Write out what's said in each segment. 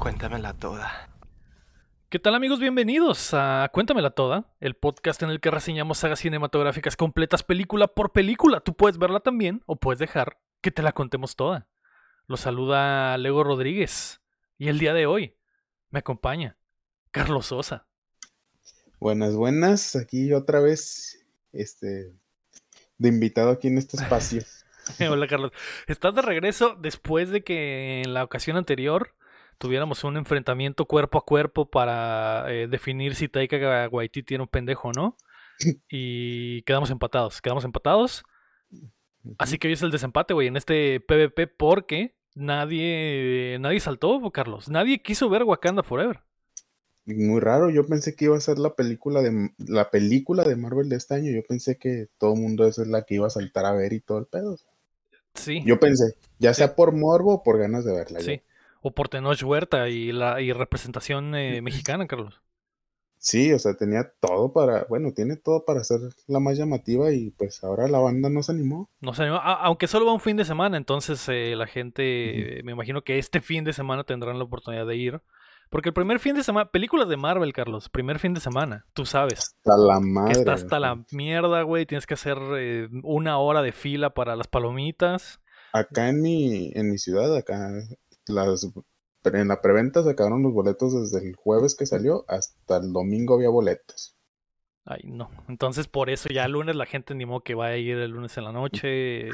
Cuéntamela toda. ¿Qué tal amigos? Bienvenidos a Cuéntamela Toda, el podcast en el que reseñamos sagas cinematográficas completas película por película. Tú puedes verla también o puedes dejar que te la contemos toda. Los saluda Lego Rodríguez y el día de hoy me acompaña Carlos Sosa. Buenas, buenas. Aquí otra vez, este, de invitado aquí en este espacio. Hola Carlos. Estás de regreso después de que en la ocasión anterior tuviéramos un enfrentamiento cuerpo a cuerpo para eh, definir si Taika Waititi era un pendejo o no. Y quedamos empatados. Quedamos empatados. Así que hoy es el desempate, güey, en este PvP porque nadie, nadie saltó, Carlos. Nadie quiso ver Wakanda Forever. Muy raro, yo pensé que iba a ser la película de la película de Marvel de este año. Yo pensé que todo el mundo esa es la que iba a saltar a ver y todo el pedo. Sí. Yo pensé, ya sea por morbo o por ganas de verla. Sí. O por Tenoch Huerta y la y representación eh, mexicana, Carlos. Sí, o sea, tenía todo para, bueno, tiene todo para ser la más llamativa y pues ahora la banda no se animó. No se animó, aunque solo va un fin de semana, entonces eh, la gente, me imagino que este fin de semana tendrán la oportunidad de ir. Porque el primer fin de semana, películas de Marvel, Carlos, primer fin de semana, tú sabes. Hasta la madre. Que está hasta la mierda, güey, tienes que hacer eh, una hora de fila para las palomitas. Acá en mi, en mi ciudad, acá las en la preventa sacaron los boletos desde el jueves que salió hasta el domingo había boletos. Ay, no. Entonces, por eso ya el lunes la gente animó que va a ir el lunes en la noche.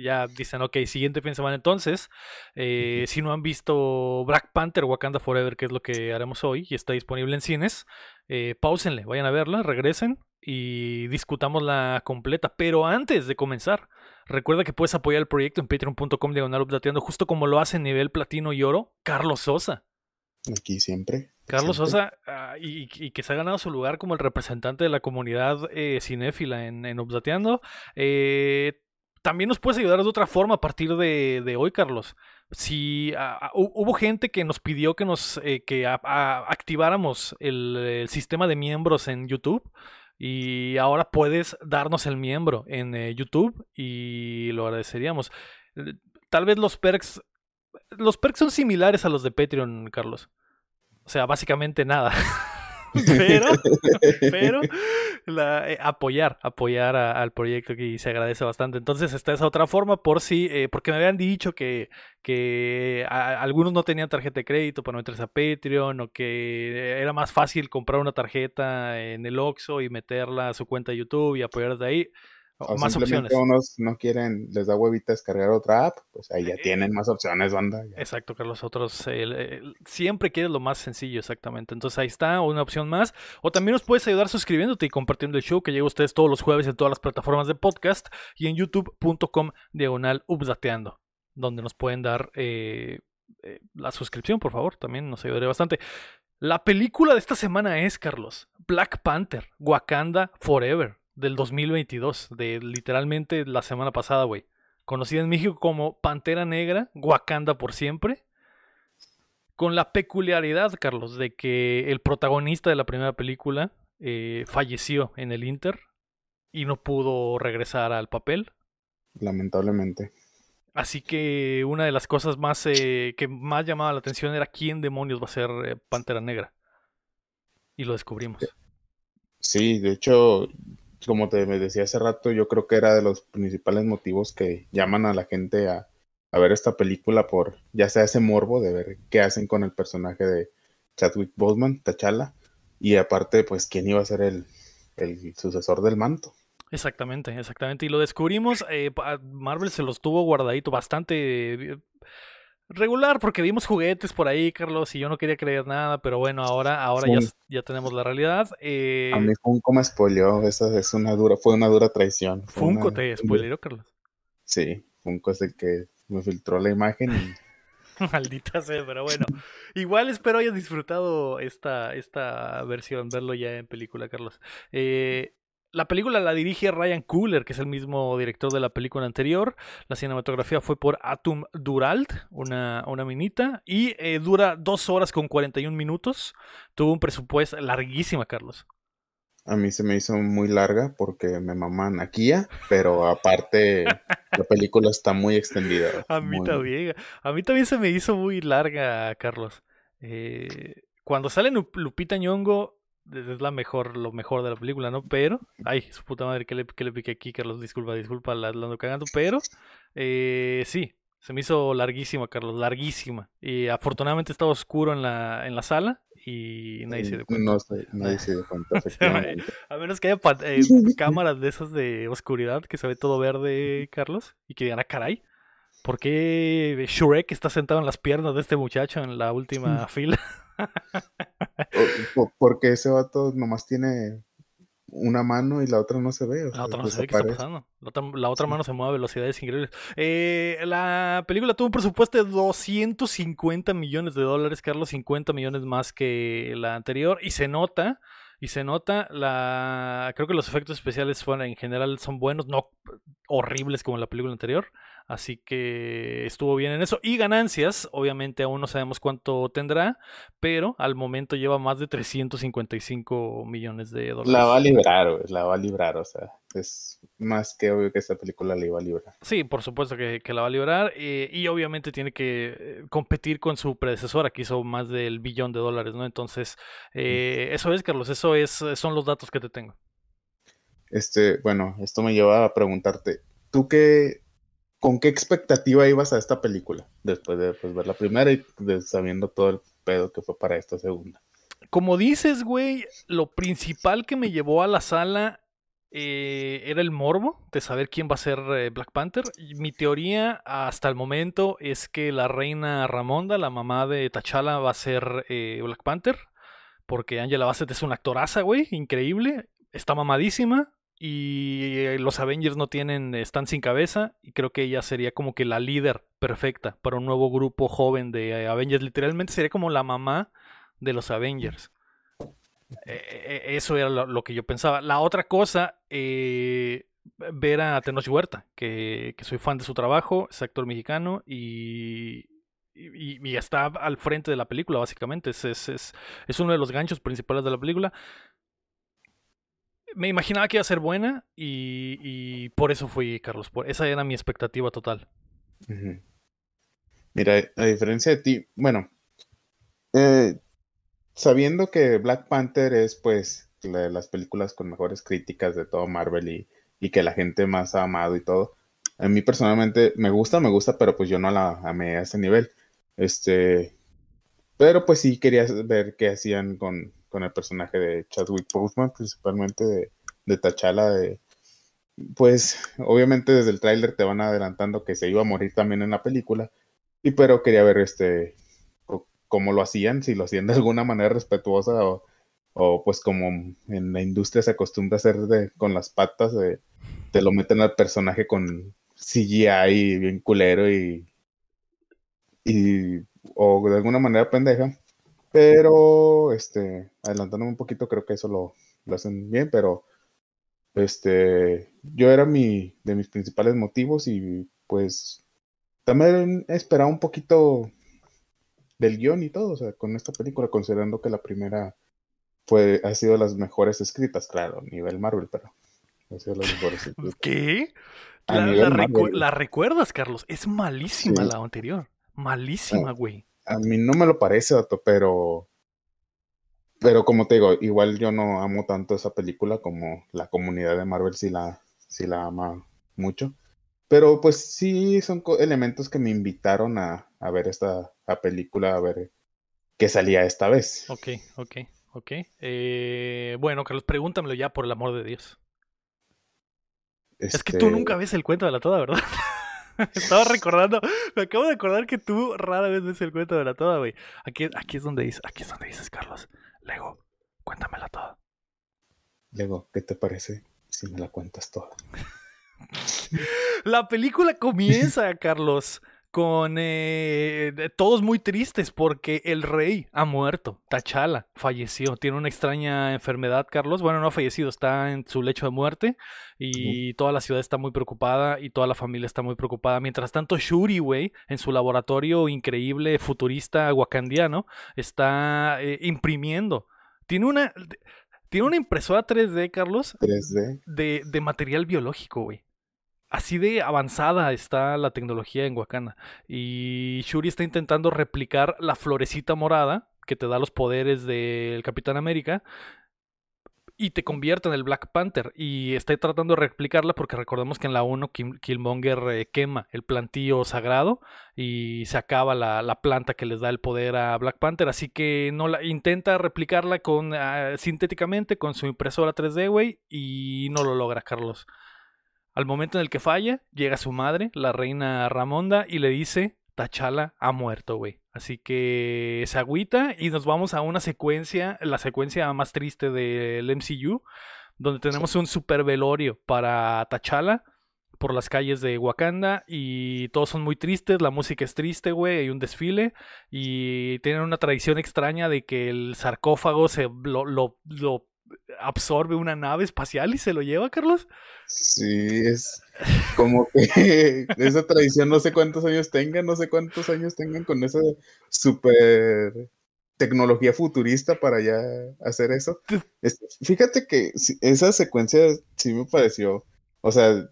Ya dicen, ok, siguiente fin de semana. Entonces, eh, si no han visto Black Panther Wakanda Forever, que es lo que haremos hoy y está disponible en cines, eh, pausenle, vayan a verla, regresen y discutamos la completa. Pero antes de comenzar, Recuerda que puedes apoyar el proyecto en patreon.com diagonal updateando, justo como lo hace en nivel platino y oro Carlos Sosa. Aquí siempre. Carlos Sosa, ah, y, que se ha ganado su lugar como el representante de la comunidad eh, cinéfila en, en Updateando. Eh, también nos puedes ayudar de otra forma a partir de, hoy, Carlos. Si ah, ah, hubo gente que nos pidió que nos eh, que activáramos el, sistema de miembros en YouTube. Y ahora puedes darnos el miembro en eh, YouTube y lo agradeceríamos. Eh, tal vez los perks. Los perks son similares a los de Patreon, Carlos. O sea, básicamente nada. pero, pero la, eh, apoyar, apoyar al proyecto que se agradece bastante. Entonces está esa otra forma por si, eh, porque me habían dicho que, que algunos no tenían tarjeta de crédito para meterse a Patreon o que era más fácil comprar una tarjeta en el Oxxo y meterla a su cuenta de YouTube y apoyar desde ahí. O más opciones. unos no quieren, les da huevita descargar otra app, pues ahí ya eh, tienen más opciones, banda. Exacto, Carlos. Otros siempre quieres lo más sencillo, exactamente. Entonces ahí está, una opción más. O también nos puedes ayudar suscribiéndote y compartiendo el show que llega a ustedes todos los jueves en todas las plataformas de podcast y en youtube.com diagonal updateando, donde nos pueden dar eh, eh, la suscripción, por favor. También nos ayudaría bastante. La película de esta semana es, Carlos, Black Panther, Wakanda Forever del 2022, de literalmente la semana pasada, güey. Conocida en México como Pantera Negra, Wakanda por siempre. Con la peculiaridad, Carlos, de que el protagonista de la primera película eh, falleció en el Inter y no pudo regresar al papel. Lamentablemente. Así que una de las cosas más eh, que más llamaba la atención era quién demonios va a ser eh, Pantera Negra. Y lo descubrimos. Sí, de hecho, como te decía hace rato, yo creo que era de los principales motivos que llaman a la gente a, ver esta película por ya sea ese morbo de ver qué hacen con el personaje de Chadwick Boseman, T'Challa, y aparte, pues, quién iba a ser el, el sucesor del manto. Exactamente, exactamente. Y lo descubrimos, eh, Marvel se los tuvo guardadito bastante regular porque vimos juguetes por ahí, Carlos, y yo no quería creer nada, pero bueno, ahora, ahora ya, ya tenemos la realidad. Eh... A mí Funko me spoileó, esa es una dura, fue una dura traición. Funko te spoileó, Carlos. Sí, Funko es el que me filtró la imagen y... Maldita sea, pero bueno. Igual espero hayas disfrutado esta, esta versión, verlo ya en película, Carlos. Eh, la película la dirige Ryan Cooler, que es el mismo director de la película anterior. La cinematografía fue por Atum Duralt, una, una minita. Y eh, dura dos horas con 41 minutos. Tuvo un presupuesto larguísima, Carlos. A mí se me hizo muy larga porque me maman aquí, pero aparte la película está muy extendida. A mí también. A mí también se me hizo muy larga, Carlos. Eh, cuando sale Lupita Nyong'o es la mejor, lo mejor de la película, ¿no? Pero, ay, su puta madre, que le, que le piqué aquí, Carlos, disculpa, disculpa, la, ando cagando, pero, eh, sí, se me hizo larguísima, Carlos, larguísima. Y afortunadamente estaba oscuro en la, en la sala y nadie se dio cuenta. No, nadie se dio cuenta, A menos que haya eh, cámaras de esas de oscuridad que se ve todo verde, Carlos, y que digan, ah, caray, ¿por qué Shrek está sentado en las piernas de este muchacho en la última fila? Porque ese vato nomás tiene una mano y la otra no se ve. la otra no se ve, ¿qué está pasando? La otra, mano se mueve a velocidades increíbles. Eh, la película tuvo un presupuesto de 250 millones de dólares, Carlos, 50 millones más que la anterior, y se nota y se nota la creo que los efectos especiales fueron en general son buenos no horribles como la película anterior Así que estuvo bien en eso. Y ganancias, obviamente aún no sabemos cuánto tendrá, pero al momento lleva más de 355 millones de dólares. La va a librar, la va a librar, o sea, es más que obvio que esta película la iba a librar. Sí, por supuesto que, la va a librar eh, y obviamente tiene que eh, competir con su predecesora que hizo más del billón de dólares, ¿no? Entonces, eh, eso es, Carlos, eso es, son los datos que te tengo. Este, bueno, esto me lleva a preguntarte, ¿tú qué ¿con qué expectativa ibas a esta película? Después de pues, ver la primera y sabiendo todo el pedo que fue para esta segunda. Como dices, güey, lo principal que me llevó a la sala eh, era el morbo de saber quién va a ser eh, Black Panther. mi teoría hasta el momento es que la reina Ramonda, la mamá de T'Challa, va a ser eh, Black Panther. Porque Angela Bassett es una actoraza, güey, increíble. Está mamadísima y eh, los Avengers no tienen, están sin cabeza y creo que ella sería como que la líder perfecta para un nuevo grupo joven de eh, Avengers. Literalmente sería como la mamá de los Avengers. Eh, eso era lo, que yo pensaba. La otra cosa, ver a Tenoch Huerta, que, soy fan de su trabajo, es actor mexicano y, y, está al frente de la película, básicamente. Es, uno de los ganchos principales de la película me imaginaba que iba a ser buena y, por eso fui, Carlos. Por, esa era mi expectativa total. Mira, a diferencia de ti, bueno, eh, sabiendo que Black Panther es pues de las películas con mejores críticas de todo Marvel y, y, que la gente más ha amado y todo, a mí personalmente me gusta, me gusta, pero pues yo no la amé a ese nivel. Este, pero pues sí quería ver qué hacían con, con el personaje de Chadwick Boseman, principalmente de, de T'Challa, de, pues obviamente desde el tráiler te van adelantando que se iba a morir también en la película, y pero quería ver este cómo lo hacían, si lo hacían de alguna manera respetuosa o, pues como en la industria se acostumbra a hacer de, con las patas, te lo meten al personaje con CGI bien culero y, y o de alguna manera pendeja pero, este, adelantándome un poquito, creo que eso lo, hacen bien, pero este, yo era mi, de mis principales motivos y pues también esperaba un poquito del guion y todo, o sea, con esta película, considerando que la primera fue, ha sido las mejores escritas, claro, nivel Marvel, pero ha sido las mejores escritas. ¿Qué? La, recuerdas, Carlos, es malísima la anterior, malísima, ah. A mí no me lo parece, Dato, pero. Pero como te digo, igual yo no amo tanto esa película como la comunidad de Marvel sí la, sí la ama mucho. Pero pues sí son elementos que me invitaron a, ver esta película, a ver qué salía esta vez. Ok, ok, ok. Eh, bueno, Carlos, pregúntamelo ya por el amor de Dios. Es que tú nunca este ves el cuento de la toda, ¿verdad? Estaba recordando, me acabo de acordar que tú rara vez ves el cuento de la toda, güey. Aquí, aquí es donde dices, aquí es donde dices, Carlos. Lego, cuéntamela toda. Lego, ¿qué te parece si me la cuentas toda? la película comienza, Carlos, con eh, todos muy tristes porque el rey ha muerto. Tachala falleció. Tiene una extraña enfermedad, Carlos. Bueno, no ha fallecido, está en su lecho de muerte. Y toda la ciudad está muy preocupada y toda la familia está muy preocupada. Mientras tanto, Shuri, güey, en su laboratorio increíble, futurista, wakandiano, está eh, imprimiendo. Tiene una. Tiene una impresora 3D, Carlos. 3D. De, de material biológico, güey. Así de avanzada está la tecnología en Wakanda. Y Shuri está intentando replicar la florecita morada que te da los poderes del Capitán América y te convierte en el Black Panther. Y está tratando de replicarla porque recordemos que en la 1 Killmonger eh, quema el plantío sagrado y se acaba la, planta que les da el poder a Black Panther. Así que no la, intenta replicarla con ah, sintéticamente con su impresora 3D, güey, y no lo logra, Carlos. Al momento en el que falla, llega su madre, la reina Ramonda, y le dice, Tachala ha muerto, güey. Así que se agüita y nos vamos a una secuencia, la secuencia más triste del MCU, donde tenemos un super velorio para Tachala por las calles de Wakanda y todos son muy tristes, la música es triste, güey, hay un desfile y tienen una tradición extraña de que el sarcófago se lo, lo, lo absorbe una nave espacial y se lo lleva, Carlos. Sí, es como que esa tradición no sé cuántos años tengan, no sé cuántos años tengan con esa super tecnología futurista para ya hacer eso. Fíjate que esa secuencia sí me pareció, o sea,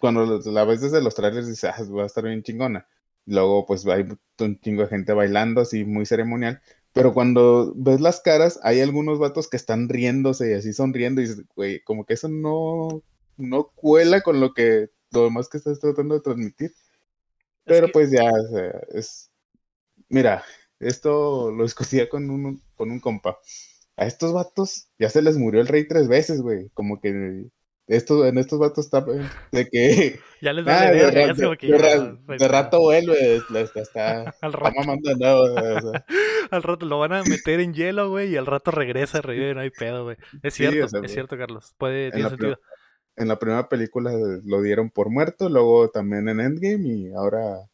cuando la ves desde los trailers dices, ah, va a estar bien chingona. Luego, pues hay un chingo de gente bailando así muy ceremonial. Pero cuando ves las caras, hay algunos vatos que están riéndose y así sonriendo y dices, güey, como que eso no, no cuela con lo que lo demás que estás tratando de transmitir. Pero pues ya, o sea, es. Mira, esto lo discutía con un, con un compa. A estos vatos ya se les murió el rey tres veces, güey. Como que esto, en estos vatos está de que. Ya les da ah, de, de, rato vuelve, está, al rato. al rato lo van a meter en hielo, güey, y al rato regresa, revive, no hay pedo, güey. Es cierto, es cierto, Carlos. Puede, tiene sentido. En la primera película lo dieron por muerto, luego también en Endgame y ahora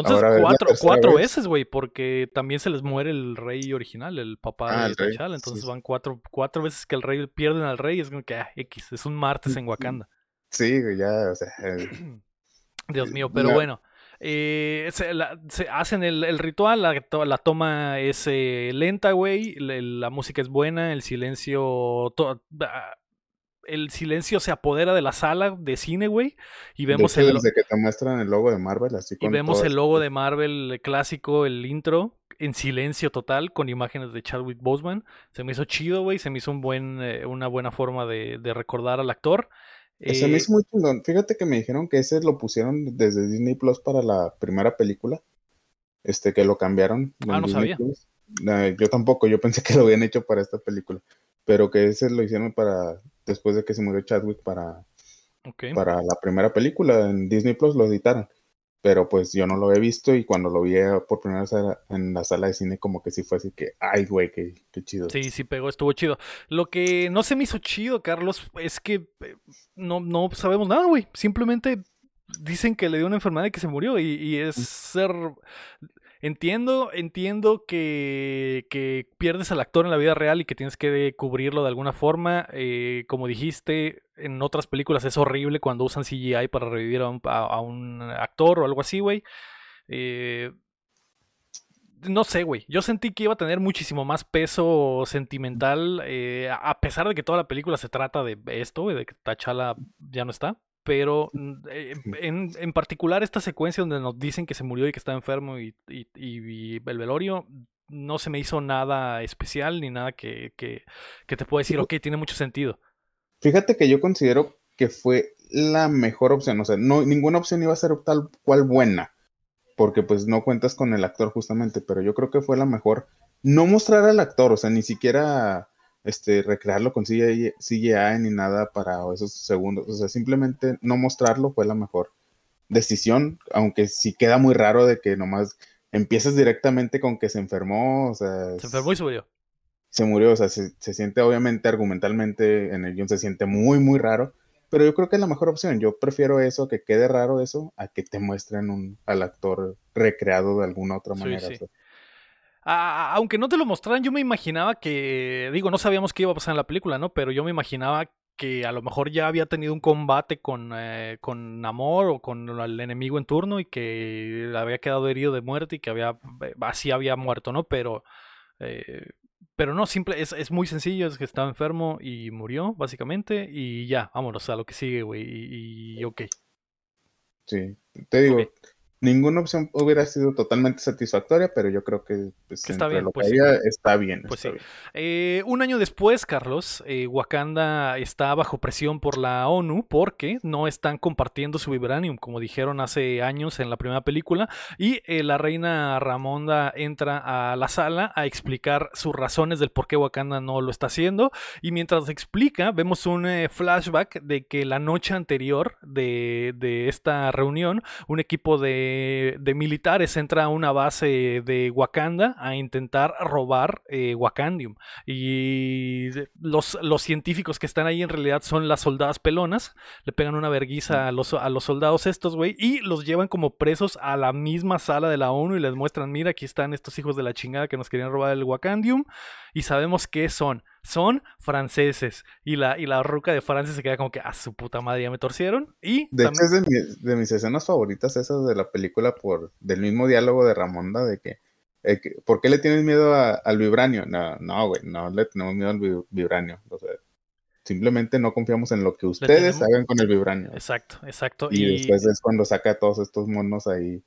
entonces, cuatro, cuatro veces, güey, porque también se les muere el rey original, el papá ah, de T'Challa. Entonces van cuatro, cuatro veces que el rey pierden al rey. Es como que, ah, X, es un martes en Wakanda. Sí, ya, o sea. Eh, Dios mío, pero bueno. Eh, se, hacen el, ritual, la, toma es eh, lenta, güey, la, música es buena, el silencio, ah, el silencio se apodera de la sala de cine, güey. Y vemos el. Desde que te muestran el logo de Marvel, así Y vemos el logo de Marvel clásico, el intro, en silencio total, con imágenes de Chadwick Boseman. Se me hizo chido, güey. Se me hizo un buen, eh, una buena forma de, recordar al actor. Se me eh, hizo muy chingón. Fíjate que me dijeron que ese lo pusieron desde Disney Plus para la primera película. Este, que lo cambiaron. Ah, no sabía. yo tampoco, yo pensé que lo habían hecho para esta película. Pero que ese lo hicieron para después de que se murió Chadwick para, para la primera película. En Disney Plus lo editaron. Pero pues yo no lo he visto y cuando lo vi por primera vez en la sala de cine como que sí fue así que, ay güey, qué, chido. Sí, sí pegó, estuvo chido. Lo que no se me hizo chido, Carlos, es que eh, no, no sabemos nada, güey. Simplemente dicen que le dio una enfermedad y que se murió y, y es ser Entiendo, entiendo que, que, pierdes al actor en la vida real y que tienes que cubrirlo de alguna forma. Eh, como dijiste, en otras películas es horrible cuando usan CGI para revivir a un, actor o algo así, güey. Eh, no sé, güey. Yo sentí que iba a tener muchísimo más peso sentimental, eh, a pesar de que toda la película se trata de esto, de que Tachala ya no está pero mm, eh, en, particular esta secuencia donde nos dicen que se murió y que está enfermo y, y, el velorio no se me hizo nada especial ni nada que, que, te pueda decir, ok, tiene mucho sentido. Fíjate que yo considero que fue la mejor opción, o sea, no, ninguna opción iba a ser tal cual buena, porque pues no cuentas con el actor justamente, pero yo creo que fue la mejor. No mostrar al actor, o sea, ni siquiera este, recrearlo con CGI, ni nada para esos segundos. O sea, simplemente no mostrarlo fue la mejor decisión, aunque sí queda muy raro de que nomás empieces directamente con que se enfermó, o sea... Se enfermó y se murió. Se murió, o sea, se, siente obviamente argumentalmente en el guion se siente muy, muy raro, pero yo creo que es la mejor opción. Yo prefiero eso, que quede raro eso, a que te muestren un, al actor recreado de alguna otra manera aunque no te lo mostraran, yo me imaginaba que, digo, no sabíamos qué iba a pasar en la película, ¿no? Pero yo me imaginaba que a lo mejor ya había tenido un combate con, eh, con Namor o con el enemigo en turno y que había quedado herido de muerte y que había eh, así había muerto, ¿no? Pero eh, pero no, simple, es, es, muy sencillo, es que estaba enfermo y murió, básicamente, y ya, vámonos a lo que sigue, güey, y, ok. Sí, te digo, ninguna opción hubiera sido totalmente satisfactoria, pero yo creo que, pues, está, bien, lo pues que había, está bien. Pues está sí. bien. Eh, un año después, Carlos, eh, Wakanda está bajo presión por la ONU porque no están compartiendo su vibranium, como dijeron hace años en la primera película, y eh, la reina Ramonda entra a la sala a explicar sus razones del por qué Wakanda no lo está haciendo, y mientras explica, vemos un eh, flashback de que la noche anterior de, de esta reunión, un equipo de, de militares entra a una base de Wakanda a intentar robar eh, Wakandium. Y los, los científicos que están ahí en realidad son las soldadas pelonas. Le pegan una verguiza a los, a los soldados estos, güey. Y los llevan como presos a la misma sala de la ONU y les muestran, mira, aquí están estos hijos de la chingada que nos querían robar el Wakandium. Y sabemos qué son. Son franceses. Y la, y la ruca de Francia se queda como que a su puta madre ya me torcieron. Y De también- hecho, es de, mi- de mis escenas favoritas esas de la película por del mismo diálogo de Ramonda de que, eh, que, ¿por qué le tienes miedo a- al vibranio? No, no, güey, no le tenemos miedo al vi- vibranio. O sea, simplemente no confiamos en lo que ustedes hagan con el vibranio. Exacto, exacto. Y, después es cuando saca a todos estos monos ahí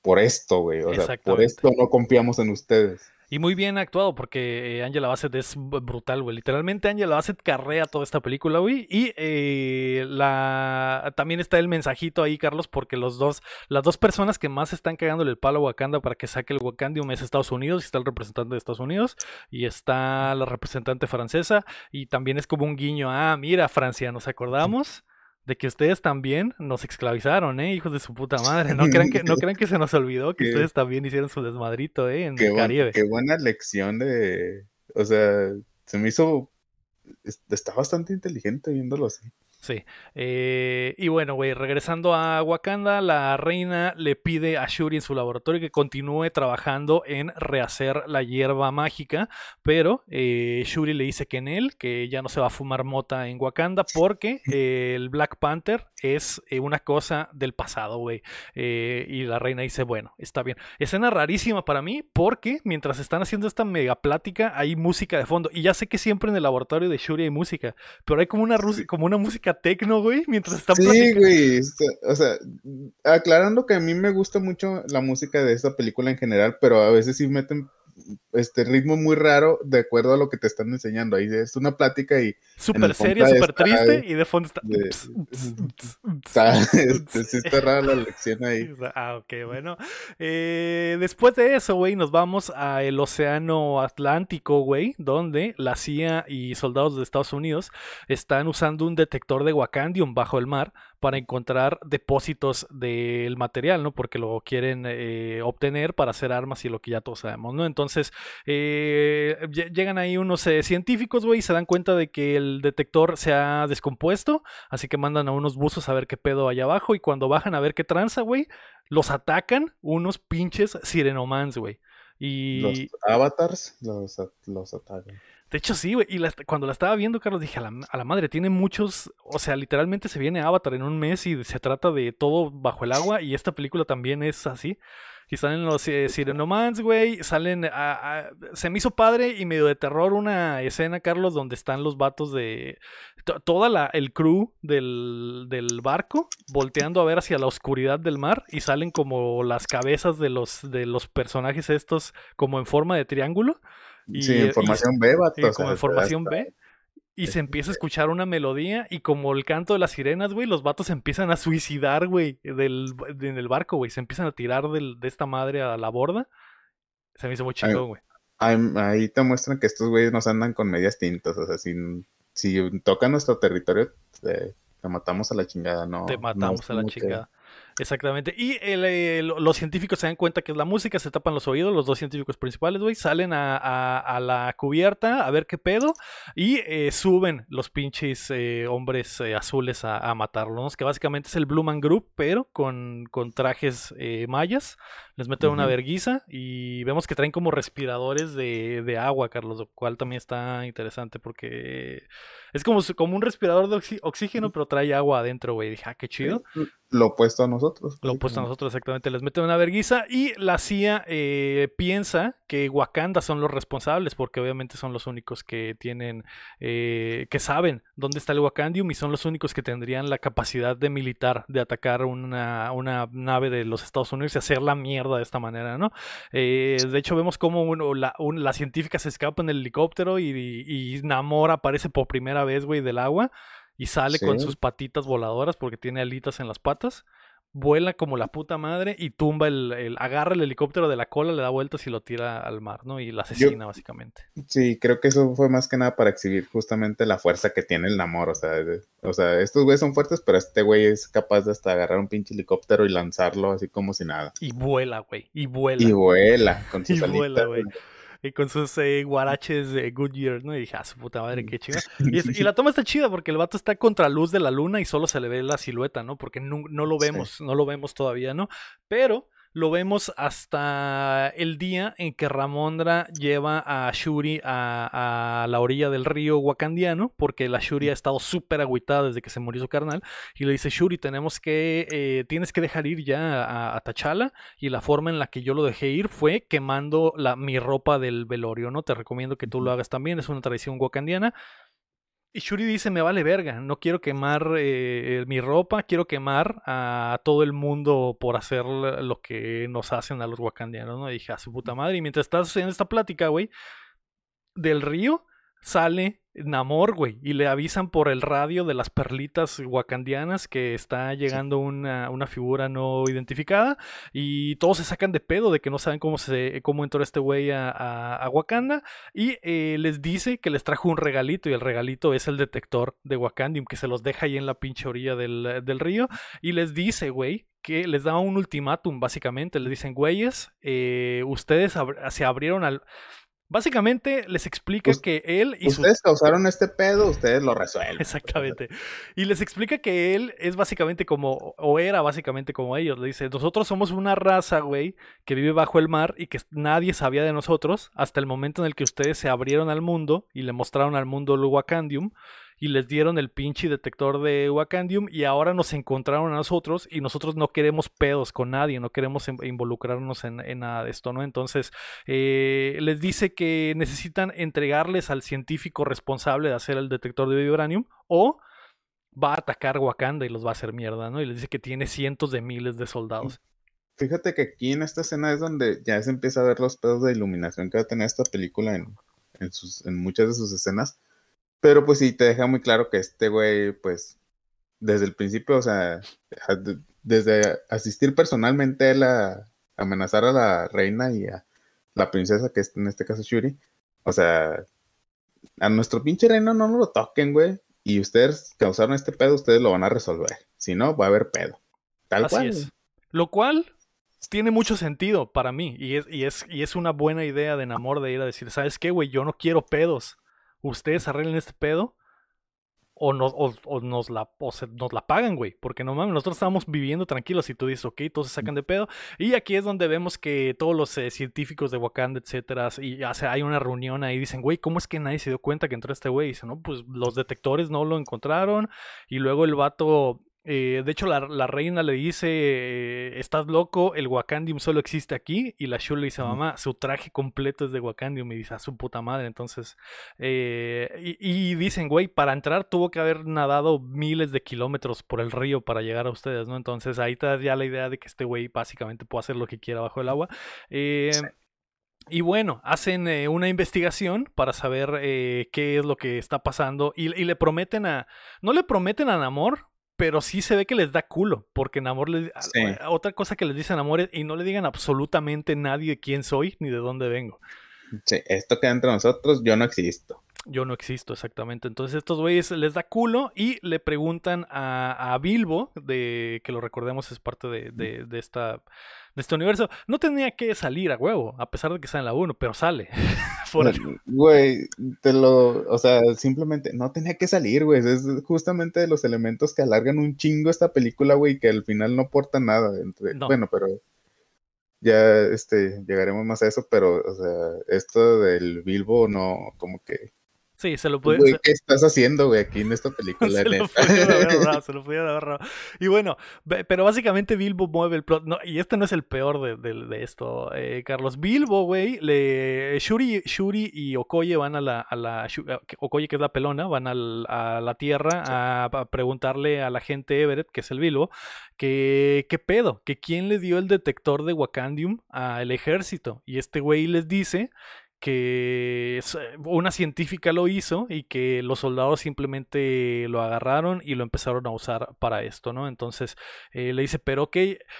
por esto, güey. O sea, por esto no confiamos en ustedes. Y muy bien actuado porque eh, Angela Bassett es brutal, güey. Literalmente Angela Bassett carrea toda esta película, güey. Y eh, la también está el mensajito ahí, Carlos, porque los dos, las dos personas que más están cagándole el palo a Wakanda para que saque el Wakandium es Estados Unidos, y está el representante de Estados Unidos, y está la representante francesa, y también es como un guiño, ah, mira, Francia, nos acordamos de que ustedes también nos esclavizaron, ¿eh? Hijos de su puta madre. No crean que, no crean que se nos olvidó que Qué- ustedes también hicieron su desmadrito, ¿eh? En Qué, el buen- Caribe. qué buena lección de... O sea, se me hizo... es- Está bastante inteligente viéndolo así. Sí. Eh, y bueno, güey, regresando a Wakanda, la reina le pide a Shuri en su laboratorio que continúe trabajando en rehacer la hierba mágica, pero eh, Shuri le dice que en él, que ya no se va a fumar mota en Wakanda porque eh, el Black Panther es una cosa del pasado, güey. Y la reina dice, bueno, está bien. Escena rarísima para mí porque mientras están haciendo esta mega plática hay música de fondo. Y ya sé que siempre en el laboratorio de Shuri hay música, pero hay como una, como una música tecno, güey, mientras están Sí, platicando. güey. está- O sea, aclarando que a mí me gusta mucho la música de esta película en general, pero a veces sí meten este ritmo muy raro de acuerdo a lo que te están enseñando. Ahí es una plática y Súper seria, súper triste, y de fondo está... de- este, sí está rara la lección ahí. Ah, ok, bueno. Eh, después de eso, güey, nos vamos al Océano Atlántico, güey, donde la CIA y soldados de Estados Unidos están usando un detector de Wakandium bajo el mar para encontrar depósitos del material, ¿no? Porque lo quieren eh, obtener para hacer armas y lo que ya todos sabemos, ¿no? Entonces, eh, lle- llegan ahí unos eh, científicos, güey, y se dan cuenta de que el detector se ha descompuesto, así que mandan a unos buzos a ver qué pedo hay abajo y cuando bajan a ver qué tranza, güey, los atacan unos pinches sirenomans, güey. Y Los avatars los, los atacan. De hecho sí, güey, y la cuando la estaba viendo, Carlos, dije, a la, a la madre, tiene muchos, o sea, literalmente se viene Avatar en un mes y se trata de todo bajo el agua y esta película también es así. Y salen los eh, Sirenomans, güey, salen, a- se me hizo padre y medio de terror una escena, Carlos, donde están los vatos de, to- toda la, el crew del, del barco volteando a ver hacia la oscuridad del mar y salen como las cabezas de los, de los personajes estos como en forma de triángulo. Y, sí, eh, información B, vato. y como información hasta- B. Y se este, empieza a escuchar una melodía y como el canto de las sirenas, güey, los vatos se empiezan a suicidar, güey, del, de- en el barco, güey. Se empiezan a tirar del- de esta madre a la borda. Se me hizo muy chingón, güey. Ahí, te muestran que estos güeyes nos andan con medias tintas. O sea, si, si tocan nuestro territorio, te, te matamos a la chingada, ¿no? Te matamos a la chingada. Exactamente. Y el, eh, lo- los científicos se dan cuenta que es la música, se tapan los oídos, los dos científicos principales, güey, salen a, a- a la cubierta a ver qué pedo y eh, suben los pinches eh, hombres eh, azules a, a matarlos, que básicamente es el Blue Man Group, pero con, con trajes eh, mayas. Les meten una verguiza y vemos que traen como respiradores de, de agua, Carlos, lo cual también está interesante porque es como, un respirador de oxígeno, pero trae agua adentro, güey. Dije, ah, qué chido. Lo opuesto a nosotros. Nosotros. Lo opuesto a nosotros, exactamente. Les meten una verguiza y la CIA eh, piensa que Wakanda son los responsables porque obviamente son los únicos que tienen, eh, que saben dónde está el Wakandium y son los únicos que tendrían la capacidad de militar de atacar una, una nave de los Estados Unidos y hacer la mierda de esta manera, ¿no? Eh, de hecho, vemos cómo uno, la, la, científica se escapa en el helicóptero y, y, Namor aparece por primera vez, güey, del agua y sale con sus patitas voladoras porque tiene alitas en las patas vuela como la puta madre y tumba el, agarra el helicóptero de la cola, le da vueltas y lo tira al mar, ¿no? Y la asesina básicamente. Sí, creo que eso fue más que nada para exhibir justamente la fuerza que tiene el Namor, o sea, o sea, estos güeyes son fuertes, pero este güey es capaz de hasta agarrar un pinche helicóptero y lanzarlo así como si nada. Y vuela, güey, y vuela. Y vuela con sus y vuela, güey y con sus eh, guaraches de Goodyear, ¿no? Y dije, ah, su puta madre, qué chida. Y, la toma está chida porque el vato está contra luz de la luna y solo se le ve la silueta, ¿no? Porque no, no lo vemos, no lo vemos todavía, ¿no? Pero lo vemos hasta el día en que Ramondra lleva a Shuri a, la orilla del río Wakandiano, porque la Shuri ha estado súper agüitada desde que se murió su carnal, y le dice, Shuri, tenemos que, eh, tienes que dejar ir ya a, a, T'Challa, y la forma en la que yo lo dejé ir fue quemando la, mi ropa del velorio, ¿no? Te recomiendo que tú lo hagas también, es una tradición wakandiana. Y Shuri dice, me vale verga, no quiero quemar eh, mi ropa, quiero quemar a todo el mundo por hacer lo que nos hacen a los wakandianos, ¿no? Y dije, a su puta madre. Y mientras estás en esta plática, güey, del río, sale Namor, güey, y le avisan por el radio de las perlitas wakandianas que está llegando una, una, figura no identificada y todos se sacan de pedo de que no saben cómo, se, cómo entró este güey a, a, Wakanda y eh, les dice que les trajo un regalito y el regalito es el detector de Wakandium que se los deja ahí en la pinche orilla del, del río y les dice, güey, que les da un ultimátum, básicamente. Les dicen, güeyes, eh, ustedes se abrieron al. Básicamente les explica que él y Ustedes causaron este pedo, ustedes lo resuelven. Exactamente. Y les explica que él es básicamente como, o era básicamente como ellos. Le dice, nosotros somos una raza, güey, que vive bajo el mar y que nadie sabía de nosotros hasta el momento en el que ustedes se abrieron al mundo y le mostraron al mundo el Wakandium y les dieron el pinche detector de Wakandium y ahora nos encontraron a nosotros y nosotros no queremos pedos con nadie, no queremos involucrarnos en, nada de esto, ¿no? Entonces eh, les dice que necesitan entregarles al científico responsable de hacer el detector de vibranium o va a atacar Wakanda y los va a hacer mierda, ¿no? Y les dice que tiene cientos de miles de soldados. Fíjate que aquí en esta escena es donde ya se empieza a ver los pedos de iluminación que va a tener esta película en, sus, en muchas de sus escenas. Pero pues sí, te deja muy claro que este güey, pues, desde el principio, o sea, desde asistir personalmente a amenazar a la reina y a la princesa, que es en este caso Shuri, o sea, a nuestro pinche reino no nos lo toquen, güey. Y ustedes causaron este pedo, ustedes lo van a resolver. Si no, va a haber pedo. Tal Así cual. Es. Lo cual tiene mucho sentido para mí. Y es, y es, y es una buena idea de enamor de ir a decir, ¿sabes qué, güey? Yo no quiero pedos ustedes arreglen este pedo o nos, la, nos la pagan, güey. Porque no mames, nosotros estamos viviendo tranquilos y tú dices, ok, todos se sacan de pedo. Y aquí es donde vemos que todos los eh, científicos de Wakanda, etcétera, y hay una reunión ahí, dicen, güey, ¿cómo es que nadie se dio cuenta que entró este güey? Y dice, no, pues los detectores no lo encontraron. Y luego el vato eh, de hecho, la, reina le dice, eh, estás loco, el Wakandium solo existe aquí. Y la Shuri le dice, mamá, su traje completo es de Wakandium. Y dice, a su puta madre. Entonces, eh, y, dicen, güey, para entrar tuvo que haber nadado miles de kilómetros por el río para llegar a ustedes, ¿no? Entonces, ahí te da ya la idea de que este güey básicamente puede hacer lo que quiera bajo el agua. Y bueno, hacen una investigación para saber qué es lo que está pasando y, y, le prometen a... No le prometen a Namor, pero sí se ve que les da culo, porque en amor les, otra cosa que les dicen amor es y no le digan absolutamente nadie quién soy ni de dónde vengo. Sí, esto queda entre nosotros, yo no existo. Yo no existo, exactamente. Entonces estos güeyes les da culo y le preguntan a, a Bilbo, de que lo recordemos es parte de, de esta de este universo. No tenía que salir a huevo, a pesar de que está en la 1, pero sale. Güey, te lo, o sea, simplemente no tenía que salir, güey. Es justamente de los elementos que alargan un chingo esta película, güey, que al final no aporta nada. Entre... Bueno, pero ya este, llegaremos más a eso, pero, o sea, esto del Bilbo no, como que Sí, se lo. Güey, ¿qué estás haciendo, güey, aquí en esta película? se, lo neta? haber ahorrado, se lo pudieron haber ahorrado. Y bueno, pero básicamente Bilbo mueve el plot. No, y este no es el peor de, de- de esto, eh, Carlos. Bilbo, güey, le, Shuri, Shuri y Okoye van a la, a la Okoye, que es la pelona, van al- a la tierra a, a preguntarle a la gente Everett, que es el Bilbo, que qué pedo, que quién le dio el detector de Wakandium al ejército. Y este güey les dice que es- una científica lo hizo y que los soldados simplemente lo agarraron y lo empezaron a usar para esto, ¿no? Entonces eh, le dice, pero ok,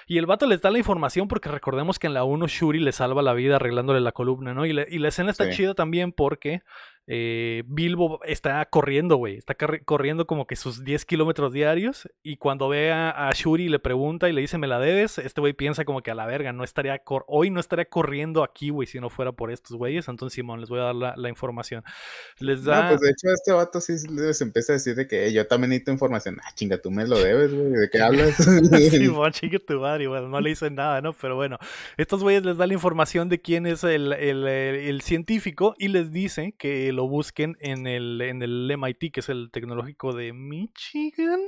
y el vato les da la información porque recordemos que en la 1 Shuri le salva la vida arreglándole la columna, ¿no? Y, la- y la escena está Sí. chida también porque eh, Bilbo está corriendo, güey, está corriendo como que sus 10 kilómetros diarios y cuando ve a, a Shuri y le pregunta y le dice, ¿me la debes? Este güey piensa como que a la verga, no estaría, cor- hoy no estaría corriendo aquí, güey, si no fuera por estos güeyes. Entonces, Simón, les voy a dar la, la información. Les da... No, pues de hecho este vato sí les empieza a decir de que "Eh, yo también necesito información. Ah, chinga, tú me lo debes, güey. ¿De qué hablas? Simón, chingue tu madre, bueno, no le dicen nada, ¿no? Pero bueno, estos güeyes les da la información de quién es el, el, el científico y les dice que lo busquen en el, en el MIT, que es el tecnológico de Michigan.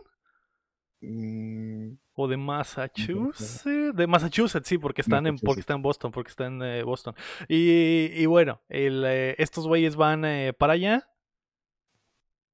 Mm, O de Massachusetts. De Massachusetts, sí, porque están en, porque Massachusetts. está en Boston, porque está en eh, Boston. Y, y bueno, el, eh, estos güeyes van eh, para allá.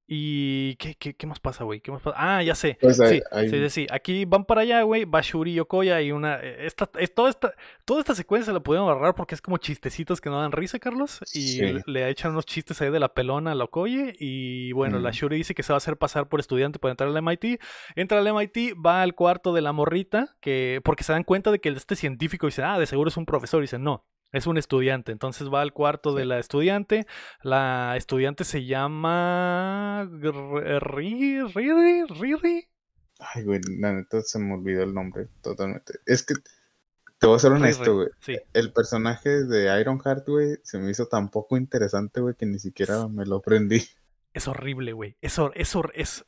¿Y qué, qué, qué más pasa, güey? ¿Qué más pasa? Ah, ya sé. Pues hay- sí, hay- sí, sí, sí. Aquí van para allá, güey. Va Shuri y Okoya y una... eh, Esta, es, toda, esta, toda esta secuencia la pudieron agarrar porque es como chistecitos que no dan risa, Carlos. Y Sí. le, le echan unos chistes ahí de la pelona a la Okoye. Y bueno, la Mm. Shuri dice que se va a hacer pasar por estudiante para entrar al MIT. Entra al MIT, va al cuarto de la morrita, que porque se dan cuenta de que este científico dice, ah, de seguro es un profesor. Y dice, no, es un estudiante. Entonces va al cuarto de la estudiante. La estudiante se llama... Riri, Riri. Ay, güey, la neta se me olvidó el nombre totalmente. Es que te voy a ser honesto, güey. Sí. El personaje de Ironheart, güey, se me hizo tan poco interesante, güey, que ni siquiera me lo aprendí. Es horrible, güey. Es, es, es,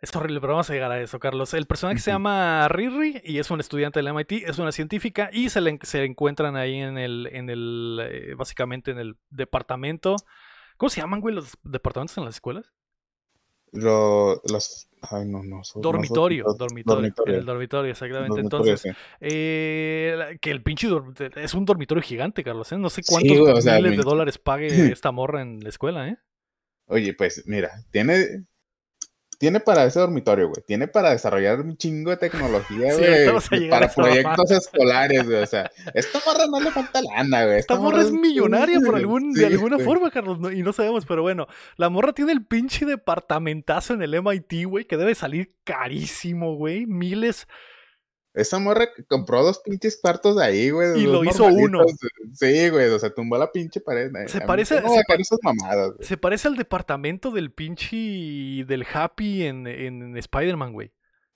es horrible, pero vamos a llegar a eso, Carlos. El personaje se llama Riri y es un estudiante del MIT, es una científica y se, le, se encuentran ahí en el, en el, eh, básicamente en el departamento. ¿Cómo se llaman, güey, los departamentos en las escuelas? Lo, los, ay, no, no. Dormitorio, dormitorio, en el dormitorio, exactamente. dormitorio, Entonces, sí. eh, que el pinche es un dormitorio gigante, Carlos. ¿eh? No sé Sí, cuántos güey, o sea, miles de dólares pague esta morra en la escuela, ¿eh? Oye, pues mira, tiene, tiene para ese dormitorio, güey. Tiene para desarrollar un chingo de tecnología, güey. para proyectos escolares, güey. O sea, esta morra no le falta lana, güey. Esta morra es millonaria por algún, de alguna güey. forma, Carlos, no- y no sabemos, pero bueno, la morra tiene el pinche departamentazo en el MIT, güey, que debe salir carísimo, güey, miles. Esa morra compró dos pinches cuartos de ahí, güey. Y lo hizo uno. Sí, güey. O sea, tumbó la pinche pared. Se A parece- No, se esas mamadas. Se parece al departamento del pinche del Happy en, en Spider-Man, güey.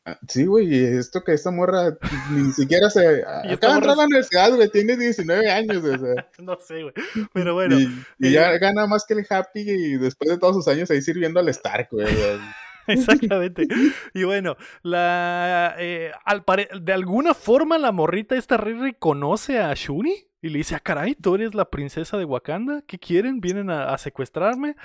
Ah, Sí, güey, y esto que esta morra ni siquiera se. esta Acaba de entrar a la universidad, güey, tiene 19 años, o sea. No sé, güey, pero bueno. y y eh, ya gana más que el Happy y después de todos sus años ahí sirviendo al Stark, güey. Exactamente. Y bueno, la eh, al pare- de alguna forma la morrita esta Riri conoce a Shuri y le dice, ah, caray, tú eres la princesa de Wakanda, ¿qué quieren? ¿Vienen a, a secuestrarme?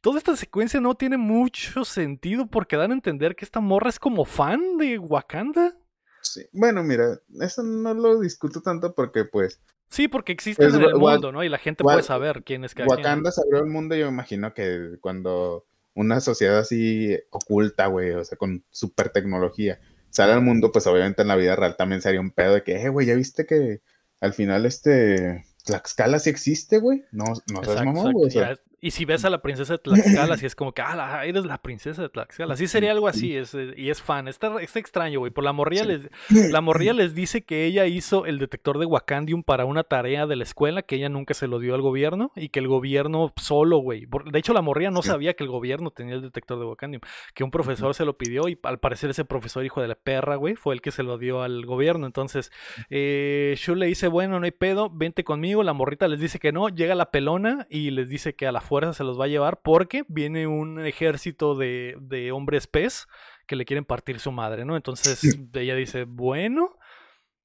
Toda esta secuencia no tiene mucho sentido porque dan a entender que esta morra es como fan de Wakanda. sí. Bueno, mira, eso no lo discuto tanto porque, pues, Sí, porque existen Pues, en el mundo, ¿no? Y la gente puede saber quién es cada quien. Wakanda se abrió el mundo, yo me imagino que cuando una sociedad así oculta, güey, o sea, con super tecnología, sale al mundo, pues obviamente en la vida real también sería un pedo de que, eh, güey, ¿ya viste que al final este Tlaxcala sí existe, güey? No, no seas mamón, güey. o sea, y si ves a la princesa de Tlaxcala, si es como que, ah, la- eres la princesa de Tlaxcala. Sí sería algo así, es, eh, y es fan. Está, está extraño, güey. Por la morrilla, Sí. les, la morrilla les dice que ella hizo el detector de Wakandium para una tarea de la escuela, que ella nunca se lo dio al gobierno, y que el gobierno solo, güey. De hecho, la morrilla no Sí. sabía que el gobierno tenía el detector de Wakandium, que un profesor se lo pidió, y al parecer ese profesor, hijo de la perra, güey, fue el que se lo dio al gobierno. Entonces, eh, Shu le dice, bueno, no hay pedo, vente conmigo. La morrita les dice que no, llega la pelona y les dice que a la fuerza se los va a llevar porque viene un ejército de, de hombres pez que le quieren partir su madre, ¿no? Entonces ella dice, bueno.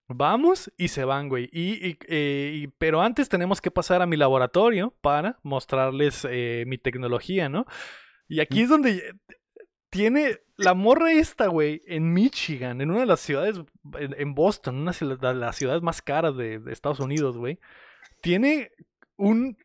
Vamos y se van, güey. Y, y, eh, y- pero antes tenemos que pasar a mi laboratorio para mostrarles eh, mi tecnología, ¿no? Y aquí es donde tiene la morra esta, güey, en Michigan, en una de las ciudades, en, en Boston, una de las ciudades más caras de, de Estados Unidos, güey. Tiene un,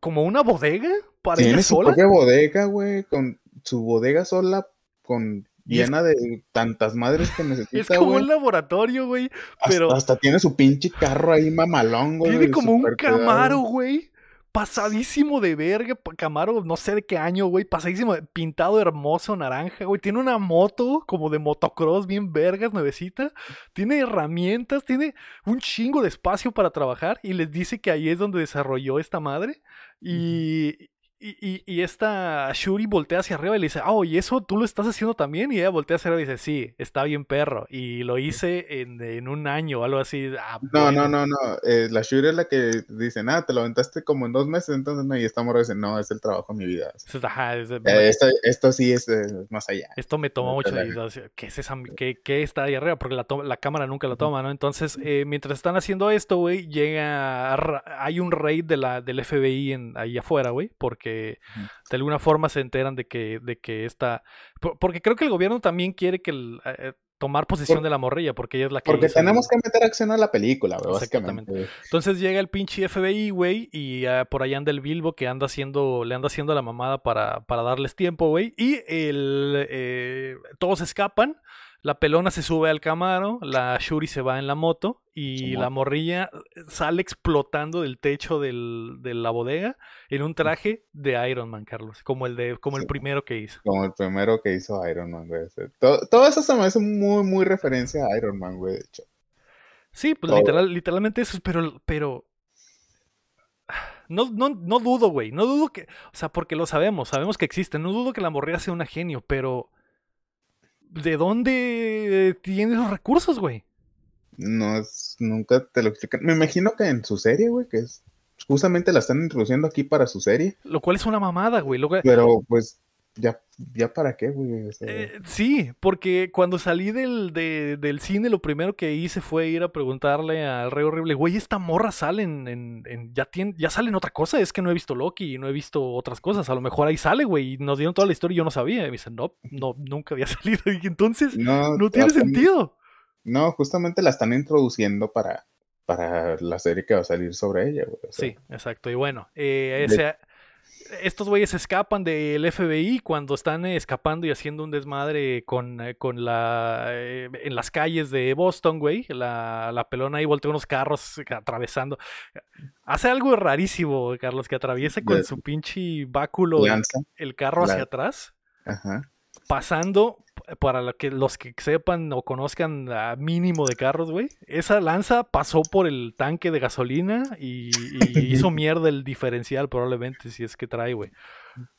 como una bodega para Tiene su sola. propia bodega, güey, con su bodega sola, con es- llena de tantas madres que Es necesita, como güey. un laboratorio, güey. Hasta, pero- hasta tiene su pinche carro ahí mamalón, güey. Tiene como un. Camaro, güey. Pasadísimo de verga. Camaro, no sé de qué año, güey. Pasadísimo, de- pintado hermoso, naranja, güey. Tiene una moto como de motocross, bien vergas, nuevecita. Tiene herramientas, tiene un chingo de espacio para trabajar. Y les dice que ahí es donde desarrolló esta madre. Y. Y, y- y esta Shuri voltea hacia arriba y le dice, oh, ¿y eso tú lo estás haciendo también? Y ella voltea hacia arriba y dice, sí, está bien perro. Y lo hice en, en un año o algo así. Ah, No, bueno. no, no, no. eh, la Shuri es la que dice, nada, te lo aventaste como en dos meses, entonces no. Y esta morra dice, no, es el trabajo de mi vida. Ajá, es- Eh, esto, esto sí es más allá. Esto me tomó No mucho. la- decía, ¿Qué es esa? ¿Qué, qué está ahí arriba? Porque la, to- la cámara nunca lo toma, ¿no? Entonces, eh, mientras están haciendo esto, güey, llega. Hay un raid de la, del FBI en, ahí afuera, güey, porque De alguna forma se enteran de que, de que esta. por- Porque creo que el gobierno también quiere que el, eh, tomar posesión Por- de la morrilla, porque ella es la que. Porque hizo tenemos que meter acción a la película, Exactamente. básicamente. Entonces llega el pinche FBI, güey, y ah, por allá anda el Bilbo que anda haciendo, le anda haciendo la mamada para, para darles tiempo, güey. Y el, eh, todos escapan, la pelona se sube al Camaro, la Shuri se va en la moto y la morrilla sale explotando del techo del- de la bodega en un traje de Iron Man, Carlos, como el, de, como el primero que hizo. Como el primero que hizo Iron Man, güey. Todo, todo eso se me hace muy, muy referencia a Iron Man, güey, de hecho. Sí, pues literal, literalmente eso, pero, pero no, no, no dudo, güey, no dudo que, o sea, porque lo sabemos, sabemos que existe, no dudo que la morrilla sea una genio, pero ¿de dónde tiene los recursos, güey? No es, nunca te lo explican. Me imagino que en su serie, güey, que es justamente la están introduciendo aquí para su serie, Lo cual es una mamada, güey. Lo pero pues ya, ya para qué, güey. O sea, Eh, sí, porque cuando salí del, de- del cine, lo primero que hice fue ir a preguntarle al Rey Horrible, güey, esta morra sale en, en- ya, tiene, ya sale en otra cosa, es que no he visto Loki y no he visto otras cosas, a lo mejor ahí sale, güey, y nos dieron toda la historia y yo no sabía, y me dicen, no, no, nunca había salido, y entonces no, no tiene sentido. No, justamente la están introduciendo para, para la serie que va a salir sobre ella, güey. o sea, Sí, exacto, y bueno, eh, De- ese- estos güeyes escapan del FBI cuando están escapando y haciendo un desmadre con, eh, con la eh, en las calles de Boston, güey. La, la pelona ahí voltea unos carros atravesando. Hace algo rarísimo, Carlos, que atraviesa con De- su pinche báculo el, carro hacia la- atrás, Ajá. pasando, para lo que, los que sepan o conozcan a mínimo de carros, güey. Esa lanza pasó por el tanque de gasolina y, y hizo mierda el diferencial probablemente, si es que trae, güey.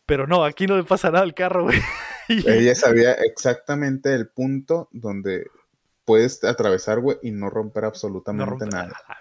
Pero no, aquí no le pasa nada al carro, güey. Ella sabía exactamente el punto donde puedes atravesar, güey, y no romper no absolutamente rompe- nada. ah,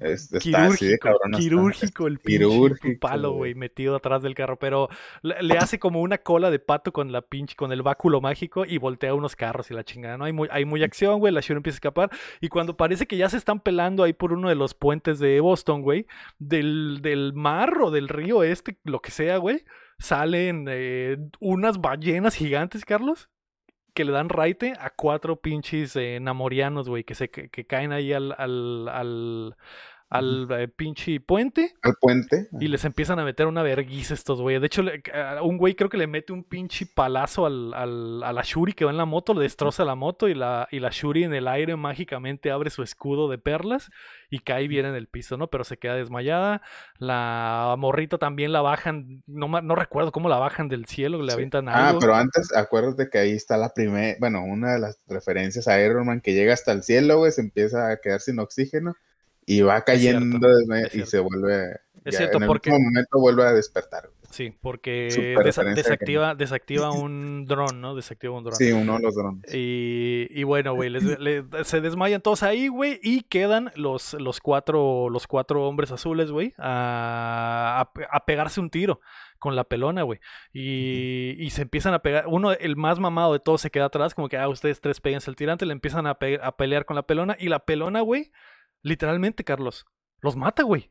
Es, está así de Quirúrgico, cabrón. quirúrgico el pinche quirúrgico, palo, güey. metido atrás del carro, pero le, le hace como una cola de pato con la pinche, con el báculo mágico y voltea unos carros y la chingada, ¿no? Hay muy, hay muy acción, güey, la Shuri empieza a escapar y cuando parece que ya se están pelando ahí por uno de los puentes de Boston, güey, del, del mar o del río este, lo que sea, güey, salen eh, unas ballenas gigantes, Carlos. Que le dan raite a cuatro pinches eh, namorianos, güey, que se que, caen ahí al, al, al, al eh, pinche puente Al puente. y les empiezan a meter una verguiza estos güeyes. De hecho, le- a un güey creo que le mete un pinche palazo al, al- a la Shuri que va en la moto, le destroza la moto y la, y la Shuri en el aire mágicamente abre su escudo de perlas y cae bien en el piso, ¿no? Pero se queda desmayada. La morrita también la bajan, no, no recuerdo cómo la bajan del cielo, le Sí. avientan Ah, algo. pero antes, acuérdate que ahí está la primera, bueno, una de las referencias a Iron Man que llega hasta el cielo, güey, se empieza a quedar sin oxígeno y va cayendo cierto, y se vuelve, Es ya cierto, en el porque- momento vuelve a despertar. Sí, porque desa- desactiva, desactiva un dron, ¿no? Desactiva un dron. Sí, uno de los drones. Y, y bueno, güey, se desmayan todos ahí, güey, y quedan los, los, cuatro, los cuatro hombres azules, güey, a, a pegarse un tiro con la pelona, güey. Y, y se empiezan a pegar. Uno, el más mamado de todos, se queda atrás, como que, ah, ustedes tres péguense el tirante, le empiezan a, pe- a pelear con la pelona, y la pelona, güey, literalmente, Carlos, los mata, güey.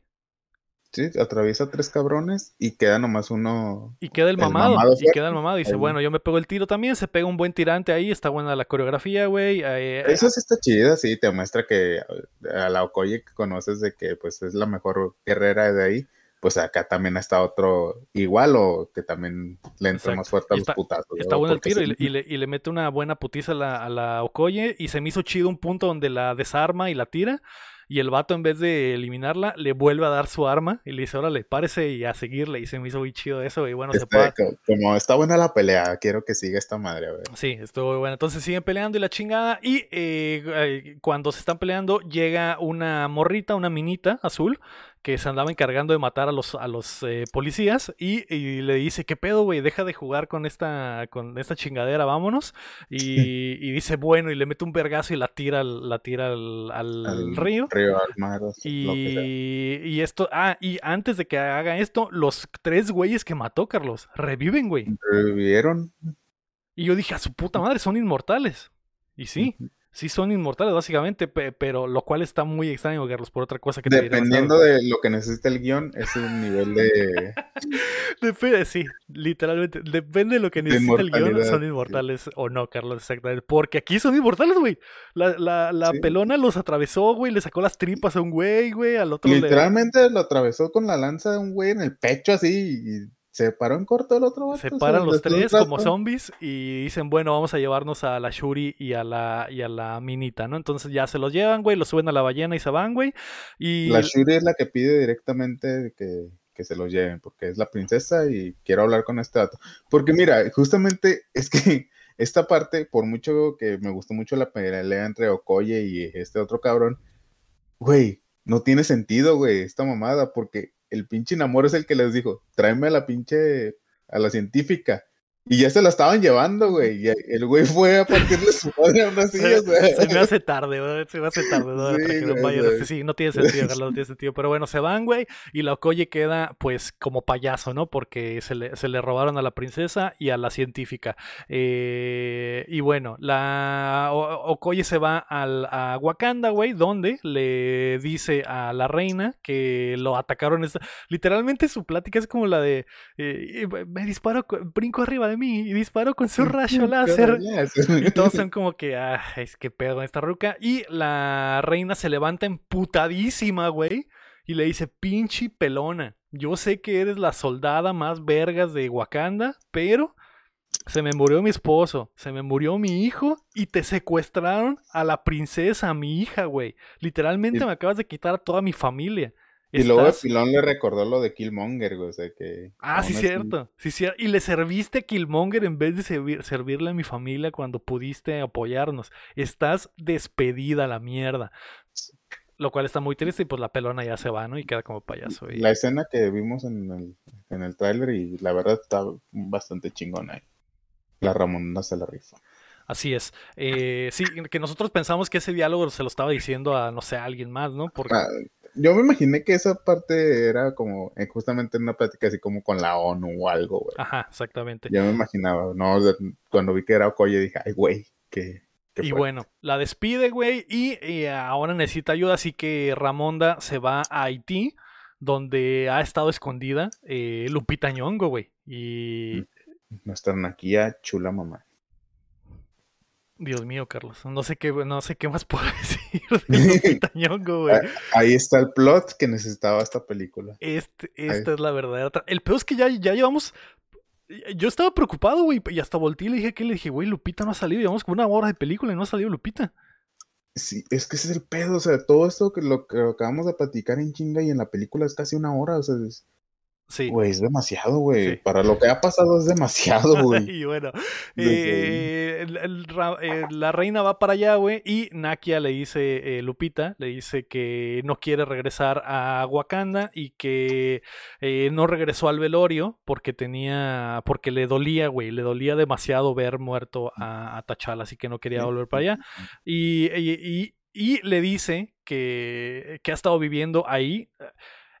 Sí, atraviesa tres cabrones y queda nomás uno. Y queda el El mamado, y queda el mamado, y dice, Ahí. bueno, yo me pego el tiro también, se pega un buen tirante ahí, está buena la coreografía, güey. eh, Eso sí está chida, sí, te muestra que a la Okoye que conoces de que pues es la mejor guerrera de ahí, pues acá también está otro igual o que también le entra Exacto. más fuerte a los está- putazos. Está ¿no? bueno el tiro y, sí, le- y le, y le mete una buena putiza a la, a la Okoye y se me hizo chido un punto donde la desarma y la tira y el vato en vez de eliminarla le vuelve a dar su arma y le dice, órale, párese y a seguirle y se me hizo muy chido eso y bueno, se está- pa- co- como está buena la pelea, quiero que siga esta madre, a ver. Sí, estuvo bueno. Entonces siguen peleando y la chingada. Y eh, cuando se están peleando, llega una morrita, una minita azul, que se andaba encargando de matar a los, a los eh, policías. Y, y le dice, ¿qué pedo, güey? Deja de jugar con esta, con esta chingadera, vámonos. Y, y dice, bueno, y le mete un vergazo y la tira, al- la tira al, al Al río. Río, al mar. Y, y esto, ah, y antes de que haga esto, los tres güeyes que mató, Carlos, reviven, güey. Revivieron. Y yo dije, a su puta madre, son inmortales. Y sí, sí son inmortales, básicamente, pe- pero lo cual está muy extraño, Carlos, por otra cosa que Dependiendo de lo que necesita el guion, es un nivel de... Depende, sí, literalmente. Depende de lo que De necesita el guion, son sí. inmortales o no, Carlos, exactamente. Porque aquí son inmortales, güey. La, la, la Sí. pelona los atravesó, güey, le sacó las tripas a un güey, güey, al otro le... Literalmente lo atravesó con la lanza de un güey en el pecho así y se paró en corto el otro vato. Se paran los tres como zombies y dicen, bueno, vamos a llevarnos a la Shuri y a la, y a la minita, ¿no? Entonces ya se los llevan, güey, los suben a la ballena y se van, güey. Y La Shuri es la que pide directamente que, que se los lleven, porque es la princesa y quiero hablar con este dato. Porque mira, justamente es que esta parte, por mucho que me gustó mucho la pelea entre Okoye y este otro cabrón, güey, no tiene sentido, güey, esta mamada, porque el pinche Namor es el que les dijo, tráeme a la pinche, a la científica. Y ya se la estaban llevando, güey. Y el güey fue a partirle su madre aún así, se, o sea. se me hace tarde, güey, se me hace tarde. ¿no? Sí, Trajeron güey, Bayern, o sí, no tiene sentido, Carlos, no tiene sentido. Pero bueno, se van, güey, y la Okoye queda, pues, como payaso, ¿no? Porque se le, se le robaron a la princesa y a la científica. Eh, y bueno, la O- Okoye se va al, a Wakanda, güey, donde le dice a la reina que lo atacaron. Literalmente su plática es como la de, eh, me disparo, brinco arriba de mí y disparo con su rayo láser. Y todos son como que, ah, es que pedo con esta ruca. Y la reina se levanta emputadísima, güey. Y le dice, pinche pelona. Yo sé que eres la soldada más vergas de Wakanda, pero se me murió mi esposo, se me murió mi hijo y te secuestraron a la princesa, a mi hija, güey. Literalmente me acabas de quitar a toda mi familia. Y luego Estás- Pilón le recordó lo de Killmonger, güey, o sea que... Ah, sí, cierto. Sí, cier- Y le serviste a Killmonger en vez de servir- servirle a mi familia cuando pudiste apoyarnos. Estás despedida a la mierda. Lo cual está muy triste y pues la pelona ya se va, ¿no? Y queda como payaso. y- La escena que vimos en el, en el tráiler y la verdad está bastante chingona. ahí. La Ramonda se la rifa. Así es. Eh, sí, que nosotros pensamos que ese diálogo se lo estaba diciendo a, no sé, a alguien más, ¿no? Porque... Ah, yo me imaginé que esa parte era como eh, justamente en una plática así como con la ONU o algo, güey. Ajá, exactamente. Ya me imaginaba, ¿no? Cuando vi que era Okoye dije, ay, güey, que... Y bueno, la despide, güey, y, y ahora necesita ayuda, así que Ramonda se va a Haití, donde ha estado escondida eh, Lupita Nyong'o, güey. Y Nuestra naquilla chula mamá. Dios mío, Carlos, no sé qué, no sé qué más puedo decir de Lupita Nyong'o, güey. Ahí está el plot que necesitaba esta película. Este, esta es la verdadera. El peor es que ya, ya llevamos. Yo estaba preocupado, güey, y hasta volteé y le dije que le dije, güey, Lupita no ha salido. Llevamos como una hora de película y no ha salido Lupita. Sí, es que ese es el pedo, o sea, todo esto que lo que acabamos de platicar en chinga y en la película es casi una hora, o sea, es- Sí. Güey, es demasiado, güey. Para lo que ha pasado es demasiado, güey. y bueno, eh, eh, la reina va para allá, güey, y Nakia le dice, eh, Lupita, le dice que no quiere regresar a Wakanda y que no regresó al velorio porque tenía, porque le dolía, güey, le dolía demasiado ver muerto a, a T'Challa, así que no quería volver para allá. Y, y, y, le dice que, que ha estado viviendo ahí.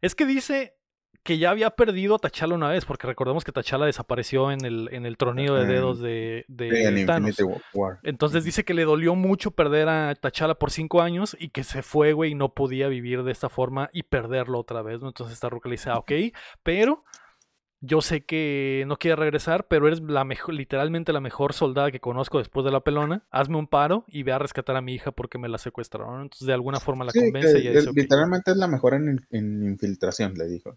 Es que dice que ya había perdido a T'Challa una vez, porque recordemos que T'Challa desapareció en el, en el tronillo de dedos de, de Thanos. Entonces dice que le dolió mucho perder a T'Challa por cinco años y que se fue, güey, y no podía vivir de esta forma y perderlo otra vez, ¿no? Entonces esta Ruka le dice, ah, ok, pero yo sé que no quieres regresar, pero eres la mejor, literalmente la mejor soldada que conozco después de la pelona. Hazme un paro y ve a rescatar a mi hija porque me la secuestraron. Entonces, de alguna forma la convence y dice, Literalmente es la mejor en, infiltración, le dijo.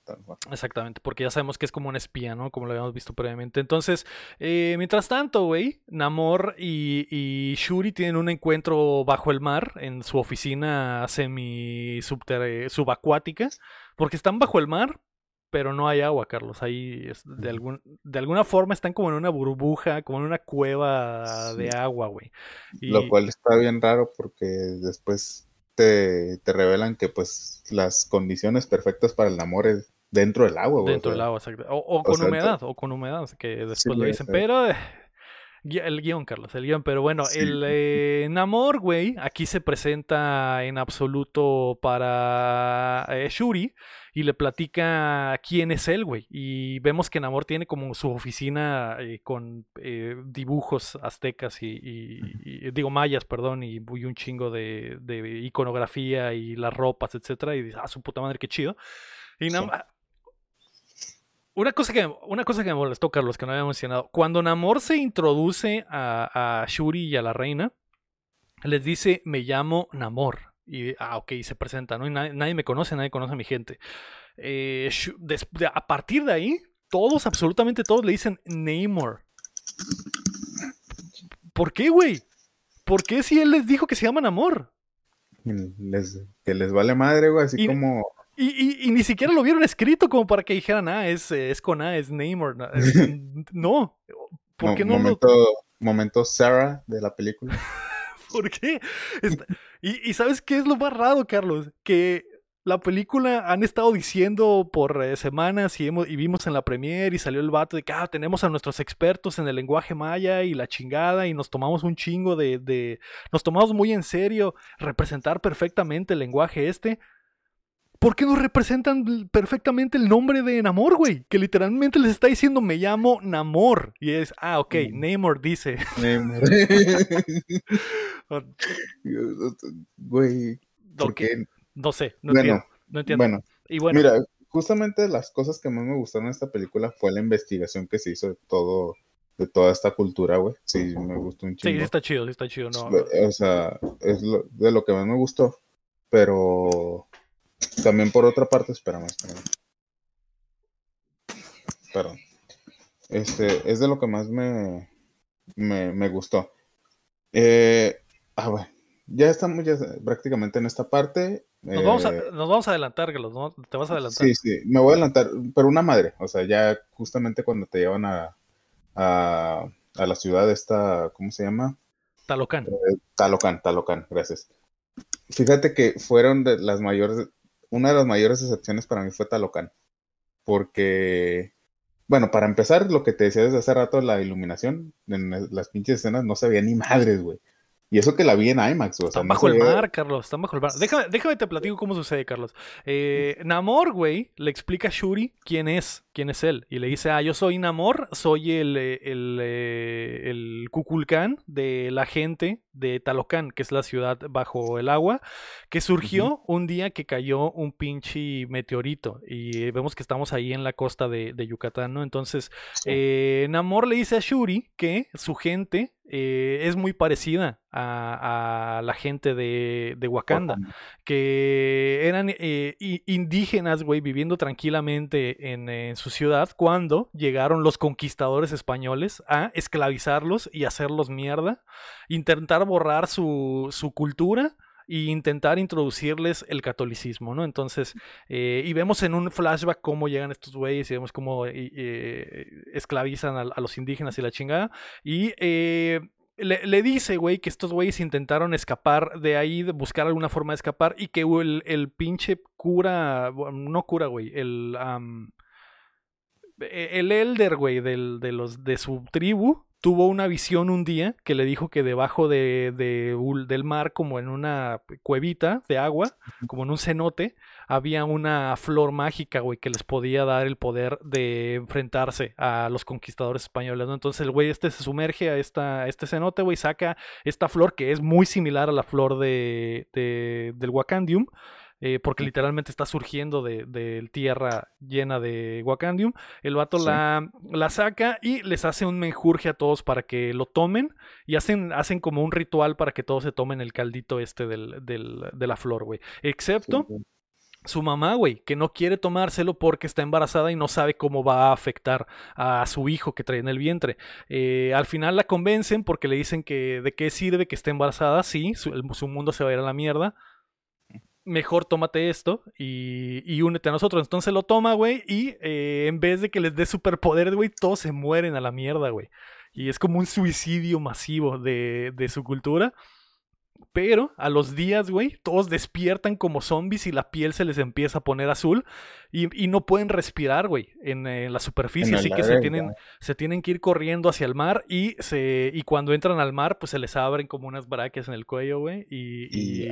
Exactamente, porque ya sabemos que es como un espía, ¿no? Como lo habíamos visto previamente. Entonces, eh, mientras tanto, güey, Namor y, y, Shuri tienen un encuentro bajo el mar en su oficina semi-subacuática. Porque están bajo el mar, pero no hay agua, Carlos. Ahí de, algún, de alguna forma están como en una burbuja, como en una cueva de agua, güey. Lo cual está bien raro porque después te, revelan que pues las condiciones perfectas para el amor es dentro del agua, güey. Dentro del agua, exacto. O, con humedad, o con humedad, que después lo dicen. Pero eh, el guion, Carlos, el guion. Pero bueno, el eh, Namor, güey, aquí se presenta en absoluto para eh, Shuri y le platica quién es él, güey. Y vemos que Namor tiene como su oficina eh, con eh, dibujos aztecas y, digo mayas, perdón, y, un chingo de, iconografía y las ropas, etcétera. Y dice, ah, su puta madre, qué chido. Y Namor... Una cosa, que, una cosa que me molestó, Carlos, que no había mencionado. Cuando Namor se introduce a, a Shuri y a la reina, les dice, me llamo Namor. Y, ah, ok, se presenta, ¿no? Y nadie, me conoce, nadie conoce a mi gente. Eh, a partir de ahí, todos, absolutamente todos le dicen Namor. ¿Por qué, güey? ¿Por qué si él les dijo que se llaman amor? que les vale madre, güey, así como... Y, ni siquiera lo vieron escrito como para que dijeran, ah, es, es con A, es Namor. No. ¿Por qué no, momento, Momento Sarah de la película. ¿Por qué? Y, ¿sabes qué es lo más raro, Carlos? Que la película han estado diciendo por eh, semanas y, hemos, y vimos en la premiere y salió el vato de que ah, tenemos a nuestros expertos en el lenguaje maya y la chingada y nos tomamos un chingo de, de... Nos tomamos muy en serio representar perfectamente el lenguaje este. ¿Por qué no representan perfectamente el nombre de Namor, güey? Que literalmente les está diciendo me llamo Namor. Y es, ah, ok, mm. Namor dice. Namor. güey. No sé, no entiendo. No entiendo. Bueno, y bueno, mira, justamente las cosas que más me gustaron de esta película fue la investigación que se hizo de todo, de toda esta cultura, güey. Sí, me gustó un chingo. Sí, está chido, sí está chido, no. O sea, es de lo que más me gustó. Pero también por otra parte, espérame, espérame. Perdón. Este, es de lo que más me, me, gustó. Eh, ah, bueno, ya estamos ya prácticamente en esta parte. Nos, vamos, a, eh, nos vamos a adelantar, ¿no? Te vas a adelantar. Sí, sí, me voy a adelantar, pero una madre. O sea, ya justamente cuando te llevan a, a, a la ciudad esta, ¿cómo se llama? Talocán. Eh, Talocán, Talocán, gracias. Fíjate que fueron de las mayores, una de las mayores excepciones para mí fue Talocan. Porque, bueno, para empezar, lo que te decía desde hace rato, la iluminación en las pinches escenas no se veía ni madres, güey. Y eso que la vi en IMAX, o sea, Están bajo el mar, Carlos, están bajo el mar. Déjame, déjame te platico cómo sucede, Carlos. Eh, Namor, güey, le explica a Shuri quién es, quién es él. Y le dice, ah, yo soy Namor, soy el, eh, el, eh, el Kukulkan de la gente de Talocan, que es la ciudad bajo el agua, que surgió un día que cayó un pinche meteorito. Y vemos que estamos ahí en la costa de, Yucatán, ¿no? Entonces, Namor le dice a Shuri que su gente es muy parecida a, la gente de, Wakanda, que eran eh, indígenas, güey, viviendo tranquilamente en, su ciudad cuando llegaron los conquistadores españoles a esclavizarlos y hacerlos mierda, intentar borrar su, su cultura e intentar introducirles el catolicismo, ¿no? Entonces, eh, y vemos en un flashback cómo llegan estos güeyes y vemos cómo esclavizan a, los indígenas y la chingada. Y le, dice, güey, que estos güeyes intentaron escapar de ahí, buscar alguna forma de escapar y que el, el pinche cura, no cura, güey, el, e, el elder, güey, del, de, los, de su tribu, tuvo una visión un día que le dijo que debajo de, del mar, como en una cuevita de agua, como en un cenote, había una flor mágica, güey, que les podía dar el poder de enfrentarse a los conquistadores españoles, ¿no? Entonces el güey este se sumerge a, esta, este cenote, güey, saca esta flor que es muy similar a la flor de, del Wakandium eh, porque literalmente está surgiendo de, tierra llena de Wakandium. El vato la, la, saca y les hace un menjurje a todos para que lo tomen y hacen, hacen como un ritual para que todos se tomen el caldito este del, de la flor, güey. Excepto... su mamá, güey, que no quiere tomárselo porque está embarazada y no sabe cómo va a afectar a su hijo que trae en el vientre. Eh, al final la convencen porque le dicen que de qué sirve que esté embarazada, sí, su, su, mundo se va a ir a la mierda, mejor tómate esto y, únete a nosotros. Entonces lo toma, güey, y eh, en vez de que les dé superpoder, güey, todos se mueren a la mierda, güey. Y es como un suicidio masivo de, de su cultura. Pero a los días, güey, todos despiertan como zombies y la piel se les empieza a poner azul y, no pueden respirar, güey, en, la superficie. Así que se tienen, se tienen que ir corriendo hacia el mar y, se, y cuando entran al mar, pues se les abren como unas braquias en el cuello, güey, y,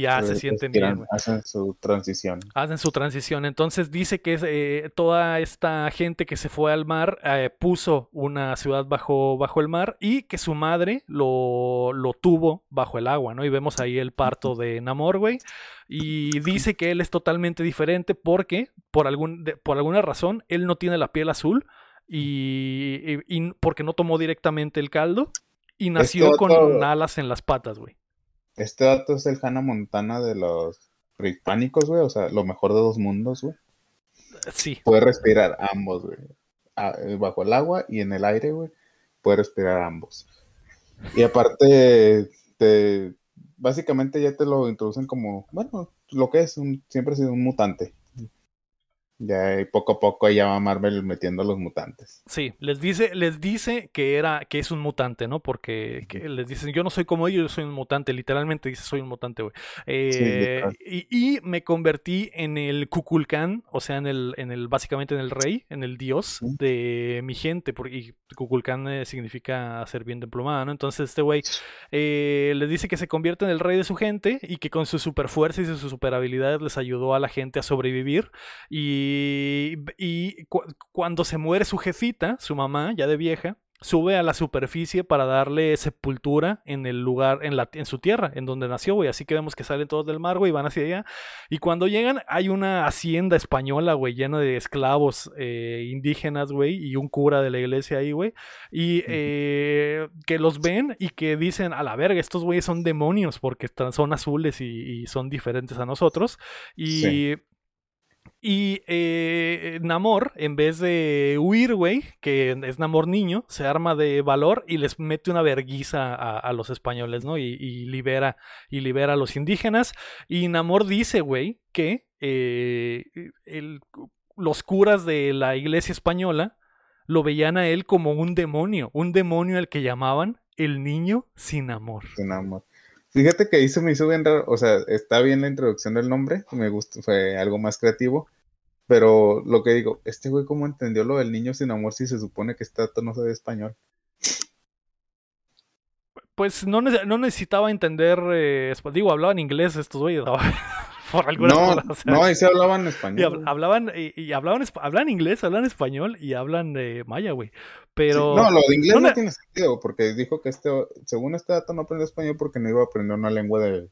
ya se sienten bien. Hacen su transición. Hacen su transición. Entonces dice que eh, toda esta gente que se fue al mar eh, puso una ciudad bajo, bajo el mar y que su madre lo, lo tuvo bajo el agua, ¿no? Y vemos ahí el parto de Namor, güey. Y dice que él es totalmente diferente porque, por, algún, por alguna razón, él no tiene la piel azul y, porque no tomó directamente el caldo y este nació con alas en las patas, güey. Este dato es el Hannah Montana de los prehispánicos, güey. O sea, lo mejor de dos mundos, güey. Sí. Puede respirar ambos, güey. Bajo el agua y en el aire, güey. Puede respirar ambos. Y aparte, te, básicamente ya te lo introducen como, bueno, lo que es, un, siempre ha sido un mutante. Ya poco a poco ya va Marvel metiendo a los mutantes. Sí, les dice, les dice que era, que es un mutante, ¿no? Porque les dicen, yo no soy como ellos, yo soy un mutante. Literalmente dice, soy un mutante, güey. Eh, y, me convertí en el Kukulkan, o sea, en el, en el, básicamente en el rey, en el dios de mi gente, porque Kukulkan eh, significa ser bien diplomado, ¿no? Entonces este güey eh, les dice que se convierte en el rey de su gente y que con su super fuerza y sus super habilidades les ayudó a la gente a sobrevivir. Y y, cuando se muere su jefita, su mamá, ya de vieja, sube a la superficie para darle sepultura en el lugar, en, la, en su tierra, en donde nació, güey. Así que vemos que salen todos del mar, güey, y van hacia allá. Y cuando llegan, hay una hacienda española, güey, llena de esclavos eh, indígenas, güey, y un cura de la iglesia ahí, güey. Y eh, que los ven y que dicen, a la verga, estos güeyes son demonios porque son azules y, son diferentes a nosotros. Y. Y eh, Namor, en vez de huir, güey, que es Namor niño, se arma de valor y les mete una verguiza a, los españoles, ¿no? Y, libera, y libera a los indígenas. Y Namor dice, güey, que eh, los curas de la iglesia española lo veían a él como un demonio, un demonio al que llamaban el niño sin amor. Sin amor. Fíjate que ahí se me hizo bien raro, o sea, está bien la introducción del nombre, me gustó, fue algo más creativo, pero lo que digo, este güey cómo entendió lo del niño sin amor si se supone que está no sabe español. Pues no, no necesitaba entender, eh, digo, hablaban inglés estos güeyes. por alguna no, no, ahí se hablaban español. Y hablaban, y, hablaban, hablan inglés, hablan español y hablan de maya, güey. Pero. no, lo de inglés no, tiene sentido, porque dijo que este, según este dato no aprendió español porque no iba a aprender una lengua de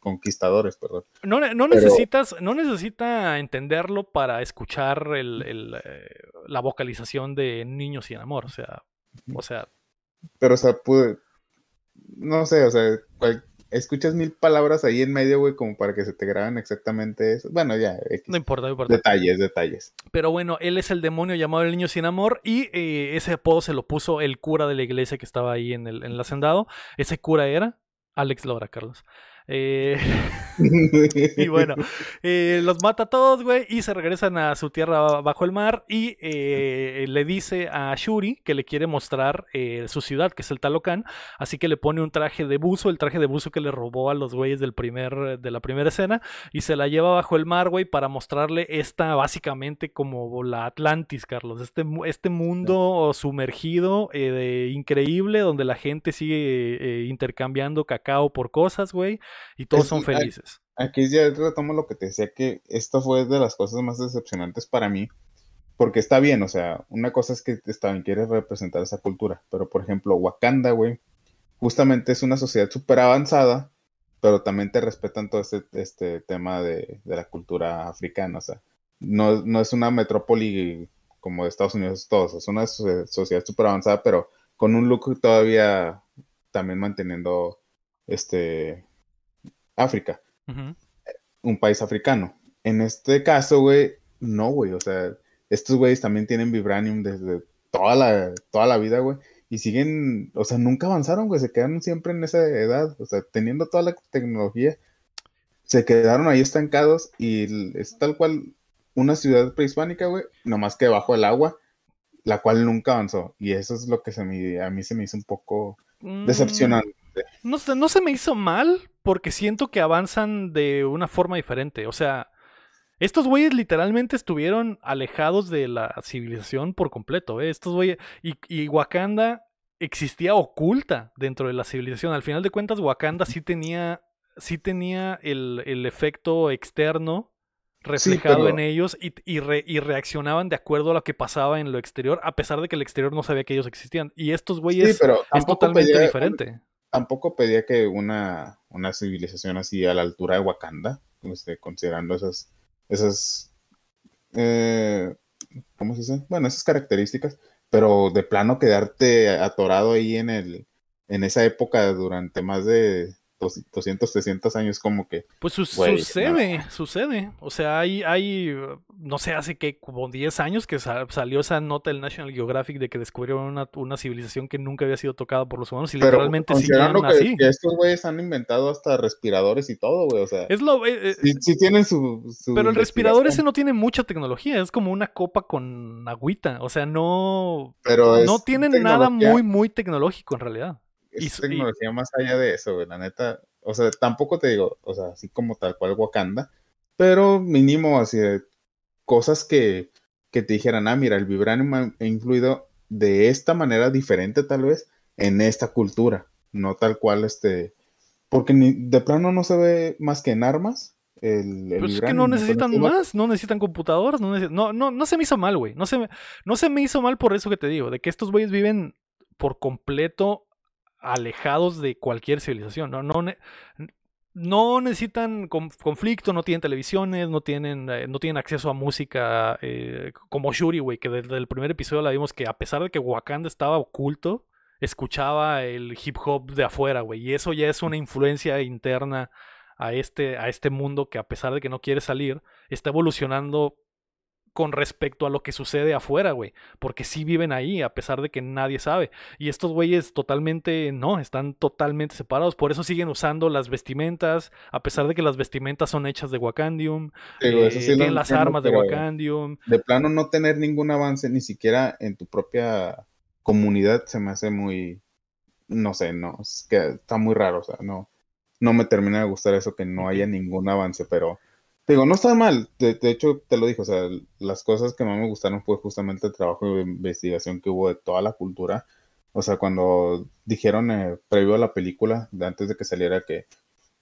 conquistadores, perdón. No, no necesitas, no necesita entenderlo para escuchar el, el, eh, la vocalización de niños y en amor, o sea, o sea. Pero, o sea, pude, no sé, o sea, escuchas mil palabras ahí en medio, güey, como para que se te graben exactamente eso. Bueno, ya. No importa, no importa. Detalles, detalles. Pero bueno, él es el demonio llamado el niño sin amor y eh, ese apodo se lo puso el cura de la iglesia que estaba ahí en el, en el hacendado. Ese cura era Alex Lora, Carlos. Eh, y bueno, eh, los mata a todos, güey, y se regresan a su tierra bajo el mar y eh, le dice a Shuri que le quiere mostrar su ciudad, que es el Talocan, así que le pone un traje de buzo, el traje de buzo que le robó a los güeyes del primer, de la primera escena, y se la lleva bajo el mar, güey, para mostrarle esta básicamente como la Atlantis, Carlos, este, este mundo sumergido, increíble, donde la gente sigue intercambiando cacao por cosas, güey y todos son felices. Aquí ya retomo lo que te decía, que esto fue de las cosas más decepcionantes para mí, porque está bien, o sea, una cosa es que también quieres representar esa cultura, pero por ejemplo, Wakanda, güey, justamente es una sociedad súper avanzada, pero también te respetan todo este, este tema de, la cultura africana, o sea, no, no es una metrópoli como de Estados Unidos todos, es una sociedad súper avanzada, pero con un look todavía también manteniendo este África, un país africano. En este caso, güey, no, güey, o sea, estos güeyes también tienen vibranium desde toda la, toda la vida, güey, y siguen, o sea, nunca avanzaron, güey, se quedaron siempre en esa edad, o sea, teniendo toda la tecnología, se quedaron ahí estancados y es tal cual una ciudad prehispánica, güey, nomás que bajo el agua, la cual nunca avanzó, y eso es lo que se me, a mí se me hizo un poco mm, decepcionante. No, no se me hizo mal, porque siento que avanzan de una forma diferente. O sea, estos güeyes literalmente estuvieron alejados de la civilización por completo. ¿eh? Estos güeyes. Y, Wakanda existía oculta dentro de la civilización. Al final de cuentas, Wakanda sí tenía. Sí tenía el, efecto externo reflejado en ellos y, y, reaccionaban de acuerdo a lo que pasaba en lo exterior, a pesar de que el exterior no sabía que ellos existían. Y estos güeyes es totalmente diferente tampoco pedía que una, una civilización así a la altura de Wakanda, este, considerando esas, esas, eh, ¿cómo se dice? Bueno, esas características, pero de plano quedarte atorado ahí en el, en esa época durante más de 200, 300 años como que... Pues sucede, sucede. O sea, hay, hay, no sé, hace que como 10 años que salió esa nota del National Geographic de que descubrieron una, civilización que nunca había sido tocada por los humanos y literalmente siguen que, así. Que estos güeyes han inventado hasta respiradores y todo, güey, o sea... Es lo... Eh, eh, sí, tienen su, Pero el respirador ese no tiene mucha tecnología, es como una copa con agüita, o sea, no... Pero no tienen nada muy, muy tecnológico en realidad es tecnología más allá de eso, güey. La neta, o sea, tampoco te digo, o sea, así como tal cual Wakanda, pero mínimo así de cosas que, que te dijeran, ah, mira, el vibranium ha influido de esta manera diferente tal vez en esta cultura, no tal cual este, porque ni, de plano no se ve más que en armas. El, el pues es que no necesitan más, no necesitan computadoras, no, no, no, no se me hizo mal, güey. No se, me, no se me hizo mal por eso que te digo, de que estos güeyes viven por completo alejados de cualquier civilización. No, no, no necesitan conflicto, no tienen televisiones, no tienen, eh, no tienen acceso a música eh, como Shuri, güey, que desde el primer episodio la vimos que a pesar de que Wakanda estaba oculto, escuchaba el hip hop de afuera, güey. Y eso ya es una influencia interna a este, a este mundo que a pesar de que no quiere salir, está evolucionando con respecto a lo que sucede afuera, güey. Porque sí viven ahí, a pesar de que nadie sabe. Y estos güeyes totalmente, no, están totalmente separados. Por eso siguen usando las vestimentas, a pesar de que las vestimentas son hechas de Wakandium. Eh, tienen las armas de Wakandium. De plano, no tener ningún avance, ni siquiera en tu propia comunidad, se me hace muy. No sé, no, es que está muy raro, o sea, no. No me termina de gustar eso que no haya ningún avance, pero digo, no está mal. De, hecho, te lo dijo, o sea, las cosas que más me gustaron fue justamente el trabajo de investigación que hubo de toda la cultura. O sea, cuando dijeron eh, previo a la película, antes de que saliera, que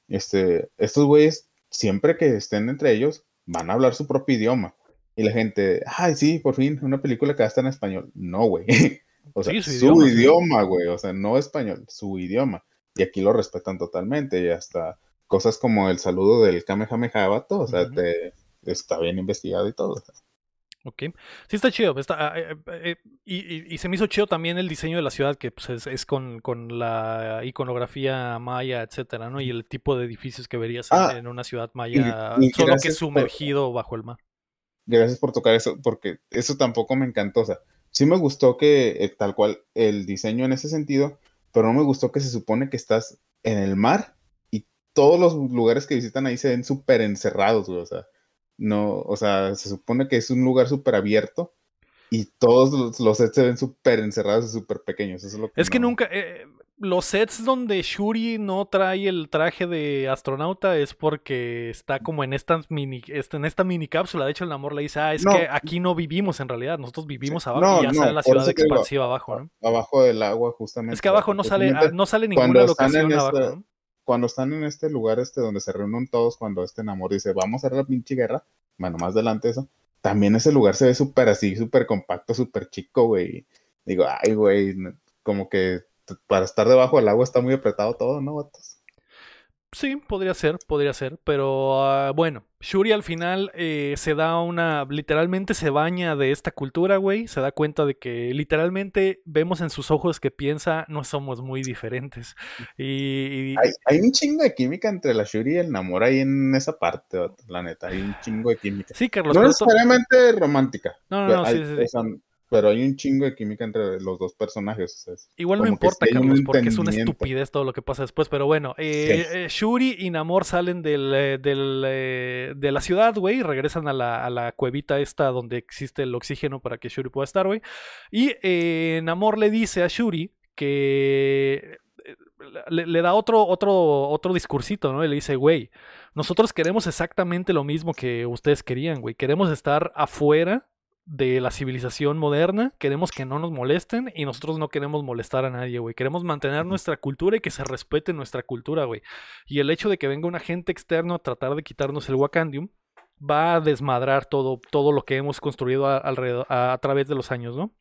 este, estos güeyes, siempre que estén entre ellos, van a hablar su propio idioma. Y la gente, ay, sí, por fin, una película que va a estar en español. No, güey. o sea, su, idioma, güey. O sea, no español, su idioma. Y aquí lo respetan totalmente. Y hasta cosas como el saludo del Kamehameha Bato, o sea, te, está bien investigado y todo. Ok. Sí, está chido. Está, ah, eh, eh, y, se me hizo chido también el diseño de la ciudad, que pues, es, con, la iconografía maya, etcétera, ¿no? Y el tipo de edificios que verías en, ah, una ciudad maya, solo que sumergido bajo el mar. Gracias por tocar eso, porque eso tampoco me encantó. O sea, sí me gustó que eh, tal cual el diseño en ese sentido, pero no me gustó que se supone que estás en el mar todos los lugares que visitan ahí se ven súper encerrados, güey. O sea, no, o sea, se supone que es un lugar súper abierto y todos los, sets se ven súper encerrados y súper pequeños. Eso es, lo que, es que nunca. Eh, los sets donde Shuri no trae el traje de astronauta es porque está como en esta mini, este, en esta mini cápsula. De hecho, el amor le dice, ah, es que aquí no vivimos en realidad, nosotros vivimos abajo y ya sale la ciudad expansiva abajo, ¿no? Abajo del agua, justamente. Es que abajo no sale, no sale ninguna locación abajo. Cuando están en este lugar este donde se reúnen todos, cuando este amor dice, vamos a hacer la pinche guerra, bueno, más adelante eso, también ese lugar se ve súper así, súper compacto, súper chico, güey. Digo, ay, güey, como que para estar debajo del agua está muy apretado todo, ¿no, vatos? Sí, podría ser, podría ser, pero ah, bueno, Shuri al final eh, se da una, literalmente se baña de esta cultura, güey, se da cuenta de que literalmente vemos en sus ojos que piensa, no somos muy diferentes. Y, Hay, un chingo de química entre la Shuri y el Namor ahí en esa parte, la neta, hay un chingo de química. Sí, Carlos. No necesariamente romántica. No, no, no, sí, sí, sí pero hay un chingo de química entre los dos personajes. Igual no importa, Carlos, porque es una estupidez todo lo que pasa después. Pero bueno, eh, eh, Shuri y Namor salen del, eh, de la ciudad, güey, y regresan a la, a la, cuevita esta donde existe el oxígeno para que Shuri pueda estar, güey. Y Namor le dice a Shuri que le, le, da otro, otro, otro discursito, ¿no? Y le dice, güey, nosotros queremos exactamente lo mismo que ustedes querían, güey. Queremos estar afuera de la civilización moderna, queremos que no nos molesten y nosotros no queremos molestar a nadie, güey. Queremos mantener nuestra cultura y que se respete nuestra cultura, güey. Y el hecho de que venga un agente externo a tratar de quitarnos el Wakandium va a desmadrar todo, todo lo que hemos construido a, alrededor, a, través de los años, ¿no?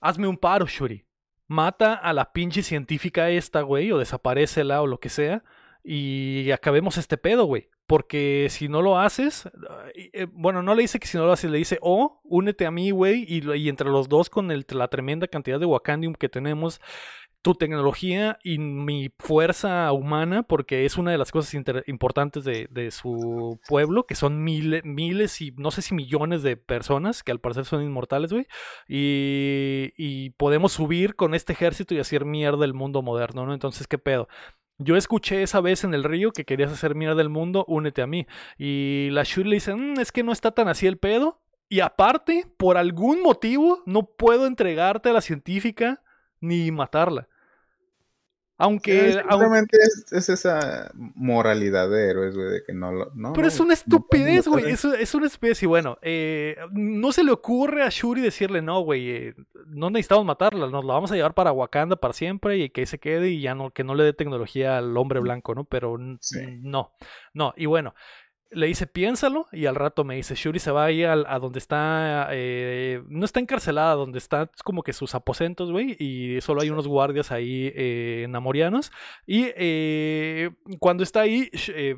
Hazme un paro, Shuri. Mata a la pinche científica esta, güey, o desaparecela o lo que sea, y acabemos este pedo, güey. Porque si no lo haces, eh, bueno, no le dice que si no lo haces, le dice, oh, únete a mí, güey, y, entre los dos con la tremenda cantidad de Wakandium que tenemos, tu tecnología y mi fuerza humana, porque es una de las cosas importantes de, su pueblo, que son miles, miles y no sé si millones de personas que al parecer son inmortales, güey, y, y podemos subir con este ejército y hacer mierda el mundo moderno, ¿no? Entonces, ¿qué pedo? Yo escuché esa vez en el río que querías hacer mierda del mundo, únete a mí. Y la Shuri le dice, mm, es que no está tan así el pedo. Y aparte, por algún motivo, no puedo entregarte a la científica ni matarla. Aunque. simplemente es, esa moralidad de héroes, güey, de que no lo. No, pero es una estupidez, güey. es, es, una especie. Bueno, eh, no se le ocurre a Shuri decirle, no, güey, eh, no necesitamos matarla, nos la vamos a llevar para Wakanda para siempre y que se quede y ya no, que no le dé tecnología al hombre blanco, ¿no? Pero no, no. Y bueno, le dice, piénsalo, y al rato me dice, Shuri se va ahí a, a donde está, eh, no está encarcelada, donde está como que sus aposentos, güey, y solo hay unos guardias ahí eh, namorianos, y eh, cuando está ahí, eh,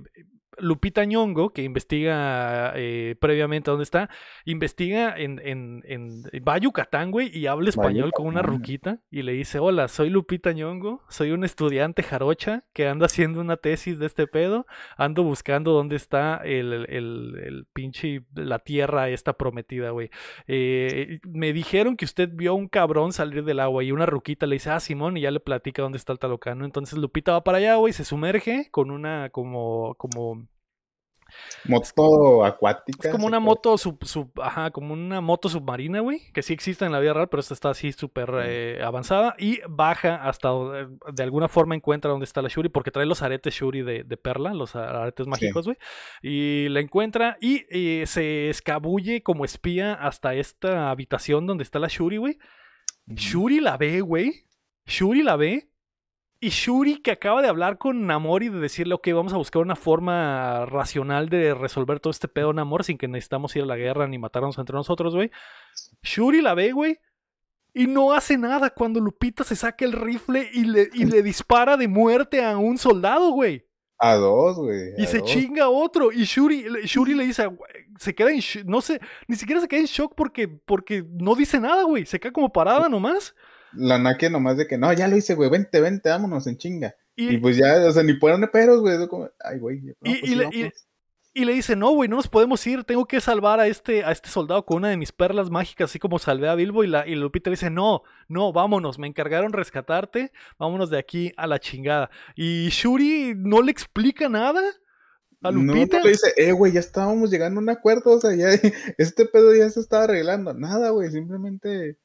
Lupita Ñongo, que investiga eh, previamente dónde está, investiga en, en, en va a Yucatán, güey, y habla español con una ruquita y le dice, hola, soy Lupita Ñongo, soy un estudiante jarocha que anda haciendo una tesis de este pedo, ando buscando dónde está el, el, el pinche, la tierra esta prometida, güey. Eh, me dijeron que usted vio un cabrón salir del agua y una ruquita le dice, ah, Simón, y ya le platica dónde está el talocano. Entonces Lupita va para allá, güey, se sumerge con una como, como Moto acuática. Es como una moto sub, ajá, como una moto submarina, güey, que sí existe en la vida real, pero esta está así súper eh, avanzada y baja hasta de alguna forma encuentra donde está la Shuri porque trae los aretes Shuri de, perla, los aretes mágicos, güey, y la encuentra y eh, se escabulle como espía hasta esta habitación donde está la Shuri, güey. Shuri la ve, güey. Shuri la ve y Shuri, que acaba de hablar con Namor y de decirle, ok, vamos a buscar una forma racional de resolver todo este pedo Namor sin que necesitamos ir a la guerra ni matarnos entre nosotros, güey. Shuri la ve, güey. Y no hace nada cuando Lupita se saca el rifle y le, y le dispara de muerte a un soldado, güey. A dos, güey. Y se chinga otro. Y Shuri, Shuri le dice, se queda en no sé, ni siquiera se queda en shock porque, porque no dice nada, güey. Se queda como parada nomás la naque nomás de que no, ya lo hice, güey, vente, vente, vámonos en chinga. Y, pues ya, o sea, ni ponen peros, güey. Como, ay, güey. y, pues le, pues". Y le dice, no, güey, no nos podemos ir, tengo que salvar a este, a este soldado con una de mis perlas mágicas, así como salvé a Bilbo. Y, la, y Lupita le dice, no, no, vámonos, me encargaron rescatarte, vámonos de aquí a la chingada. Y Shuri no le explica nada. A Lupita. No, le dice, eh, güey, ya estábamos llegando a un acuerdo, o sea, ya este pedo ya se estaba arreglando. Nada, güey, simplemente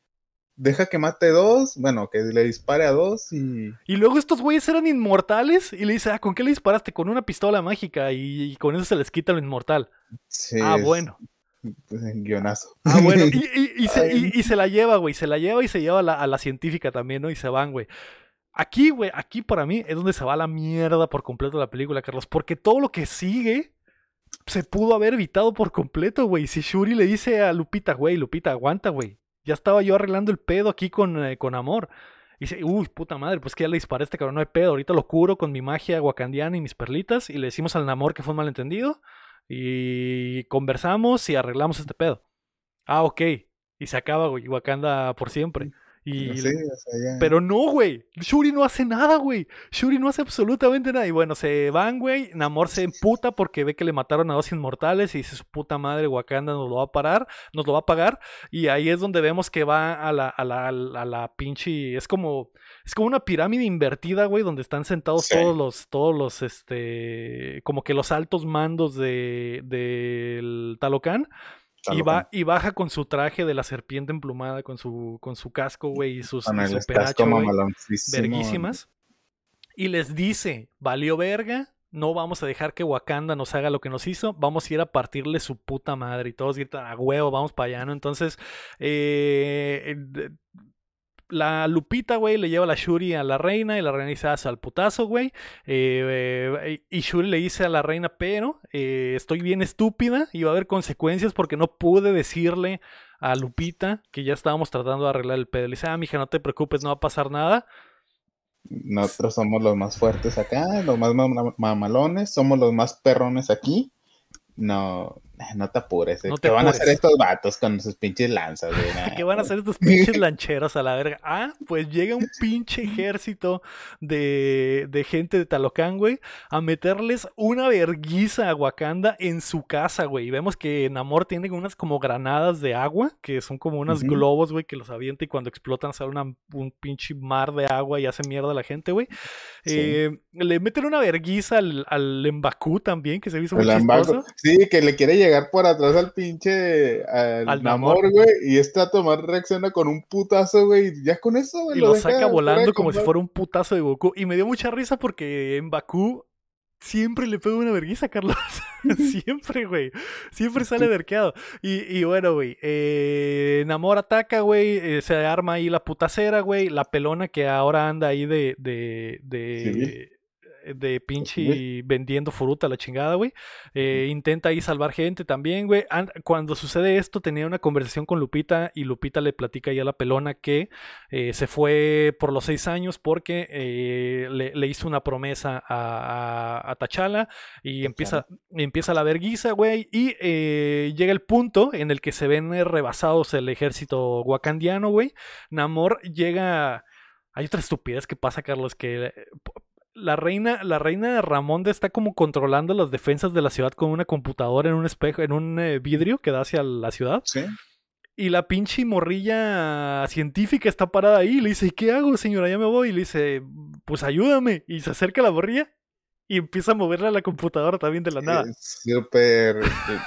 deja que mate dos, bueno, que le dispare a dos y... Y luego estos güeyes eran inmortales y le dice, ah, ¿con qué le disparaste? Con una pistola mágica y, con eso se les quita lo inmortal. Sí, ah, bueno. Pues en guionazo. Ah, bueno, y, se, la lleva, güey, se la lleva y se lleva a la, a la científica también, ¿no? Y se van, güey. Aquí, güey, aquí para mí es donde se va la mierda por completo la película, Carlos, porque todo lo que sigue se pudo haber evitado por completo, güey. Si Shuri le dice a Lupita, güey, Lupita, aguanta, güey ya estaba yo arreglando el pedo aquí con, eh, con amor. Y dice, uy, puta madre, pues que ya le disparé este cabrón, no hay pedo. Ahorita lo curo con mi magia wakandiana y mis perlitas. Y le decimos al Namor que fue un malentendido. Y conversamos y arreglamos este pedo. Ah, ok. Y se acaba, güey, Wakanda por siempre. Y, Pero no, güey. Shuri no hace nada, güey. Shuri no hace absolutamente nada. Y bueno, se van, güey. Namor se emputa porque ve que le mataron a dos inmortales y dice su puta madre, Wakanda nos lo va a parar, nos lo va a pagar. Y ahí es donde vemos que va a la, a la, a la, pinche. Es como. Es como una pirámide invertida, güey, donde están sentados todos los, todos los, este, como que los altos mandos de, del Talocan. Y, va, y baja con su traje de la serpiente emplumada, con su, con su casco, güey, y sus y su verguísimas. Y les dice, valió verga, no vamos a dejar que Wakanda nos haga lo que nos hizo, vamos a ir a partirle su puta madre. Y todos gritan, a huevo, vamos para allá, ¿no? Entonces, eh, la Lupita, güey, le lleva la Shuri a la reina y la reina dice, al putazo, güey. Eh, y Shuri le dice a la reina, pero eh, estoy bien estúpida y va a haber consecuencias porque no pude decirle a Lupita que ya estábamos tratando de arreglar el pedo. Le dice, ah, mija, no te preocupes, no va a pasar nada. Nosotros somos los más fuertes acá, los más mamalones, somos los más perrones aquí. No, no te apures. Eh. ¿Qué van a hacer estos vatos con sus pinches lanzas, güey? ¿Qué van a hacer estos pinches lancheros a la verga? Ah, pues llega un pinche ejército de, de gente de Talocán, güey, a meterles una verguiza a Wakanda en su casa, güey. Y vemos que Namor tiene unas como granadas de agua, que son como unos globos, güey, que los avienta y cuando explotan sale una, un pinche mar de agua y hace mierda a la gente, güey. Eh, le meten una verguiza al, al Mbaku también, que se hizo muy chistoso. Sí, que le quiere llegar por atrás al pinche al, Namor, güey, y este tomar reacciona con un putazo, güey, y ya con eso, güey. Y lo, saca volando como si fuera un putazo de Goku. Y me dio mucha risa porque en Bakú siempre le pega una vergüenza, Carlos. siempre, güey. Siempre sale verqueado. Y, y bueno, güey. Eh, Namor ataca, güey. Eh, se arma ahí la putacera, güey. La pelona que ahora anda ahí de. de, de de pinche vendiendo fruta, la chingada, güey. Eh, intenta ahí salvar gente también, güey. Cuando sucede esto, tenía una conversación con Lupita y Lupita le platica ya a la pelona que eh, se fue por los seis años porque eh, le, hizo una promesa a, a, Tachala y empieza, empieza la verguiza, güey. Y llega el punto en el que se ven rebasados el ejército wakandiano, güey. Namor llega... Hay otra estupidez que pasa, Carlos, que la reina, la reina Ramonda está como controlando las defensas de la ciudad con una computadora en un espejo, en un eh, vidrio que da hacia la ciudad. Sí. Y la pinche morrilla científica está parada ahí y le dice, ¿qué hago, señora? Ya me voy. Y le dice, pues ayúdame. Y se acerca a la morrilla y empieza a moverla a la computadora también de la nada. Súper,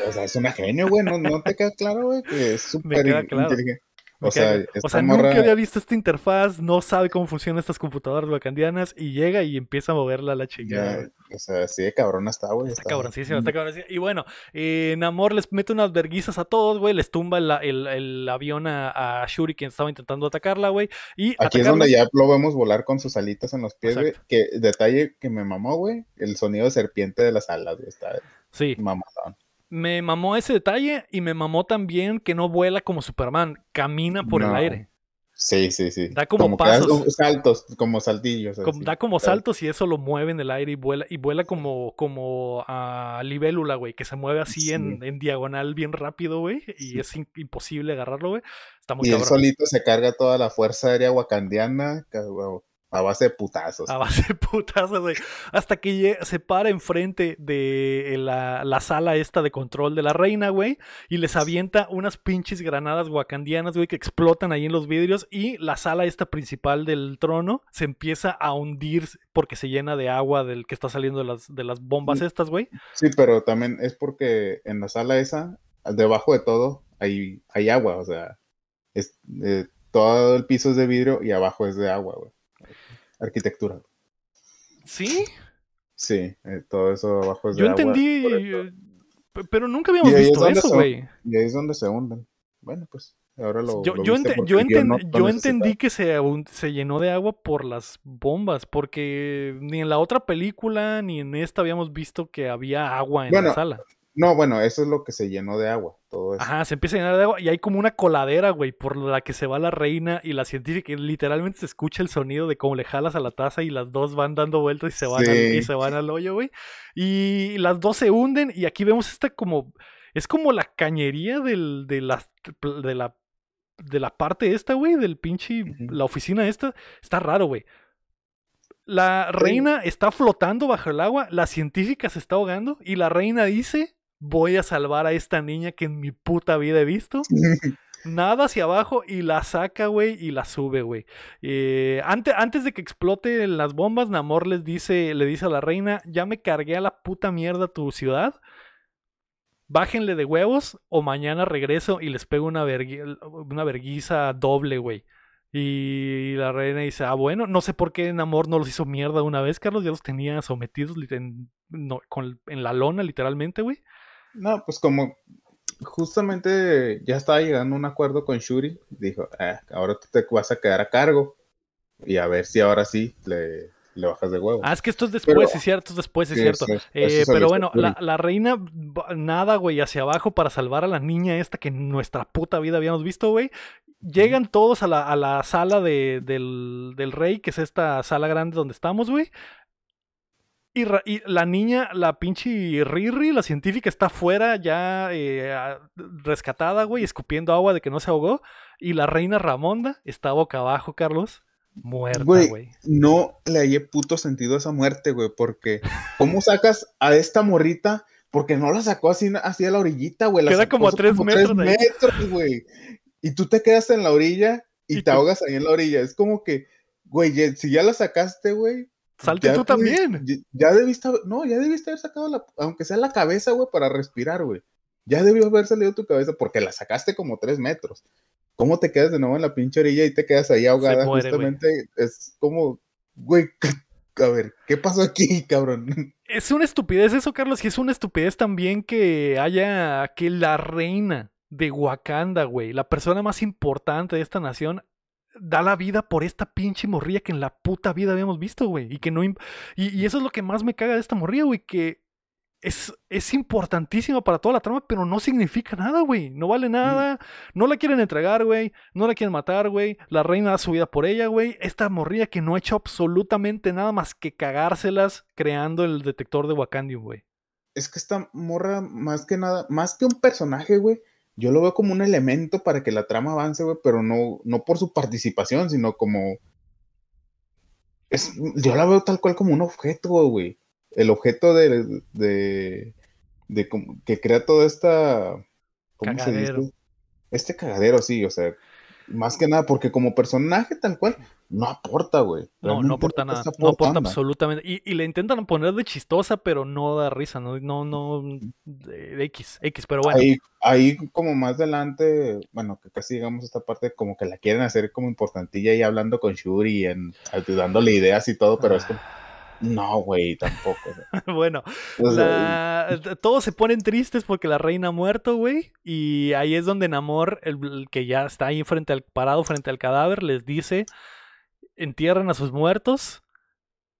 o sea, es una genio, güey. ¿No, te queda claro, güey? Que es súper inteligente. O sea, nunca había visto esta interfaz, no sabe cómo funcionan estas computadoras wakandianas y llega y empieza a moverla a la chingada. o sea, sí de cabrona está, güey. Está, cabroncísima, está cabroncísima. Y bueno, eh, Namor les mete unas verguizas a todos, güey. Les tumba el, avión a, Shuri, quien estaba intentando atacarla, güey. Y Aquí es donde ya lo vemos volar con sus alitas en los pies, güey. Que detalle que me mamó, güey. El sonido de serpiente de las alas, güey. Está sí. mamadón me mamó ese detalle y me mamó también que no vuela como Superman, camina por el aire. Sí, sí, sí. Da como, pasos. saltos, como saltillos. da como saltos y eso lo mueve en el aire y vuela, y vuela como, como a libélula, güey, que se mueve así en, diagonal bien rápido, güey, y es imposible agarrarlo, güey. Está muy Y él solito se carga toda la fuerza aérea wakandiana, a base de putazos. A base de putazos, güey. Hasta que se para enfrente de la, la, sala esta de control de la reina, güey. Y les avienta unas pinches granadas wakandianas, güey, que explotan ahí en los vidrios. Y la sala esta principal del trono se empieza a hundir porque se llena de agua del que está saliendo de las, de las bombas estas, güey. Sí, pero también es porque en la sala esa, debajo de todo, hay, hay agua. O sea, es, eh, todo el piso es de vidrio y abajo es de agua, güey. Arquitectura. ¿Sí? Sí, eh, todo eso abajo es Yo de entendí, eh, pero nunca habíamos es visto eso, güey. Y ahí es donde se hunden. Bueno, pues ahora lo. Yo, lo yo, ente- yo, yo enten- no- yo no entendí que se, se llenó de agua por las bombas, porque ni en la otra película ni en esta habíamos visto que había agua en la sala. No, bueno, eso es lo que se llenó de agua. Todo eso. Ajá, se empieza a llenar de agua y hay como una coladera, güey, por la que se va la reina y la científica. Y literalmente se escucha el sonido de cómo le jalas a la taza y las dos van dando vueltas y se van, al, y se van al hoyo, güey. Y las dos se hunden y aquí vemos esta como... Es como la cañería del, de, las, de, la, de la parte esta, güey, del pinche... La oficina esta. Está raro, güey. La reina está flotando bajo el agua, la científica se está ahogando y la reina dice, voy a salvar a esta niña que en mi puta vida he visto. Nada hacia abajo y la saca, güey, y la sube, güey. Eh, antes, antes de que exploten las bombas, Namor les dice, le dice a la reina, ya me cargué a la puta mierda tu ciudad. Bájenle de huevos o mañana regreso y les pego una, vergui- una verguiza doble, güey. Y la reina dice, ah, bueno, no sé por qué Namor no los hizo mierda una vez, Carlos, ya los tenía sometidos en, no, con- en la lona, literalmente, güey. No, pues como justamente ya estaba llegando a un acuerdo con Shuri, dijo, "Ah, ahora tú te vas a quedar a cargo y a ver si ahora sí le, le bajas de huevo. Ah, es que esto es después, Pero- es cierto, es después, es cierto. eso- eso Eh, pero bueno, la, la reina nada, güey, hacia abajo para salvar a la niña esta que en nuestra puta vida habíamos visto, güey. Llegan todos a la, a la sala de- del, del rey, que es esta sala grande donde estamos, güey. Y, la niña, la pinche Riri, la científica, está afuera ya eh, rescatada, güey, escupiendo agua de que no se ahogó. Y la reina Ramonda está boca abajo, Carlos, muerta, Güey, güey. No le hallé puto sentido a esa muerte, güey, porque ¿cómo sacas a esta morrita? Porque no la sacó así, así a la orillita, güey. la Queda como a tres metros de ahí. metros, güey. Y tú te quedas en la orilla y, Y te tú- ahogas ahí en la orilla. Es como que, güey, si ya la sacaste, güey. Salte ya tú también. Ya, ya debiste, haber- no, ya debiste haber sacado la, aunque sea la cabeza, güey, para respirar, güey. Ya debió haber salido tu cabeza porque la sacaste como tres metros. ¿Cómo te quedas de nuevo en la pinche orilla y te quedas ahí ahogada? muere. Justamente es como, güey, a ver, ¿qué pasó aquí, cabrón? Es una estupidez eso, Carlos, y es una estupidez también que haya que la reina de Wakanda, güey, la persona más importante de esta nación, da la vida por esta pinche morrilla que en la puta vida habíamos visto, güey. Y que no. Y, y eso es lo que más me caga de esta morrilla, güey, que es, es importantísima para toda la trama, pero no significa nada, güey. No vale nada. No la quieren entregar, güey. No la quieren matar, güey. La reina da su vida por ella, güey. Esta morrilla que no ha hecho absolutamente nada más que cagárselas creando el detector de Wakandium, güey. Es que esta morra, más que nada, más que un personaje, güey, yo lo veo como un elemento para que la trama avance, güey, pero no, no por su participación, sino como... Es, yo la veo tal cual como un objeto, güey. El objeto de, de, de como- que crea toda esta... ¿Cómo Cagadero. se dice? Este cagadero, sí, o sea, más que nada, porque como personaje tal cual, no aporta, güey. No, no aporta nada. No aporta absolutamente. Y, y le intentan poner de chistosa, pero no da risa, no, no, no. X, X, pero bueno. Ahí, ahí como más adelante, bueno, que casi llegamos a esta parte, como que la quieren hacer como importantilla y hablando con Shuri, en, dándole ideas y todo, pero es como, no, güey, tampoco. bueno, o sea, la- todos se ponen tristes porque la reina ha muerto, güey. Y ahí es donde Namor, el, el que ya está ahí frente al, parado frente al cadáver, les dice: entierran a sus muertos,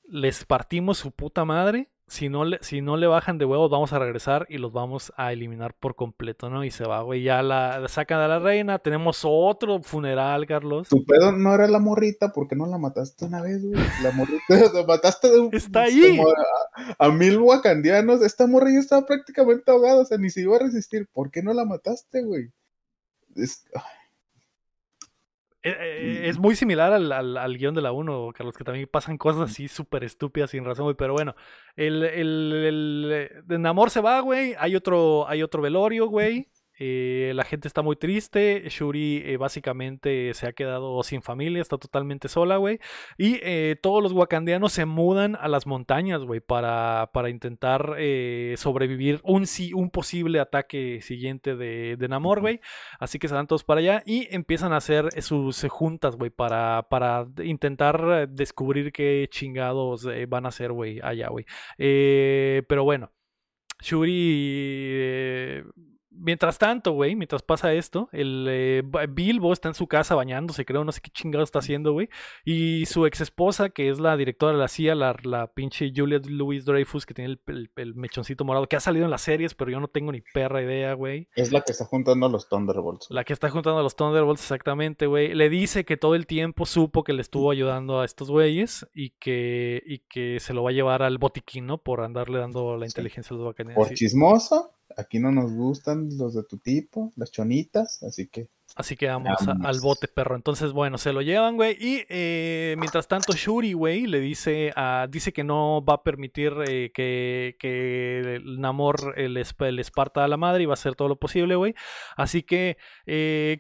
les partimos su puta madre. Si no, le, si no le bajan de huevos, vamos a regresar y los vamos a eliminar por completo, ¿no? Y se va, güey. Ya la, la sacan a la reina. Tenemos otro funeral, Carlos. tu pedo no era la morrita, ¿por qué no la mataste una vez, güey? La morrita, la mataste de un, Está ahí. a, a mil wakandianos, esta morra ya estaba prácticamente ahogada, o sea, ni se iba a resistir, ¿por qué no la mataste, güey? Es- es muy similar al, al, guion de la 1, Carlos, que también pasan cosas así súper estúpidas sin razón, güey. Pero bueno, el, el, el, el Namor se va, güey. Hay otro, hay otro velorio, güey. Eh, la gente está muy triste. Shuri eh, básicamente se ha quedado sin familia, está totalmente sola, güey. Y eh, todos los wakandianos se mudan a las montañas, güey, para, para intentar sobrevivir un, un posible ataque siguiente de, de Namor, güey. Así que se van todos para allá y empiezan a hacer sus juntas, güey, para, para intentar descubrir qué chingados van a hacer, güey, allá, güey. pero bueno. Shuri Mientras tanto, güey, mientras pasa esto, el eh, Bilbo está en su casa bañándose, creo, no sé qué chingado está haciendo, güey. Y su ex esposa, que es la directora de la CIA, la, la pinche Juliet Louis Dreyfus, que tiene el, mechoncito morado, que ha salido en las series, pero yo no tengo ni perra idea, güey. Es la que está juntando a los Thunderbolts. La que está juntando a los Thunderbolts, exactamente, güey. Le dice que todo el tiempo supo que le estuvo ayudando a estos güeyes y que, y que se lo va a llevar al botiquín, ¿no? Por andarle dando la inteligencia a los bacanes. Por chismoso aquí no nos gustan los de tu tipo, las chonitas, así que. Así que vamos, al bote, perro. Entonces, bueno, se lo llevan, güey. Y eh, mientras tanto, Shuri, güey, le dice a, dice que no va a permitir eh, que, que, el Namor eh, les, parta a la madre y va a hacer todo lo posible, güey. Así que,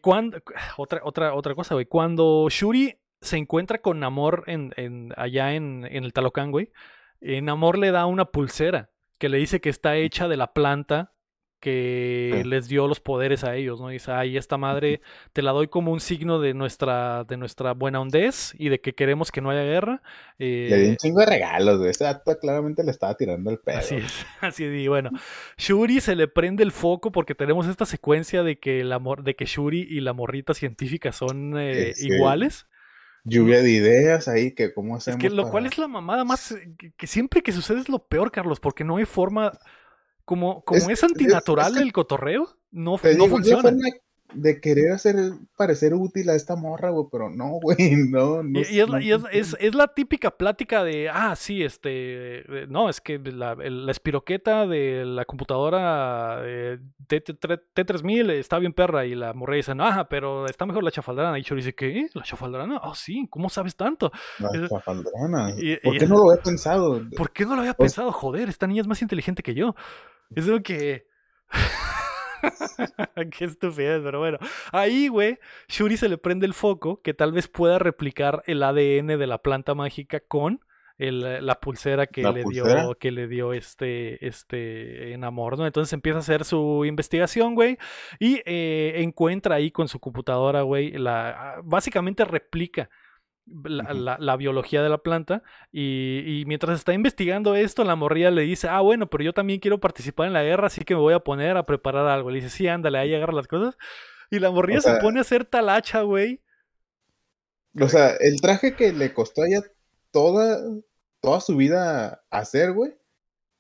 cuando, otra, otra, otra cosa, güey. Cuando Shuri se encuentra con Namor en, en allá en, en el Talocán, güey, Namor le da una pulsera que le dice que está hecha de la planta que les dio los poderes a ellos, ¿no? dice, ay, esta madre te la doy como un signo de nuestra, de nuestra buena hondez y de que queremos que no haya guerra. le di un eh, chingo de regalos, güey. Acto claramente le estaba tirando el pedo. Así es, así es. Y bueno, Shuri se le prende el foco porque tenemos esta secuencia de que, amor, de que Shuri y la morrita científica son eh, iguales. Lluvia de ideas ahí, que cómo hacemos. Es que lo cual es la mamada más. Eh, que siempre que sucede es lo peor, Carlos, porque no hay forma como, como es, antinatural el cotorreo, no, no funciona de querer hacer parecer útil a esta morra, güey, pero no, güey, no. no y, es, la, y es, es, la, típica plática de, ah, sí, este, no, es que la, la espiroqueta de la computadora eh, T3000 está bien perra y la morra dice, ah, pero está mejor la chafaldrana. Y yo dice, ¿qué? ¿La chafaldrana? Ah, sí, ¿cómo sabes tanto? La chafaldrana. ¿Por qué no lo había pensado? ¿Por qué no lo había pensado? Joder, esta niña es más inteligente que yo. Es lo que... Qué estupidez, pero bueno. Ahí, güey, Shuri se le prende el foco que tal vez pueda replicar el ADN de la planta mágica con la pulsera que le dio que le dio este este enamor, ¿no? Entonces empieza a hacer su investigación, güey, y eh, encuentra ahí con su computadora, güey, la básicamente replica la, biología de la planta. Y, mientras está investigando esto, la morría le dice, ah, bueno, pero yo también quiero participar en la guerra, así que me voy a poner a preparar algo. Le dice, sí, ándale, ahí agarra las cosas. Y la morría se pone a hacer talacha, güey. O sea, el traje que le costó a ella toda, toda su vida hacer, güey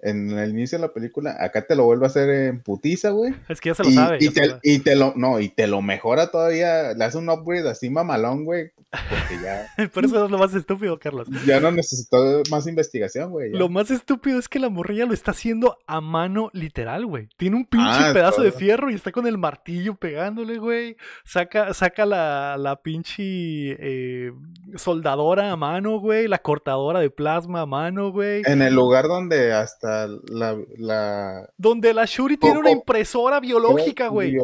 en el inicio de la película, acá te lo vuelve a hacer en putiza, güey. Es que ya se lo sabe. Y te, y te, lo, no, y te lo mejora todavía, le hace un upgrade así mamalón, güey. Porque ya. Por eso es lo más estúpido, Carlos. Ya no necesito más investigación, güey. Lo más estúpido es que la morrilla lo está haciendo a mano literal, güey. Tiene un pinche ah, pedazo de fierro y está con el martillo pegándole, güey. Saca, saca la, la pinche eh, soldadora a mano, güey. La cortadora de plasma a mano, güey. En el lugar donde hasta la, la, Donde la Shuri tiene una impresora biológica, güey.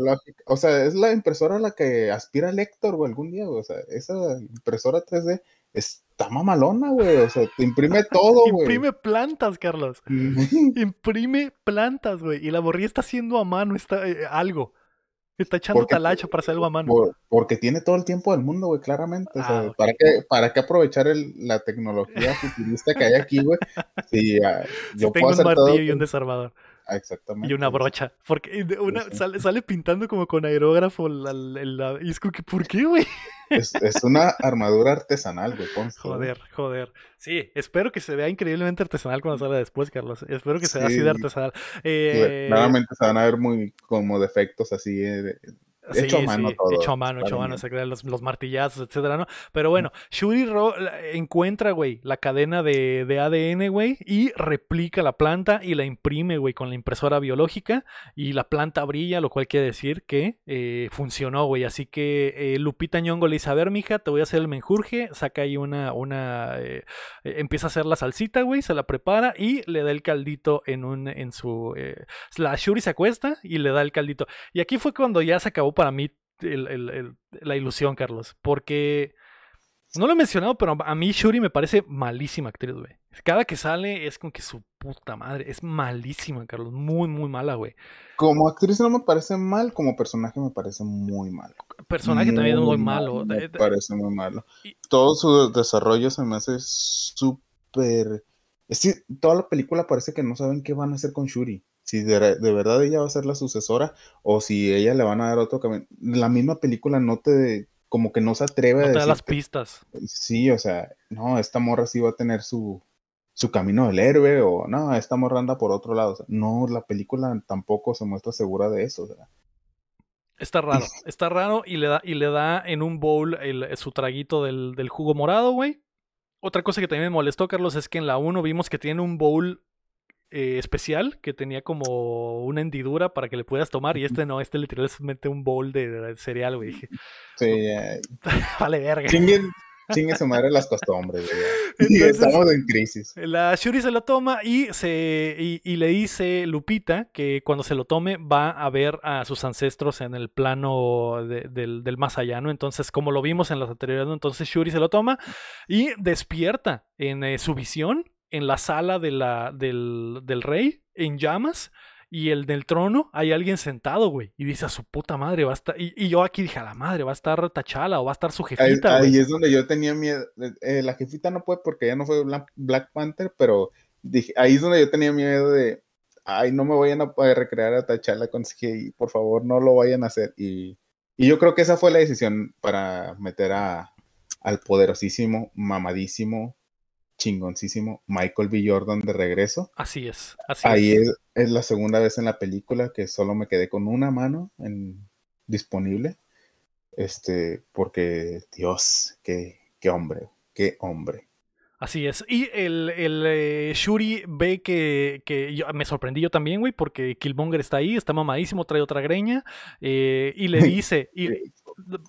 O sea, es la impresora la que aspira al Héctor, güey, algún día, O sea, esa impresora 3D está mamalona, güey. O sea, te imprime todo, güey. imprime plantas, Carlos. imprime plantas, güey. Y la borría está haciendo a mano está, eh, algo. Está echando talacha para hacerlo a mano. porque tiene todo el tiempo del mundo, güey, claramente. Ah, ¿para, qué, ¿Para qué aprovechar la tecnología futurista que hay aquí, güey? Si, ah, yo tengo un martillo y un desarmador. Exactamente. Y una brocha. Porque una, sale, sale, pintando como con aerógrafo la, y es como que, ¿por qué, güey? Es, es, una armadura artesanal, güey. Joder, joder. Sí, espero que se vea increíblemente artesanal cuando salga después, Carlos. Espero que se vea así de artesanal. Eh... Nuevamente se van a ver muy como defectos así. Eh, hecho a mano todo. Hecho a mano, hecho a mano, los, los, martillazos, etcétera, ¿no? Pero bueno, Shuri encuentra, güey, la cadena de, de ADN, güey, y replica la planta y la imprime, güey, con la impresora biológica y la planta brilla, lo cual quiere decir que eh, funcionó, güey. Así que eh, Lupita Ñongo le dice, a ver, mija, te voy a hacer el menjurje, saca ahí una, una, eh, empieza a hacer la salsita, güey, se la prepara y le da el caldito en un, en su, la Shuri se acuesta y le da el caldito. Y aquí fue cuando ya se acabó para mí la ilusión, Carlos. Porque no lo he mencionado, pero a mí Shuri me parece malísima actriz, güey. Cada que sale es con que su puta madre. Es malísima, Carlos. Muy, muy mala, güey. Como actriz no me parece mal, como personaje me parece muy malo. Personaje también es muy malo. Me parece muy malo. Todo su desarrollo se me hace súper. Es toda la película parece que no saben qué van a hacer con Shuri si de, verdad ella va a ser la sucesora o si ella le van a dar otro camino. La misma película no te, como que no se atreve a decir. las pistas. Sí, o sea, no, esta morra sí va a tener su, su camino del héroe o no, esta morra anda por otro lado. no, la película tampoco se muestra segura de eso. Está raro, está raro y le da, y le da en un bowl su traguito del, del jugo morado, güey. Otra cosa que también me molestó, Carlos, es que en la 1 vimos que tiene un bowl eh, especial que tenía como una hendidura para que le puedas tomar y este no, este literalmente un bowl de, cereal, güey. Dije, sí, vale verga. Chingue su madre las costumbres, güey. estamos en crisis. La Shuri se lo toma y, se, y, le dice Lupita que cuando se lo tome va a ver a sus ancestros en el plano del, del, más allá, ¿no? Entonces, como lo vimos en las anteriores, entonces Shuri se lo toma y despierta en eh, su visión en la sala de la, del, del rey, en llamas, y el del trono hay alguien sentado, güey. Y dice a su puta madre, va a estar. Y, yo aquí dije, a la madre, va a estar Tachala o va a estar su jefita. Ahí, es donde yo tenía miedo. Eh, eh, la jefita no puede porque ya no fue Black Panther, pero dije, ahí es donde yo tenía miedo de. Ay, no me vayan a recrear a Tachala con CGI, por favor, no lo vayan a hacer. Y, y yo creo que esa fue la decisión para meter a, al poderosísimo, mamadísimo chingoncísimo Michael B. Jordan de regreso. Así es. Ahí es. la segunda vez en la película que solo me quedé con una mano en, disponible. Este, porque Dios, qué, qué hombre, qué hombre. Así es. Y el, el eh, Shuri ve que, que me sorprendí yo también, güey, porque Killmonger está ahí, está mamadísimo, trae otra greña, eh, y le dice... Y,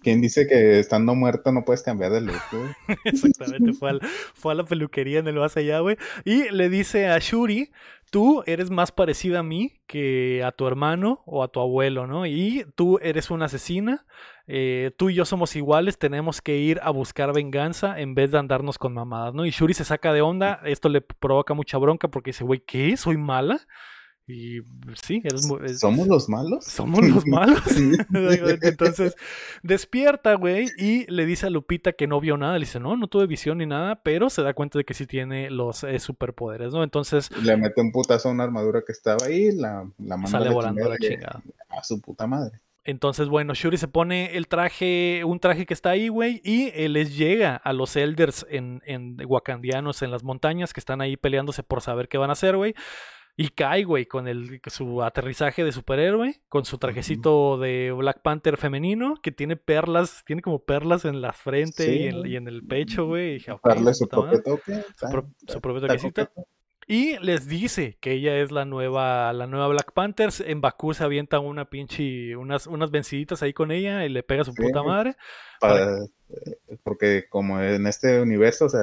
¿Quién dice que estando muerto no puedes cambiar de look? Exactamente, fue, fue a la peluquería en el más allá, güey. Y le dice a Shuri tú eres más parecida a mí que a tu hermano o a tu abuelo, ¿no? Y tú eres una asesina, eh, tú y yo somos iguales, tenemos que ir a buscar venganza en vez de andarnos con mamadas, ¿no? Y Shuri se saca de onda, esto le provoca mucha bronca porque dice, güey, ¿qué? ¿Soy mala? Y sí, ¿Somos los malos? Somos los malos. Entonces, despierta, güey, y le dice a Lupita que no vio nada. Le dice, no, no tuve visión ni nada, pero se da cuenta de que sí tiene los eh, superpoderes, ¿no? Entonces. Le mete un putazo a una armadura que estaba ahí, la, la manda Sale volando la chingada. A su puta madre. Entonces, bueno, Shuri se pone el traje, un traje que está ahí, güey, y les llega a los Elders en, en Wakandianos en las montañas que están ahí peleándose por saber qué van a hacer, güey. Y cae, güey, con el, su aterrizaje de superhéroe, con su trajecito de Black Panther femenino, que tiene perlas, tiene como perlas en la frente y, en, el pecho, güey. Y su propio toque. Su, propio toquecito. Y les dice que ella es la nueva, la nueva Black Panther. En Bakú se avienta una pinche, unas, unas venciditas ahí con ella y le pega a su puta madre. Eh, porque como en este universo, o sea,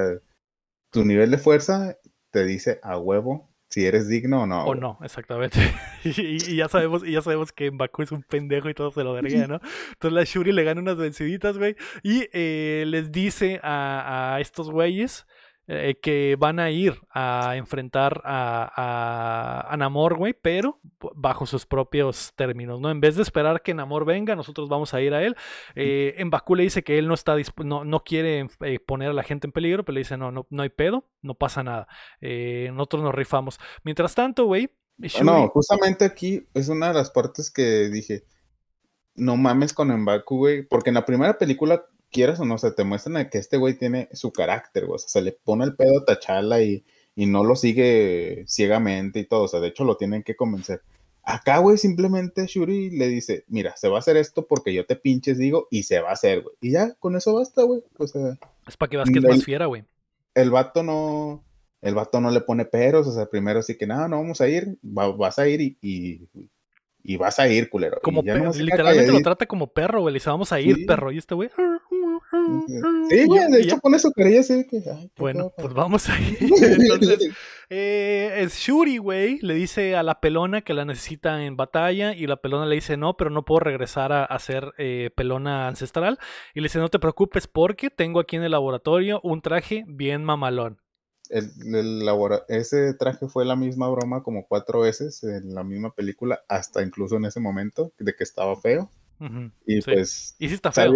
tu nivel de fuerza te dice a huevo si eres digno o no. O no, exactamente. y, ya sabemos, y ya sabemos que Baku es un pendejo y todo se lo verga, ¿no? Entonces la Shuri le gana unas venciditas, güey. Y eh, les dice a, a estos güeyes eh, que van a ir a enfrentar a, a, Namor, güey, pero bajo sus propios términos, ¿no? En vez de esperar que Namor venga, nosotros vamos a ir a él. Eh, en Bakú le dice que él no está no, no quiere eh, poner a la gente en peligro, pero le dice, no, no, no hay pedo, no pasa nada. nosotros nos rifamos. Mientras tanto, güey. No, justamente aquí es una de las partes que dije, no mames con Mbaku, güey, porque en la primera película quieras o no, se te muestran que este güey tiene su carácter, güey. O sea, se le pone el pedo a Tachala y, y no lo sigue ciegamente y todo. O sea, de hecho lo tienen que convencer. Acá, güey, simplemente Shuri le dice, mira, se va a hacer esto porque yo te pinches digo y se va a hacer, güey. Y ya, con eso basta, güey. O sea, es para que veas que es más fiera, güey. El vato no, el vato no le pone peros, o sea, primero sí que, no, no vamos a ir, vas a ir y, y, vas a ir, culero. Como literalmente lo trata como perro, güey, le dice, vamos a ir, perro, y este güey... Sí, güey, de hecho pone su carilla así que... bueno, pues vamos a ir. Entonces, eh, es Shuri, güey, le dice a la pelona que la necesita en batalla y la pelona le dice, no, pero no puedo regresar a, hacer eh, pelona ancestral. Y le dice, no te preocupes porque tengo aquí en el laboratorio un traje bien mamalón. El, ese traje fue la misma broma como cuatro veces en la misma película, hasta incluso en ese momento de que estaba feo. Y pues. Y sí está feo.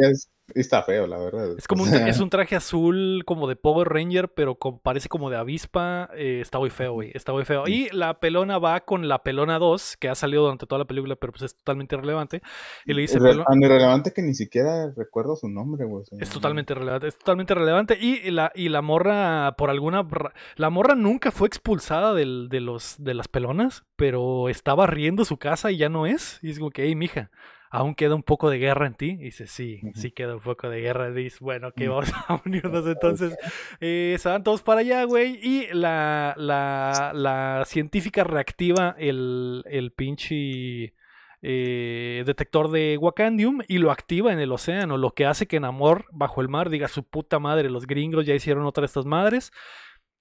Está feo, la verdad. Es como un, es un traje azul como de Power Ranger, pero parece como de avispa. Eh, está muy feo, güey. Está muy feo. Y la pelona va con la pelona 2, que ha salido durante toda la película, pero pues es totalmente irrelevante. Y le dice. Tan irrelevante que ni siquiera recuerdo su nombre, güey. es totalmente relevante. Es totalmente relevante. Y la, y la morra, por alguna. La morra nunca fue expulsada del, de, los, de las pelonas, pero estaba riendo su casa y ya no es. Y es como que, hey, mija aún queda un poco de guerra en ti. Y dice, sí, sí queda un poco de guerra. dice, bueno, que vamos a unirnos entonces. Eh, se van todos para allá, güey. Y la, la, la científica reactiva el, el pinche... Eh, detector de Wakandium y lo activa en el océano, lo que hace que Namor bajo el mar diga su puta madre, los gringos ya hicieron otra de estas madres,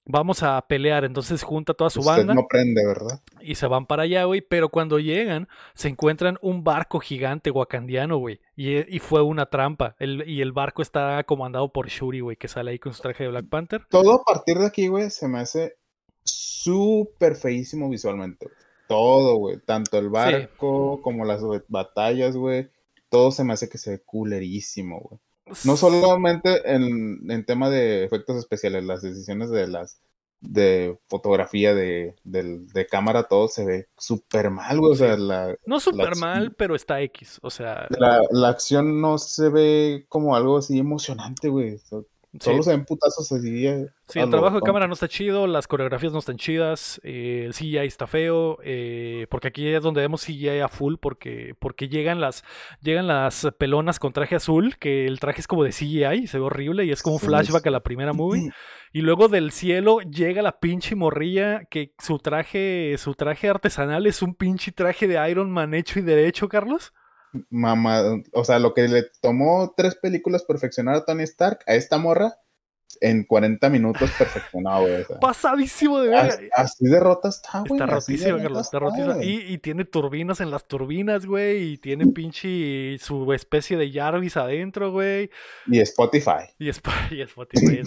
vamos a pelear. Entonces junta toda su banda. no prende, ¿verdad? Y se van para allá, güey. Pero cuando llegan, se encuentran un barco gigante wakandiano, güey. Y, fue una trampa. y el barco está comandado por Shuri, güey, que sale ahí con su traje de Black Panther. Todo a partir de aquí, güey, se me hace súper feísimo visualmente. Todo, güey. Tanto el barco como las batallas, güey. Todo se me hace que se ve culerísimo, güey. No solamente en, en, tema de efectos especiales, las decisiones de las de fotografía de, de, cámara, todo se ve súper mal, güey. O sea, la, no súper mal, pero está X. O sea. La, la, acción no se ve como algo así emocionante, güey. Solo se ven putazos así. Eh, sí, el trabajo de cámara no está chido, las coreografías no están chidas, eh, el CGI está feo, eh, porque aquí es donde vemos CGI a full, porque, porque llegan, las, llegan las pelonas con traje azul, que el traje es como de CGI, se ve horrible y es como un flashback a la primera movie. Y luego del cielo llega la pinche morrilla, que su traje, su traje artesanal es un pinche traje de Iron Man hecho y derecho, Carlos mamá, o sea, lo que le tomó tres películas perfeccionar a Tony Stark, a esta morra, en 40 minutos perfeccionado, güey. Pasadísimo de ver. Así, de rota está, güey. Está rotísimo, Carlos, está rotísimo. Y, y, tiene turbinas en las turbinas, güey. Y tiene pinche su especie de Jarvis adentro, güey. Y Spotify. Y, Spotify.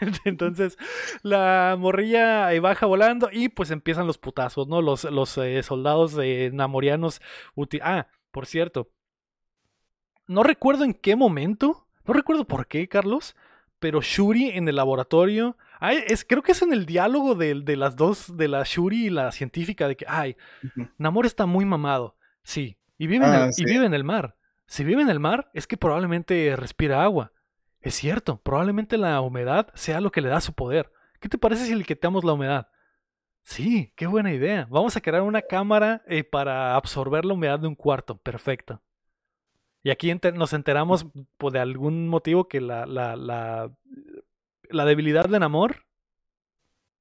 Entonces, la morrilla baja volando y pues empiezan los putazos, ¿no? Los, los eh, soldados eh, namorianos. Ah, por cierto, no recuerdo en qué momento, no recuerdo por qué, Carlos, pero Shuri en el laboratorio, es, creo que es en el diálogo de, de, las dos, de la Shuri y la científica, de que, ay, Namor está muy mamado, sí, y vive, en el, ah, y vive en el mar. Si vive en el mar, es que probablemente respira agua. Es cierto, probablemente la humedad sea lo que le da su poder. ¿Qué te parece si le quitamos la humedad? Sí, qué buena idea. Vamos a crear una cámara eh, para absorber la humedad de un cuarto. Perfecto. Y aquí nos enteramos pues, de algún motivo que la, la, la, la debilidad del amor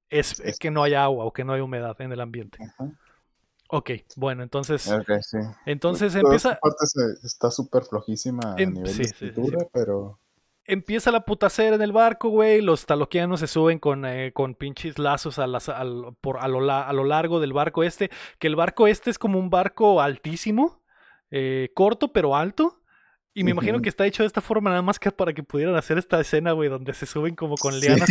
es, es, que no haya agua o que no hay humedad en el ambiente. Ok, bueno, entonces. Entonces empieza. Parte está súper flojísima a em, nivel de escritura, pero empieza la putacera en el barco, güey. Los taloquianos se suben con, eh, con pinches lazos a, las, por, a, lo, a, lo, largo del barco este. Que el barco este es como un barco altísimo, eh, corto pero alto. Y me imagino que está hecho de esta forma nada más que para que pudieran hacer esta escena, güey, donde se suben como con lianas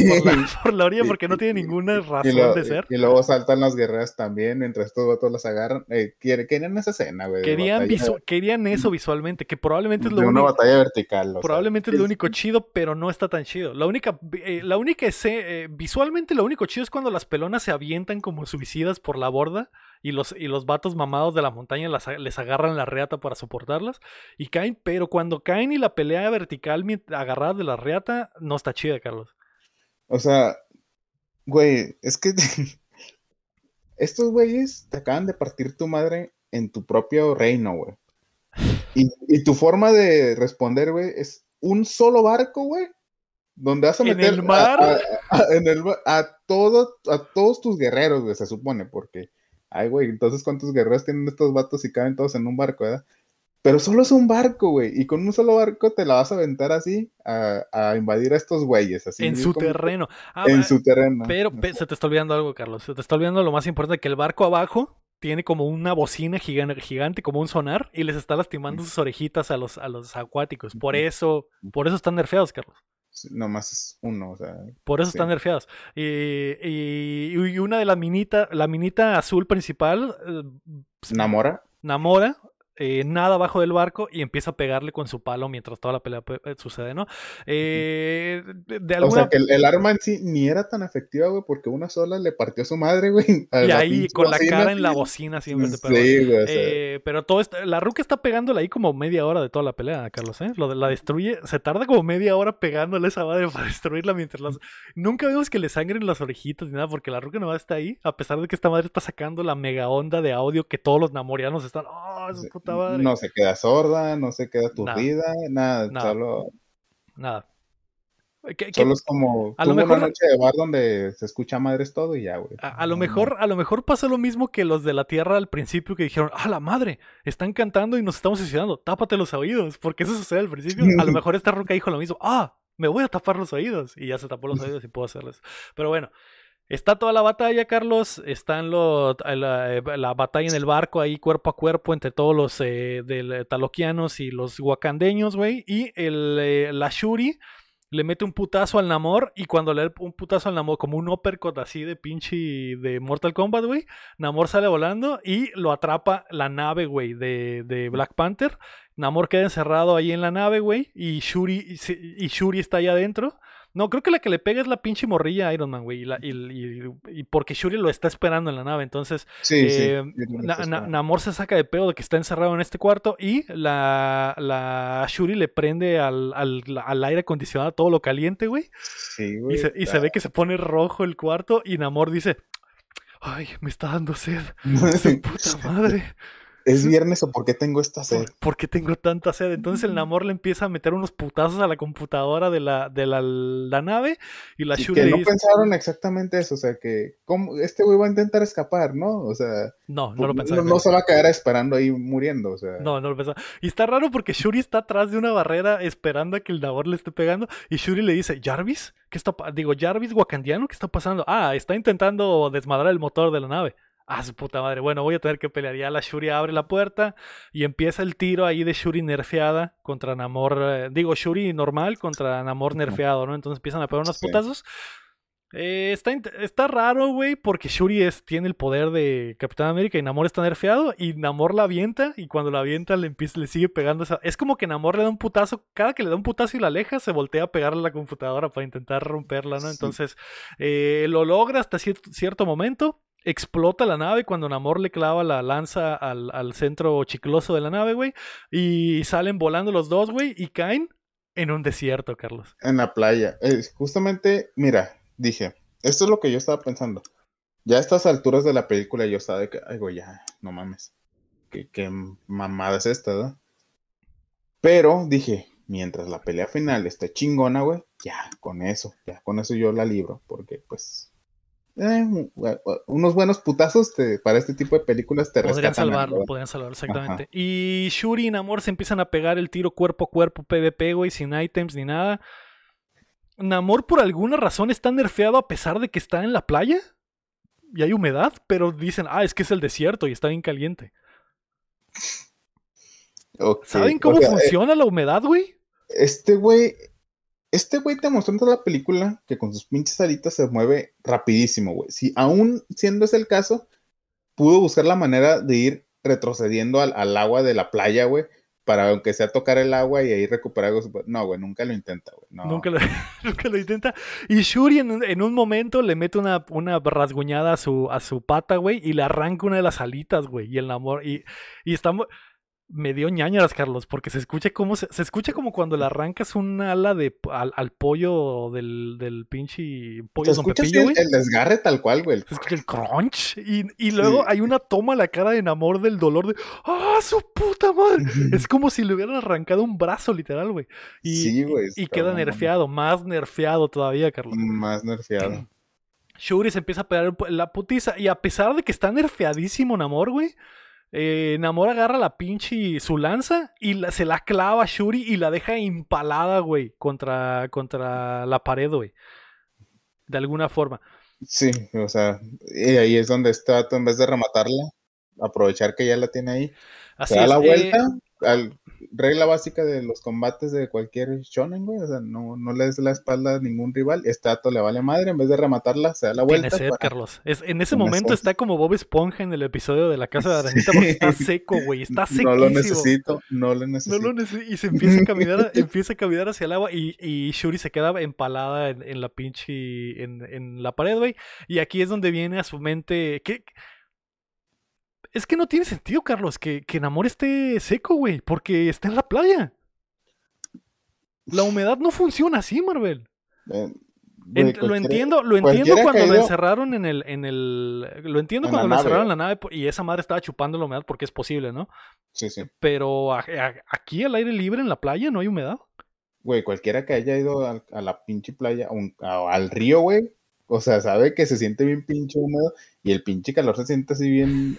por, la, orilla porque no tiene ninguna razón de ser. Y, luego saltan las guerreras también, mientras estos vatos las agarran. Eh, querían esa escena, güey. Querían, querían eso visualmente, que probablemente es lo único. una batalla vertical. Probablemente es lo único chido, pero no está tan chido. La única, eh, la única, eh, visualmente lo único chido es cuando las pelonas se avientan como suicidas por la borda y los, y los vatos mamados de la montaña les agarran la reata para soportarlas y caen, pero cuando caen y la pelea vertical agarrada de la reata, no está chida, Carlos. O sea, güey, es que estos güeyes te acaban de partir tu madre en tu propio reino, güey. Y, y tu forma de responder, güey, es un solo barco, güey, donde vas a ¿En meter el mar? A, a- a- en el mar- a todo- a todos tus guerreros, güey, se supone, porque, ay, güey, entonces cuántos guerreros tienen estos vatos y caben todos en un barco, ¿verdad? Pero solo es un barco, güey, y con un solo barco te la vas a aventar así a, a invadir a estos güeyes, así. en su como- terreno. Ah, En va- su terreno. Pero pe- se te está olvidando algo, Carlos. Se te está olvidando lo más importante, que el barco abajo tiene como una bocina gigan- gigante, como un sonar, y les está lastimando sus orejitas a los, a los acuáticos. Por eso, por eso están nerfeados, Carlos. Nomás es uno, o sea. Por eso Sí. están nerfeados. Y, y- y una de la minita, la minita azul principal, eh, Namora. Namora, eh, nada abajo del barco y empieza a pegarle con su palo mientras toda la pelea pe- eh, sucede, ¿no? Eh, de, de O alguna sea que el, el arma en sí ni era tan efectiva, güey, porque una sola le partió a su madre, güey. a y ahí con la cara en la bocina siempre te pega. Sí, güey, o sea, Eh, pero todo esto, la Ruka está pegándole ahí como media hora de toda la pelea, Carlos, ¿eh? Lo de la destruye, se tarda como media hora pegándole a esa madre para destruirla mientras las... Nunca vemos que le sangren las orejitas ni nada, porque la Ruka no está ahí, a pesar de que esta madre está sacando la mega onda de audio que todos los namorianos están... ¡Oh, su puta no se queda sorda, no se queda aturdida, nada, Nada. solo, Nada. ¿Qué- qué- solo es como a lo tuvo mejor- una noche de bar donde se escucha madres todo y ya, güey. A, a lo No, mejor, a lo mejor pasa lo mismo que los de la Tierra al principio que dijeron, ah, la madre, están cantando y nos estamos suicidando, tápate los oídos, porque eso sucede al principio. A lo mejor esta roca dijo lo mismo, ah, me voy a tapar los oídos, y ya se tapó los oídos y puedo hacerles. Pero bueno, está toda la batalla, Carlos, están los, la, eh, la batalla en el barco ahí cuerpo a cuerpo entre todos los eh, del, taloquianos y los wakandeños, güey, y el, eh, la Shuri le mete un putazo al Namor y cuando le da un putazo al Namor, como un uppercut así de pinche de Mortal Kombat, güey, Namor sale volando y lo atrapa la nave, güey, de, de Black Panther. Namor queda encerrado ahí en la nave, güey, y Shuri, y, Shuri está allá adentro. No, creo que la que le pega es la pinche morrilla Iron Man, güey, y, la- y- y- y porque Shuri lo está esperando en la nave, entonces Sí, eh, sí, Na- Na-. Namor se saca de pedo de que está encerrado en este cuarto y la, la Shuri le prende al, al, al aire acondicionado todo lo caliente, güey. Sí, Y, güey. se, y se ve que se pone rojo el cuarto y Namor dice, ay, me está dando sed. Puta madre. ¿Es viernes o por qué tengo esta sed? ¿Por, qué tengo tanta sed? Entonces el Namor le empieza a meter unos putazos a la computadora de la, de la, la nave y la Sí, Shuri que no dice, pensaron exactamente eso, o sea, que ¿cómo? este güey va a intentar escapar, ¿no? O sea, no, no lo pensaba. no, no se va a quedar esperando ahí muriendo, o sea. No, no lo pensaba. Y está raro porque Shuri está atrás de una barrera esperando a que el Namor le esté pegando. Y Shuri le dice, ¿Jarvis? ¿Qué está pa-?" Digo, ¿Jarvis wakandiano? ¿Qué está pasando? Ah, está intentando desmadrar el motor de la nave. Ah, su puta madre. Bueno, voy a tener que pelear. Ya la Shuri abre la puerta y empieza el tiro ahí de Shuri nerfeada contra Namor. eh, digo, Shuri normal contra Namor nerfeado, ¿no? Entonces empiezan a pegar unos Sí. putazos. Eh, está, está raro, güey, porque Shuri es, tiene el poder de Capitán América y Namor está nerfeado y Namor la avienta y cuando la avienta le, empieza, le sigue pegando esa... Es como que Namor le da un putazo, cada que le da un putazo y la aleja se voltea a pegarle a la computadora para intentar romperla, ¿no? Entonces eh, lo logra hasta cier- cierto momento, explota la nave cuando Namor le clava la lanza al, al centro chicloso de la nave, güey, y salen volando los dos, güey, y caen en un desierto, Carlos. En la playa. Eh, justamente, mira, dije, esto es lo que yo estaba pensando. Ya a estas alturas de la película yo estaba de que, ay, güey, ya, no mames. Qué, qué mamada es esta, ¿no? Pero dije, mientras la pelea final esté chingona, güey, ya, con eso, ya, con eso yo la libro, porque pues... eh, unos buenos putazos te- para este tipo de películas te Podrían rescatan. salvarlo, ¿verdad? podrían salvarlo, exactamente. Y Shuri y Namor se empiezan a pegar el tiro cuerpo a cuerpo, PvP, güey, sin items ni nada. Namor por alguna razón está nerfeado a pesar de que está en la playa y hay humedad, pero dicen, ah, es que es el desierto y está bien caliente. ¿Saben o cómo eh, funciona la humedad, güey? Este güey, este güey te mostró en toda la película que con sus pinches alitas se mueve rapidísimo, güey. Si aún siendo ese el caso, pudo buscar la manera de ir retrocediendo al, al agua de la playa, güey, para aunque sea tocar el agua y ahí recuperar algo. super- No, güey, nunca lo intenta, güey. No. Nunca, lo, nunca lo intenta. Y Shuri en, un- en un momento le mete una, una rasguñada a su, a su pata, güey, y le arranca una de las alitas, güey. Y el Namor. Y, y está. Me dio ñañaras, Carlos, porque se escucha como se, escucha como cuando le arrancas un ala de al, pollo del, del pinche pollo se escucha el, el, desgarre tal cual, güey. Se escucha el crunch y, y luego hay una toma a la cara de enamor del dolor de ¡Ah, su puta madre! es como si le hubieran arrancado un brazo, literal, güey. Y, sí, güey. Y, queda nerfeado, más nerfeado todavía, Carlos. Más nerfeado. Shuri se empieza a pegar la putiza y a pesar de que está nerfeadísimo Namor, güey, eh, Namor agarra la pinche su lanza y se la clava a Shuri y la deja impalada, güey, contra, contra la pared, güey. De alguna forma. Sí, o sea, y ahí es donde está, en vez de rematarla, aprovechar que ya la tiene ahí, se da la vuelta, eh, al, regla básica de los combates de cualquier shonen, güey. O sea, no, no le des la espalda a ningún rival. Este ato le vale madre. En vez de rematarla, se da la vuelta. Tiene sed, Carlos. Es, en ese momento está como Bob Esponja en el episodio de la casa de Arañita porque está seco, güey. Está seco. No lo necesito, no lo necesito. No lo necesito. Y se empieza a caminar, empieza a caminar hacia el agua y, y Shuri se queda empalada en, la pinche, en, en la pared, güey. Y aquí es donde viene a su mente... ¿Qué? Es que no tiene sentido, Carlos, que, que Namor esté seco, güey, porque está en la playa. La humedad no funciona así, Marvel. Eh, lo entiendo, lo entiendo cuando lo encerraron en el, en el. Lo entiendo cuando lo encerraron en la nave y esa madre estaba chupando la humedad porque es posible, ¿no? Sí, sí. Pero aquí al aire libre en la playa no hay humedad. Güey, cualquiera que haya ido a, la pinche playa, al río, güey, o sea, sabe que se siente bien pinche húmedo y el pinche calor se siente así bien,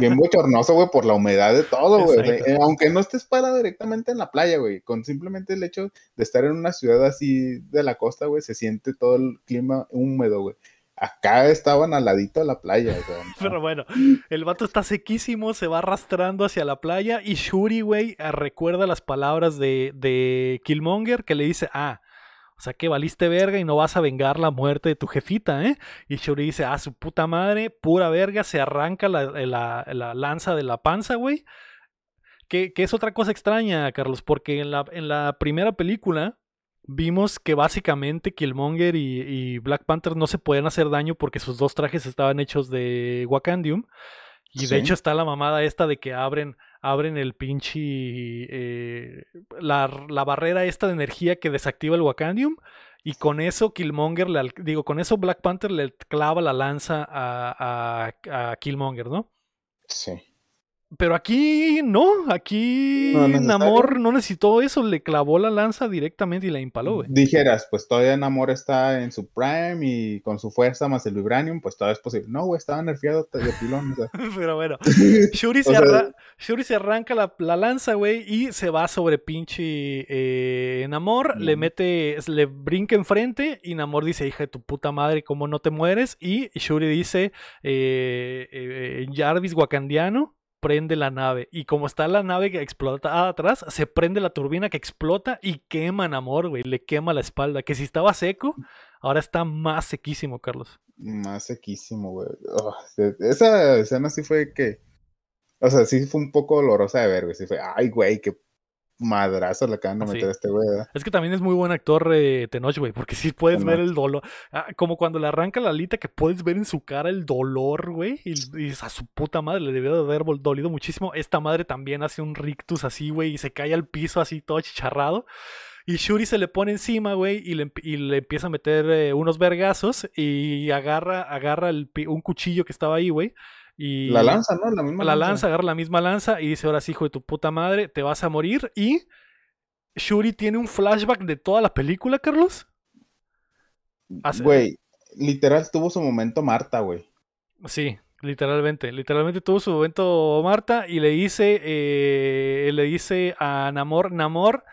bien bochornoso, güey, por la humedad de todo, güey. Eh, aunque no estés parado directamente en la playa, güey, con simplemente el hecho de estar en una ciudad así de la costa, güey, se siente todo el clima húmedo, güey. Acá estaban al ladito de la playa. Güey. Pero bueno, el vato está sequísimo, se va arrastrando hacia la playa y Shuri, güey, recuerda las palabras de, de Killmonger que le dice, ah, o sea, que valiste verga y no vas a vengar la muerte de tu jefita, ¿eh? Y Shuri dice, ah, su puta madre, pura verga, se arranca la, lanza de la panza, güey. Que, es otra cosa extraña, Carlos, porque en la, en la primera película vimos que básicamente Killmonger y, y, Black Panther no se podían hacer daño porque sus dos trajes estaban hechos de Wakandium. Y de hecho está la mamada esta de que abren abren el pinche. Eh, la, barrera esta de energía que desactiva el Wakandium. Y con eso Killmonger, le, digo, con eso Black Panther le clava la lanza a, a, a Killmonger, ¿no? Sí. Pero aquí no, aquí Namor no necesitó eso, le clavó la lanza directamente y la impaló, güey. Dijeras, pues todavía Namor está en su prime y con su fuerza más el vibranium, pues todavía es posible. No, güey, estaba nerfeado de pilón. Pero bueno, Shuri, se, arranca la, lanza, güey, y se va sobre pinche eh, Namor, le mete, le brinca enfrente y Namor dice, hija de tu puta madre, ¿cómo no te mueres? Y Shuri dice, eh, eh, Jarvis wakandiano prende la nave. Y como está la nave que explota atrás, se prende la turbina que explota y quema Namor, güey. Le quema la espalda. Que si estaba seco, ahora está más sequísimo, Carlos. Más sequísimo, güey. Oh, esa escena sí fue que. O sea, sí fue un poco dolorosa de ver, güey. Sí fue, ay, güey, qué madrazo le acaban de meter a este güey. Es que también es muy buen actor eh, Tenoch, güey, porque sí puedes ver el dolor. Ah, como cuando le arranca la alita, que puedes ver en su cara el dolor, güey. Y, a su puta madre le debió de haber dolido muchísimo. Esta madre también hace un rictus así, güey, y se cae al piso así todo chicharrado. Y Shuri se le pone encima, güey, y le, empieza a meter eh, unos vergazos y agarra, agarra un cuchillo que estaba ahí, güey la lanza, ¿no? La misma la lanza. agarra la misma lanza y dice, ahora sí, hijo de tu puta madre, te vas a morir. Y Shuri tiene un flashback de toda la película, Carlos. Güey, literal tuvo su momento Marta, güey. Sí, literalmente. Literalmente tuvo su momento Marta y le dice, eh, le dice a Namor, Namor,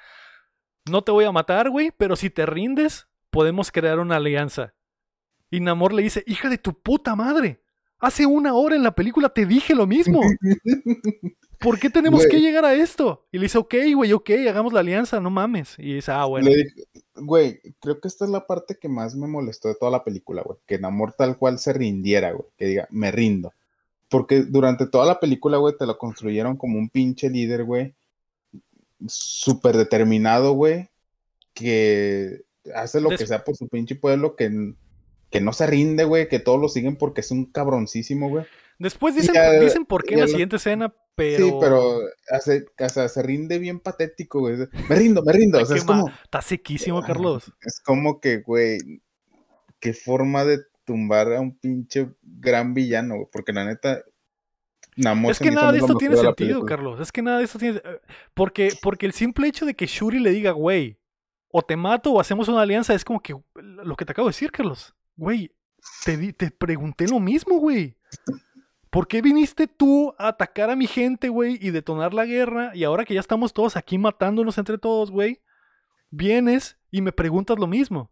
no te voy a matar, güey, pero si te rindes, podemos crear una alianza. Y Namor le dice, hija de tu puta madre, Hace una hora en la película te dije lo mismo. ¿Por qué tenemos que llegar a esto? Y le dice, ok, güey, ok, hagamos la alianza, no mames. Y dice, ah, bueno. güey, creo que esta es la parte que más me molestó de toda la película, güey. Que Namor tal cual se rindiera, güey. Que diga, me rindo. Porque durante toda la película, güey, te lo construyeron como un pinche líder, güey. Súper determinado, güey. Que hace lo que sea por su pinche pueblo, que que no se rinde, güey, que todos lo siguen porque es un cabroncísimo, güey. Después dicen, dicen por qué en la siguiente escena, pero... Sí, pero hace, se rinde bien patético, güey. Me rindo, me rindo. o sea, es como... Está sequísimo, Carlos. Es como que, güey, qué forma de tumbar a un pinche gran villano, güey. Porque la neta, es que nada de esto tiene sentido, Carlos. Es que nada de esto tiene. Porque, porque el simple hecho de que Shuri le diga, güey, o te mato o hacemos una alianza, es como que lo que te acabo de decir, Carlos. Güey, te, te pregunté lo mismo, güey. ¿Por qué viniste tú a atacar a mi gente, güey, y detonar la guerra? Y ahora que ya estamos todos aquí matándonos entre todos, güey, vienes y me preguntas lo mismo.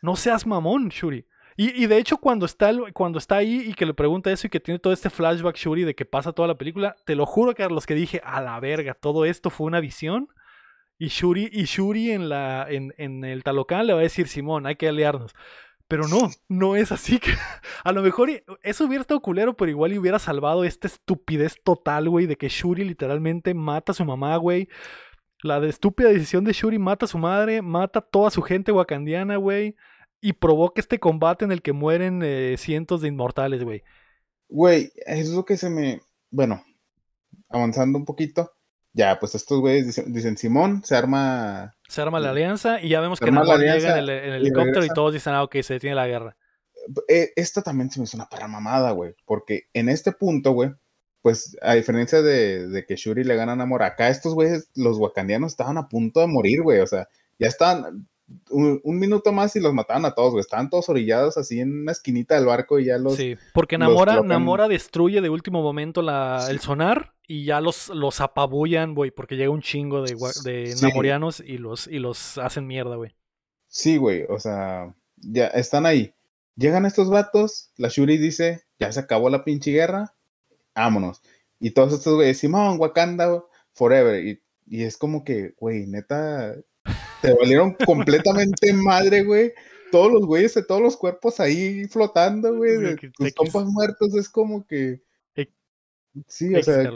No seas mamón, Shuri. Y, de hecho, cuando está, cuando está ahí y que le pregunta eso y que tiene todo este flashback Shuri de que pasa toda la película, te lo juro, Carlos, que dije, a la verga, todo esto fue una visión. Y Shuri, y Shuri en, la, en, en el Talocan le va a decir, Simón, hay que aliarnos. Pero no, no es así a lo mejor eso hubiera estado culero, pero igual hubiera salvado esta estupidez total, güey, de que Shuri literalmente mata a su mamá, güey. La estúpida decisión de Shuri mata a su madre, mata a toda su gente wakandiana, güey y provoca este combate en el que mueren eh, cientos de inmortales, güey. Güey, es lo que se me. Bueno, avanzando un poquito. Ya, pues estos güeyes dicen, Simón, se arma. Se arma la alianza y ya vemos que Namor llega en el, helicóptero y, todos dicen, ah, ok, se detiene la guerra. Eh, esta también se me hizo una parra mamada, güey. Porque en este punto, güey, pues a diferencia de, de, que Shuri le gana a Namor, acá estos güeyes, los wakandianos, estaban a punto de morir, güey. O sea, ya estaban un, minuto más y los mataban a todos, güey. Estaban todos orillados así en una esquinita del barco y ya los. Sí, porque Namora, Namora destruye de último momento la, el sonar y ya los, los apabullan, güey, porque llega un chingo de, de namorianos y los, y los hacen mierda, güey. Sí, güey, o sea, ya están ahí. Llegan estos vatos, la Shuri dice, ya se acabó la pinche guerra, vámonos. Y todos estos güeyes, Simón, Wakanda, forever. Y, y es como que, güey, neta, te valieron completamente madre, güey. Todos los güeyes de todos los cuerpos ahí flotando, güey. tus compas muertos, es como que. Sí, o sea.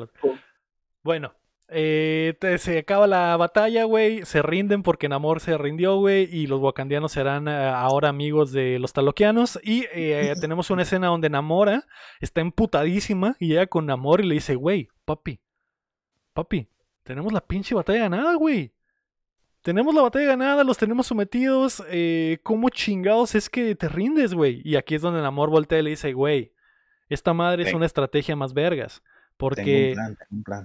Bueno, eh, se acaba la batalla, güey. Se rinden porque Namor se rindió, güey. Y los wakandianos serán eh, ahora amigos de los taloquianos. Y eh, tenemos una escena donde Namora está emputadísima y llega con Namor y le dice, güey, papi, papi, tenemos la pinche batalla ganada, güey tenemos la batalla ganada, los tenemos sometidos, ¿cómo chingados es que te rindes, güey? Y aquí es donde el amor voltea y le dice, güey, esta madre es una estrategia más vergas. Porque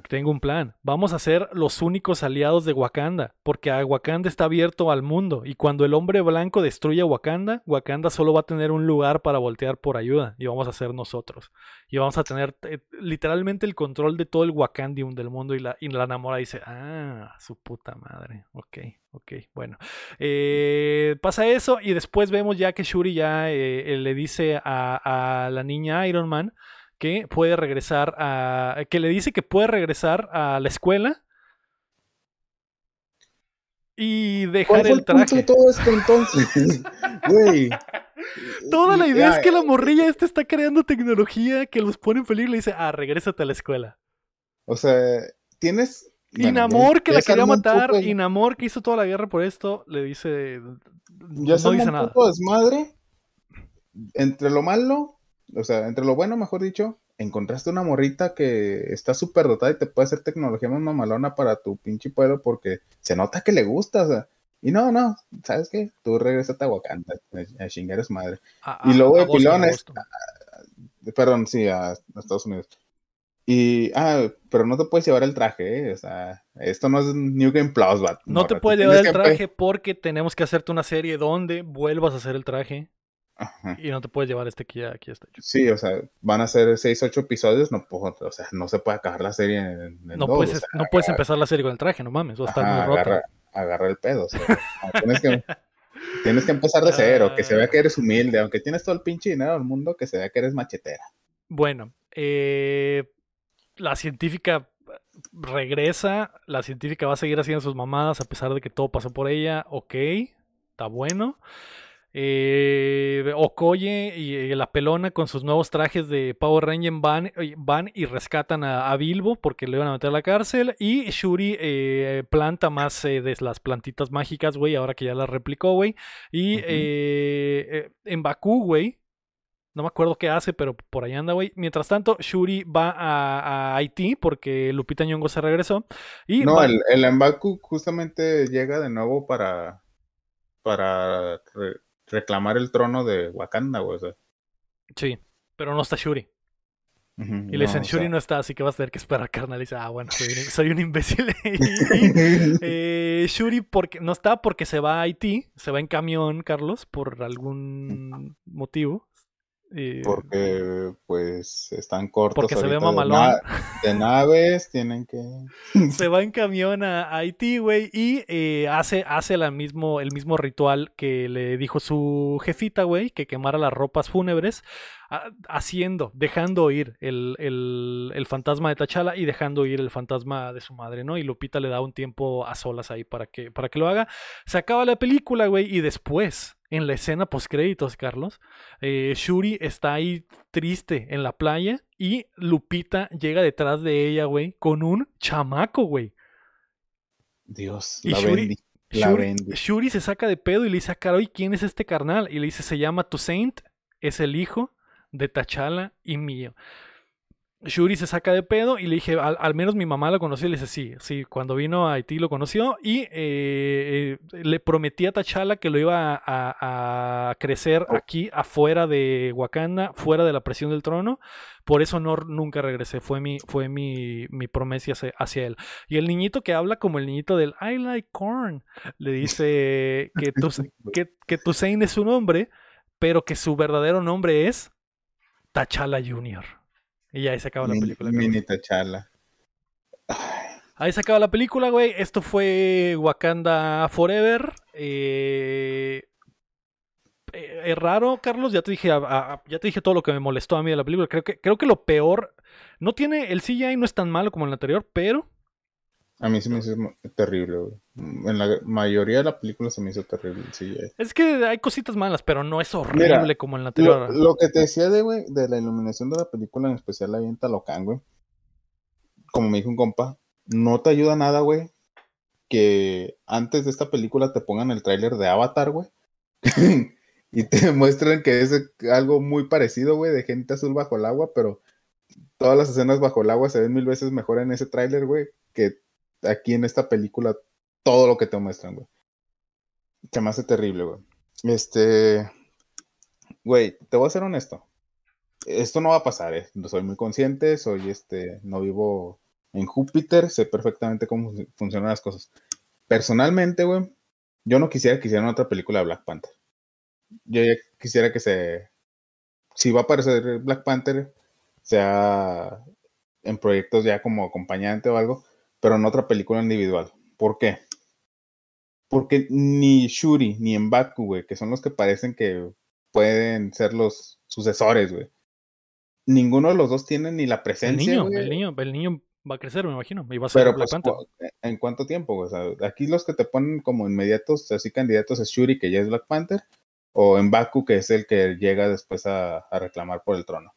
tengo un, plan, Vamos a ser los únicos aliados de Wakanda. Porque Wakanda está abierto al mundo. Y cuando el hombre blanco destruye Wakanda, Wakanda solo va a tener un lugar para voltear por ayuda. Y vamos a ser nosotros. Y vamos a tener eh, literalmente el control de todo el Wakandium del mundo. Y la, y la Namora dice, ah, su puta madre. Ok, ok, bueno. Eh, pasa eso. Y después vemos ya que Shuri ya eh, le dice a, a la niña Iron Man que puede regresar a. que le dice que puede regresar a la escuela y dejar el traje. todo esto entonces? Güey. Toda la idea es que la morrilla esta está creando tecnología que los pone en peligro y le dice, ah, regrésate a la escuela. O sea, tienes. Inamor que la quería matar, Inamor que hizo toda la guerra por esto, le dice. Ya no dice un nada. desmadre. Entre lo malo o sea, entre lo bueno, mejor dicho, encontraste una morrita que está súper dotada y te puede hacer tecnología más mamalona para tu pinche pueblo porque se nota que le gusta, o sea. Y no, no, ¿sabes qué? Tú regresas a Wakanda, a chingar es madre. y luego de pilones, perdón, sí, a, Estados Unidos. Y, ah, pero no te puedes llevar el traje, ¿eh? O sea, esto no es New Game Plus, bat, No, te puedes llevar el traje porque tenemos que hacerte una serie donde vuelvas a hacer el traje. Y no te puedes llevar este que ya aquí está hecho. Sí, o sea, van a ser 6, 8 episodios, no, o sea, no se puede acabar la serie en, no, puedes, no puedes empezar la serie con el traje, no mames, va a estar muy agarra, agarra, el pedo, o sea, tienes, que, tienes que empezar de cero, que se vea que eres humilde, aunque tienes todo el pinche dinero del mundo, que se vea que eres machetera. Bueno, eh, la científica regresa, la científica va a seguir haciendo sus mamadas a pesar de que todo pasó por ella, ok, está bueno. Eh, Okoye y, la pelona con sus nuevos trajes de Power Ranger van, van y rescatan a, Bilbo porque le iban a meter a la cárcel. Y Shuri eh, planta más eh, de las plantitas mágicas, güey, ahora que ya las replicó, güey. Y eh, en Bakú, güey, No me acuerdo qué hace, pero por ahí anda, güey. Mientras tanto, Shuri va a, a Haití porque Lupita Nyong'o se regresó. Y No, va- el, el M'Baku justamente llega de nuevo para, para re- reclamar el trono de Wakanda, güey. o sea. Sí, pero no está Shuri. Y le dicen, no, o Shuri sea. no está, así que vas a tener que esperar, carnal. Y dice, ah, bueno, soy un, soy un imbécil. eh, Shuri porque, no está porque se va a Haití, se va en camión, Carlos, por algún motivo. Porque pues están cortos Porque se ve de mamalón. na- de naves, tienen que... se va en camión a Haití, güey, y eh, hace, hace la mismo, el mismo ritual que le dijo su jefita, güey, que quemara las ropas fúnebres, a- haciendo, dejando ir el, el- el fantasma de T'Challa y dejando ir el fantasma de su madre, ¿no? Y Lupita le da un tiempo a solas ahí para que, para que lo haga. Se acaba la película, güey, y después, en la escena postcréditos, Carlos, eh, Shuri está ahí triste en la playa y Lupita llega detrás de ella, güey, con un chamaco, güey. Dios, Y la Shuri-. La Shuri, se saca de pedo y le dice a Karoi, ¿quién es este carnal? Y le dice, se llama Toussaint, es el hijo de T'Challa y mío. Shuri se saca de pedo y le dije, al, al menos mi mamá lo conoció. Y le dice, sí, sí, cuando vino a Haití lo conoció. Y eh, eh, le prometí a T'Challa que lo iba a, a- a crecer Oh. aquí, afuera de Wakanda, fuera de la presión del trono. Por eso no, nunca regresé. Fue mi, fue mi, mi promesa hacia, hacia él. Y el niñito que habla como el niñito del I like corn, le dice que, Tus- que, es su nombre, pero que su verdadero nombre es T'Challa Jr. Y ahí se acaba la película. Mini T'Challa. Ahí se acaba la película, güey. Esto fue Wakanda Forever. Eh, eh, es raro, Carlos. Ya te dije, a- a- ya te dije todo lo que me molestó a mí de la película. Creo que, creo que lo peor. No tiene. El CGI no es tan malo como el anterior, pero. A mí se me hizo terrible, güey. En la mayoría de la película se me hizo terrible, eh. Es que hay cositas malas, pero no es horrible Mira, como el anterior. Lo, lo que te decía de, güey, de la iluminación de la película, en especial ahí en Talocán, güey. Como me dijo un compa, no te ayuda nada, güey, que antes de esta película te pongan el tráiler de Avatar, güey. y te muestran que es algo muy parecido, güey, de gente azul bajo el agua, pero todas las escenas bajo el agua se ven mil veces mejor en ese tráiler, güey, que aquí en esta película todo lo que te muestran, güey. Se me hace terrible, güey. Este, güey, te voy a ser honesto. Esto no va a pasar, ¿eh? Soy muy consciente, soy este, no vivo en Júpiter, sé perfectamente cómo fun- funcionan las cosas. Personalmente, güey, yo no quisiera que hicieran otra película de Black Panther. Yo ya quisiera que se, si va a aparecer Black Panther, sea en proyectos ya como acompañante o algo, pero en otra película individual. ¿Por qué? Porque ni Shuri ni M'Baku, güey, que son los que parecen que pueden ser los sucesores, güey. Ninguno de los dos tiene ni la el presencia, niño, güey. el niño, el niño va a crecer, me imagino. Y va a ser Pero pues, cu- ¿en cuánto tiempo? güey? O sea, aquí los que te ponen como inmediatos, así candidatos es Shuri, que ya es Black Panther, o M'Baku, que es el que llega después a, a reclamar por el trono.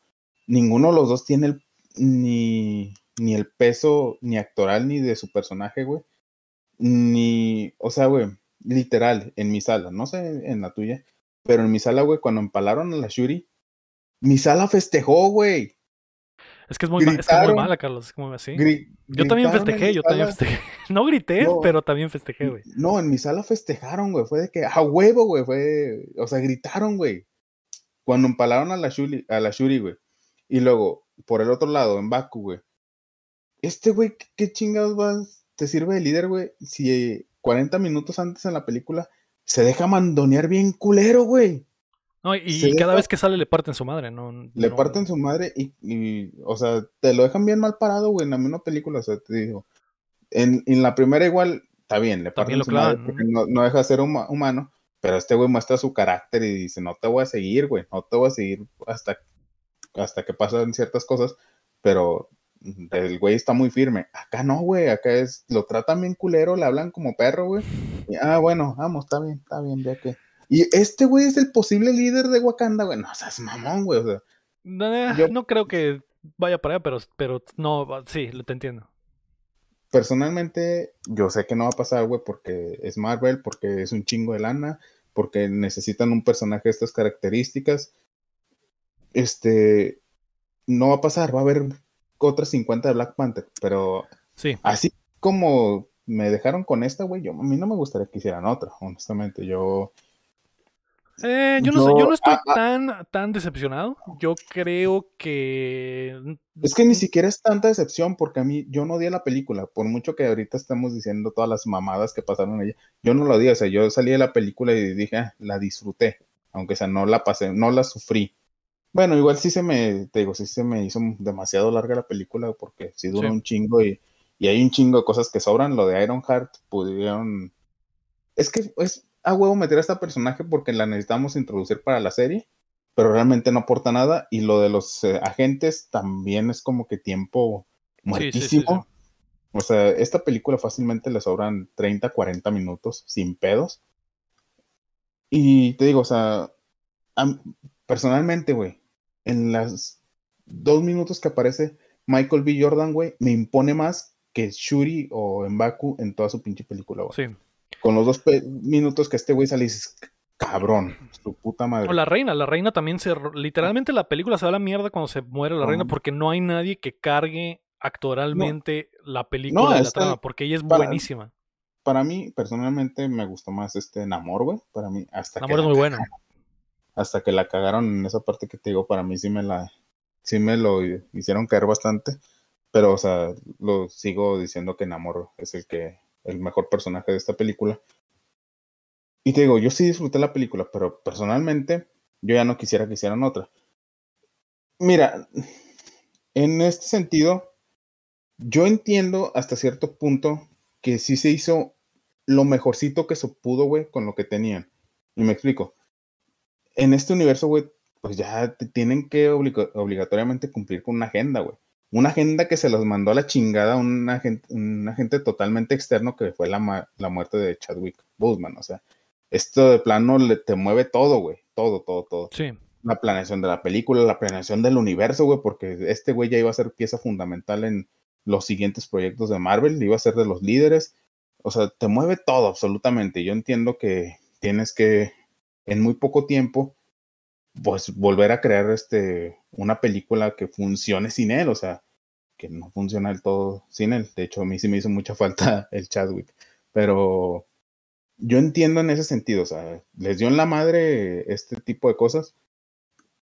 Ninguno de los dos tiene el- ni, ni el peso ni actoral ni de su personaje, güey. Ni, o sea, güey, literal, en mi sala, no sé en la tuya, pero en mi sala, güey, cuando empalaron a la Shuri, mi sala festejó, güey. Es que es muy, ma- es que muy gritaron, mala, Carlos. Es como así. Yo también gritaron festejé, yo también festejé. No grité, No. pero también festejé, güey. No, en mi sala festejaron, güey. Fue de que a huevo, güey. Fue, o sea, gritaron, güey. Cuando empalaron a la Shuri, a la Shuri, güey. Y luego, por el otro lado, en Baku, güey. Este güey, ¿qué, qué chingados vas? Te sirve de líder, güey. Si eh, 40 minutos antes en la película se deja mandonear bien culero, güey. No, y cada deja- vez que sale le parten su madre, ¿no? Le no- parten su madre y, y, o sea, te lo dejan bien mal parado, güey, en la misma película, o sea, te digo. En, en la primera igual, está bien, le parten lo su madre porque no, no deja de ser huma- humano, pero este güey muestra su carácter y dice, no te voy a seguir, güey, no te voy a seguir hasta, hasta que pasan ciertas cosas, pero el güey está muy firme. Acá no, güey, acá es, lo tratan bien culero, le hablan como perro, güey. Ah, bueno, vamos, está bien, está bien, ya que. Y este güey es el posible líder de Wakanda, güey. No seas mamón, güey. O sea, No, Yo- no creo que vaya para allá, pero, pero no, sí, lo te entiendo. personalmente, yo sé que no va a pasar, güey, porque es Marvel, porque es un chingo de lana, porque necesitan un personaje de estas características. este, no va a pasar, va a haber otras 50 de Black Panther, pero sí. así como me dejaron con esta, güey, yo a mí no me gustaría que hicieran otra, honestamente, yo... Eh, yo, no yo no estoy tan, tan decepcionado. Yo creo que. Es que ni siquiera es tanta decepción, porque a mí, yo no odié la película. Por mucho que ahorita estamos diciendo todas las mamadas que pasaron ella, yo no lo odié. O sea, yo salí de la película y dije, ah, la disfruté. Aunque sea, no la pasé, no la sufrí. Bueno, igual sí se me, te digo, sí se me hizo demasiado larga la película, porque sí dura un chingo y, y hay un chingo de cosas que sobran. Lo de Ironheart pudieron. Es que es a huevo meter a esta personaje porque la necesitamos introducir para la serie, pero realmente no aporta nada. Y lo de los eh, agentes también es como que tiempo muertísimo. o sea, esta película fácilmente le sobran 30, 40 minutos sin pedos. Y te digo, o sea, personalmente, güey, en las dos minutos que aparece Michael B. Jordan, güey, me impone más que Shuri o Mbaku en toda su pinche película, güey. Sí. Con los dos minutos que este güey sale y dices, cabrón, su puta madre. O la reina, la reina también se. Literalmente la película se va a la mierda cuando se muere la reina porque no hay nadie que cargue actoralmente la película de la trama, porque ella es buenísima. Para mí, personalmente, me gustó más este Namor, güey. Para mí, hasta Namor es muy bueno. Hasta que la cagaron en esa parte que te digo, para mí sí me la. Sí me lo hicieron caer bastante. Pero, o sea, lo sigo diciendo que Namor es el que. el mejor personaje de esta película. Y te digo, yo sí disfruté la película, pero personalmente, yo ya no quisiera que hicieran otra. Mira, en este sentido, yo entiendo hasta cierto punto que sí se hizo lo mejorcito que se pudo, güey, con lo que tenían. Y me explico. En este universo, güey, pues ya tienen que obligatoriamente cumplir con una agenda, güey. Una agenda que se los mandó a la chingada un agente, un agente totalmente externo que fue la, la muerte de Chadwick Boseman. O sea, esto de plano le, te mueve todo, güey. Todo, todo, todo. Sí. La planeación de la película, la planeación del universo, güey, porque este güey ya iba a ser pieza fundamental en los siguientes proyectos de Marvel, iba a ser de los líderes. O sea, te mueve todo absolutamente. Yo entiendo que tienes que, en muy poco tiempo, pues volver a crear este, una película que funcione sin él, o sea, que no funciona del todo sin él. De hecho, a mí sí me hizo mucha falta el Chadwick, pero yo entiendo en ese sentido, o sea, les dio en la madre este tipo de cosas,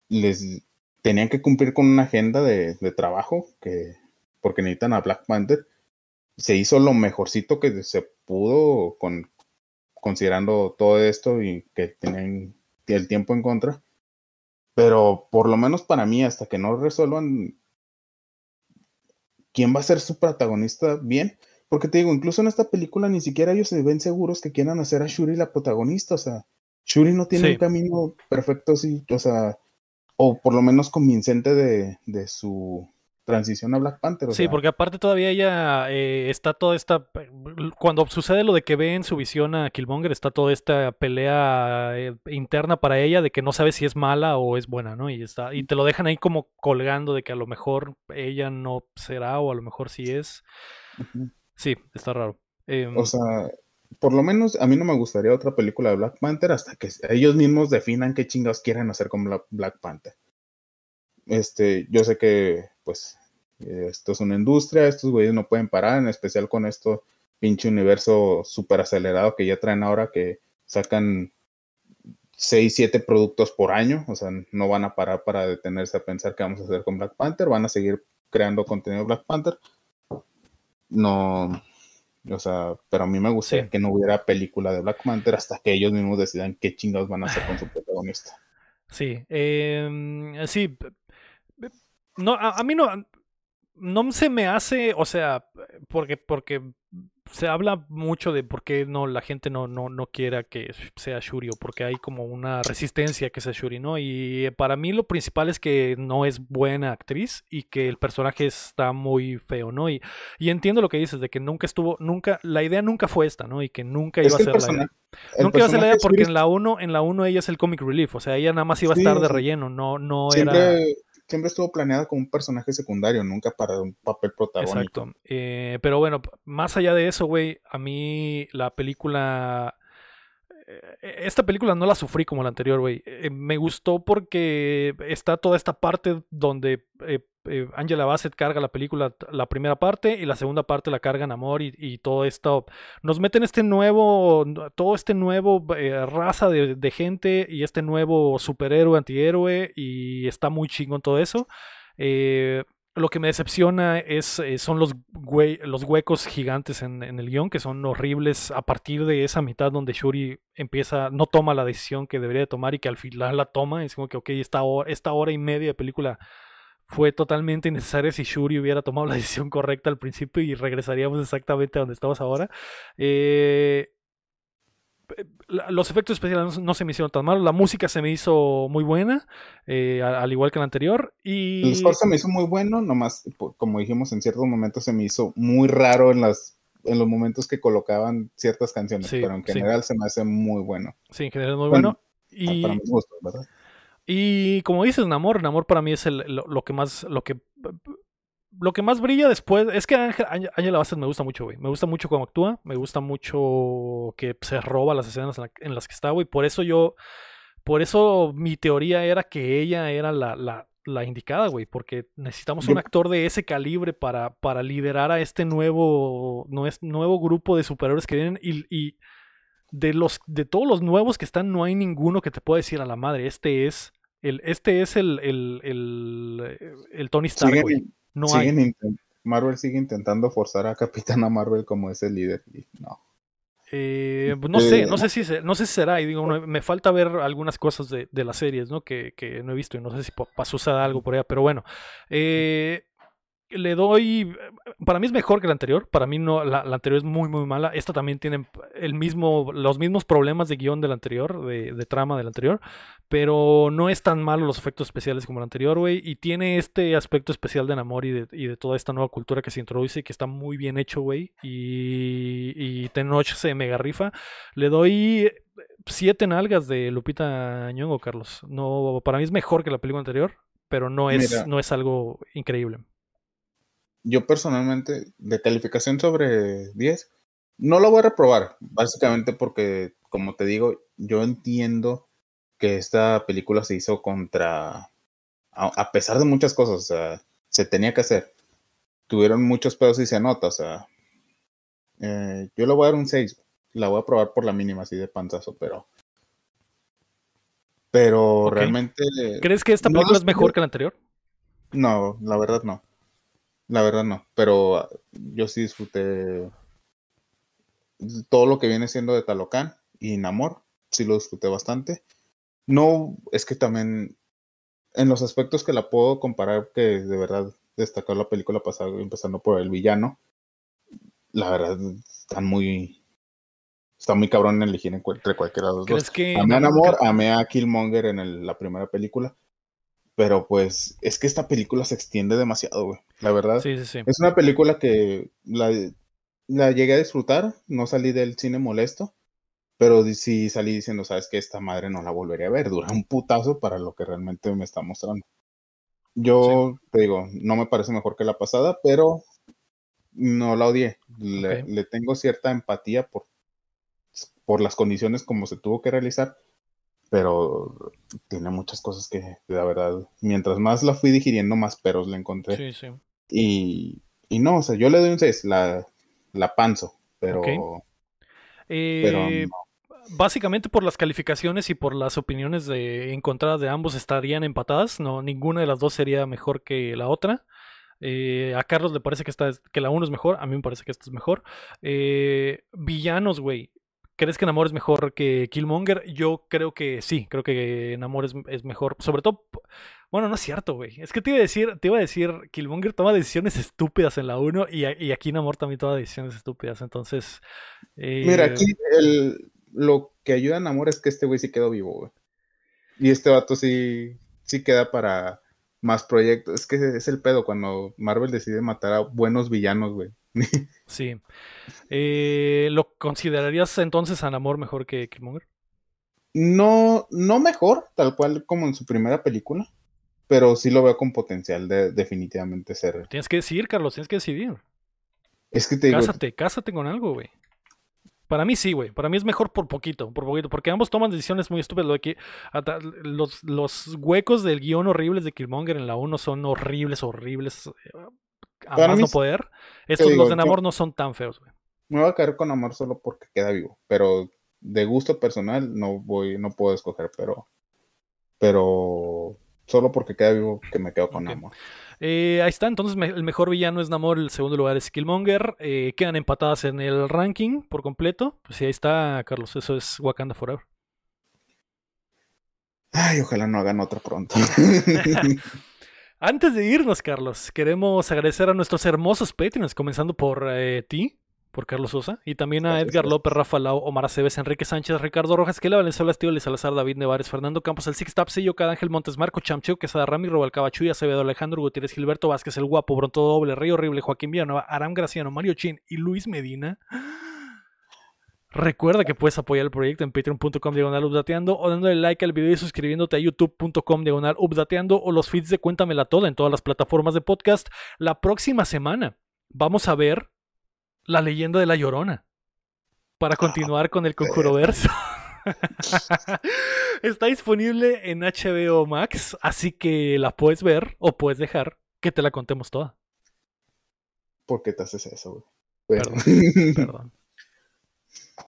les tenían que cumplir con una agenda de, de trabajo que porque necesitan a Black Panther. Se hizo lo mejorcito que se pudo con considerando todo esto y que tienen el tiempo en contra. Pero por lo menos para mí, hasta que no resuelvan quién va a ser su protagonista bien, porque te digo, incluso en esta película ni siquiera ellos se ven seguros que quieran hacer a Shuri la protagonista, o sea, Shuri no tiene un camino perfecto, sí, o sea, o por lo menos convincente de, de su transición a Black Panther. sí, porque aparte todavía ella eh, está toda esta. Cuando sucede lo de que ve en su visión a Killmonger, está toda esta pelea eh, interna para ella de que no sabe si es mala o es buena, ¿no? Y está y te lo dejan ahí como colgando de que a lo mejor ella no será o a lo mejor sí es. Sí, está raro. Em, o sea, por lo menos a mí no me gustaría otra película de Black Panther hasta que ellos mismos definan qué chingados quieren hacer con Black Panther. Este, yo sé que, pues, esto es una industria, estos güeyes no pueden parar, en especial con esto pinche universo súper acelerado que ya traen ahora, que sacan 6, 7 productos por año, o sea, no van a parar para detenerse a pensar qué vamos a hacer con Black Panther, van a seguir creando contenido Black Panther. No, o sea, pero a mí me gustaría que no hubiera película de Black Panther hasta que ellos mismos decidan qué chingados van a hacer con su protagonista. Sí, eh, sí, no, a, mí no, no se me hace, o sea, porque, porque se habla mucho de por qué no la gente no, no, no quiera que sea Shuri o porque hay como una resistencia que sea Shuri, ¿no? Y para mí lo principal es que no es buena actriz y que el personaje está muy feo, ¿no? Y, y entiendo lo que dices, de que nunca estuvo, nunca, la idea nunca fue esta, ¿no? Y que nunca iba a ser la idea. Nunca iba a ser la idea porque en la 1, en la 1 ella es el comic relief, o sea, ella nada más iba a estar de relleno, no, no era siempre estuvo planeada como un personaje secundario, nunca para un papel protagónico. Exacto. Eh, pero bueno, más allá de eso, güey, a mí la película esta película no la sufrí como la anterior, güey. Eh, me gustó porque está toda esta parte donde eh, eh, Angela Bassett carga la película, la primera parte, y la segunda parte la cargan Amor y, todo esto. Nos meten este nuevo, todo este nuevo raza de, gente y este nuevo superhéroe, antihéroe, y está muy chingón todo eso. Eh, lo que me decepciona es, eh, son los, los huecos gigantes en, el guion, que son horribles a partir de esa mitad donde Shuri empieza, no toma la decisión que debería tomar y que al final la toma. Es como que, ok, esta hora, esta hora y media de película fue totalmente innecesaria si Shuri hubiera tomado la decisión correcta al principio y regresaríamos exactamente a donde estamos ahora. Eh, los efectos especiales no se me hicieron tan malos. La música se me hizo muy buena, eh, al igual que la anterior. Y... El score se me hizo muy bueno, nomás, como dijimos, en ciertos momentos se me hizo muy raro en las en los momentos que colocaban ciertas canciones, pero en general se me hace muy bueno. Sí, en general muy bueno. y... Para gusto, ¿verdad? Y como dices, Namor, Namor para mí es el, lo, que más, lo que lo que más brilla después es que Angela Bassett me gusta mucho, güey. Me gusta mucho cómo actúa, me gusta mucho que se roba las escenas en, las que está, güey. Por eso yo, por eso mi teoría era que ella era la, la, la indicada, güey, porque necesitamos un actor de ese calibre para, para liderar a este nuevo, nuevo grupo de superhéroes que vienen y, y de los de todos los nuevos que están no hay ninguno que te pueda decir a la madre, este es el, este es el, el, el, el Tony Stark, güey. No Marvel sigue intentando forzar a Capitana Marvel como ese líder no. Eh, pues no sé, no sé si no sé si será, y digo, me falta ver algunas cosas de, de las series, ¿no? Que, que, no he visto y no sé si pasó algo por allá, pero bueno. Eh, le doy. Para mí es mejor que la anterior. Para mí no, la, anterior es muy, muy mala. Esta también tiene el mismo, los mismos problemas de guion de la anterior, de, de trama de la anterior. Pero no es tan malo los efectos especiales como la anterior, güey. Y tiene este aspecto especial de enamor y de, y de toda esta nueva cultura que se introduce y que está muy bien hecho, güey. Y, y Tenoch se mega rifa. Le doy siete nalgas de Lupita Ñongo, Carlos. No, para mí es mejor que la película anterior, pero no es, no es algo increíble yo personalmente, de calificación sobre 10, no lo voy a reprobar, básicamente porque, como te digo, yo entiendo que esta película se hizo contra, a, pesar de muchas cosas, o sea, se tenía que hacer. Tuvieron muchos pedos y se nota, o sea, eh, yo le voy a dar un 6, la voy a probar por la mínima, así de panzazo, pero... Pero realmente... ¿Crees que esta película es mejor que la anterior? No, la verdad no. La verdad no, pero yo sí disfruté todo lo que viene siendo de Talocan y Namor, sí lo disfruté bastante. No, es que también en los aspectos que la puedo comparar, que de verdad destacó la película pasada, empezando por el villano, la verdad están muy, está muy cabrón en elegir entre cualquiera de los dos. Que amé a Namor, amé a Killmonger en la primera película. Pero pues es que esta película se extiende demasiado, güey. La verdad. Sí, sí, sí. Es una película que la, la llegué a disfrutar. No salí del cine molesto. Pero sí salí diciendo, sabes que esta madre no la volvería a ver. Dura un putazo para lo que realmente me está mostrando. Yo te digo, no me parece mejor que la pasada, pero no la odié. Le, le tengo cierta empatía por, por las condiciones como se tuvo que realizar pero tiene muchas cosas que, la verdad, mientras más la fui digiriendo, más peros le encontré. Sí, sí. Y, y no, o sea, yo le doy un 6, la, la panzo, pero... Eh, básicamente por las calificaciones y por las opiniones de, encontradas de ambos estarían empatadas, no, ninguna de las dos sería mejor que la otra. Eh, a Carlos le parece que, esta que la 1 es mejor, a mí me parece que esta es mejor. Eh, villanos, güey. ¿Crees que Namor es mejor que Killmonger? Yo creo que sí, creo que Namor es, es mejor. Sobre todo, bueno, no es cierto, güey. Es que te iba a decir, te iba a decir, Killmonger toma decisiones estúpidas en la 1 y, y, aquí Namor también toma decisiones estúpidas. Entonces. Mira, aquí eh, el, lo que ayuda a Namor es que este güey sí quedó vivo, güey. Y este vato sí, sí queda para más proyectos. Es que es el pedo cuando Marvel decide matar a buenos villanos, güey. sí. Eh, ¿Lo considerarías entonces a Namor mejor que Killmonger? No, no mejor, tal cual como en su primera película, pero sí lo veo con potencial de definitivamente ser. Tienes que decidir, Carlos, tienes que decidir. Es que te digo. Cásate, cásate con algo, güey. Para mí sí, güey. Para mí es mejor por poquito, por poquito. Porque ambos toman decisiones muy estúpidas. Lo de que, los, los huecos del guion horribles de Killmonger en la 1 son horribles, horribles. A más no poder. Estos, los de Namor no son tan feos, güey. Me voy a caer con Namor solo porque queda vivo. Pero de gusto personal no voy, no puedo escoger, pero. Pero solo porque queda vivo que me quedo con Namor. Eh, ahí está, entonces el mejor villano es Namor, el segundo lugar es Killmonger. Eh, quedan empatadas en el ranking por completo. Pues sí, ahí está, Carlos, eso es Wakanda Forever. Ay, ojalá no hagan otra pronto. Antes de irnos, Carlos, queremos agradecer a nuestros hermosos Patreons, comenzando por eh, ti, por Carlos Sosa, y también a Edgar López, Rafa Lau, Omar Aceves, Enrique Sánchez, Ricardo Rojas, Kela Valenzuela, Estíbal Salazar, David Nevares, Fernando Campos, el Six Tap, Cada Ángel Montes, Marco Chamcheo, Quesada Rami, Robal Cabachuya, Acevedo, Alejandro Gutiérrez, Gilberto Vázquez, El Guapo, Bronto Doble, Río Horrible, Joaquín Villanueva, Aram Graciano, Mario Chin y Luis Medina. Recuerda que puedes apoyar el proyecto en patreon.com diagonal updateando o dándole like al video y suscribiéndote a youtube.com diagonal updateando o los feeds de Cuéntamela Toda en todas las plataformas de podcast. La próxima semana vamos a ver la leyenda de la Llorona para ah, continuar con el Conjuro Verso. Está disponible en HBO Max, así que la puedes ver o puedes dejar que te la contemos toda. ¿Por qué te haces eso, güey? Perdón, perdón.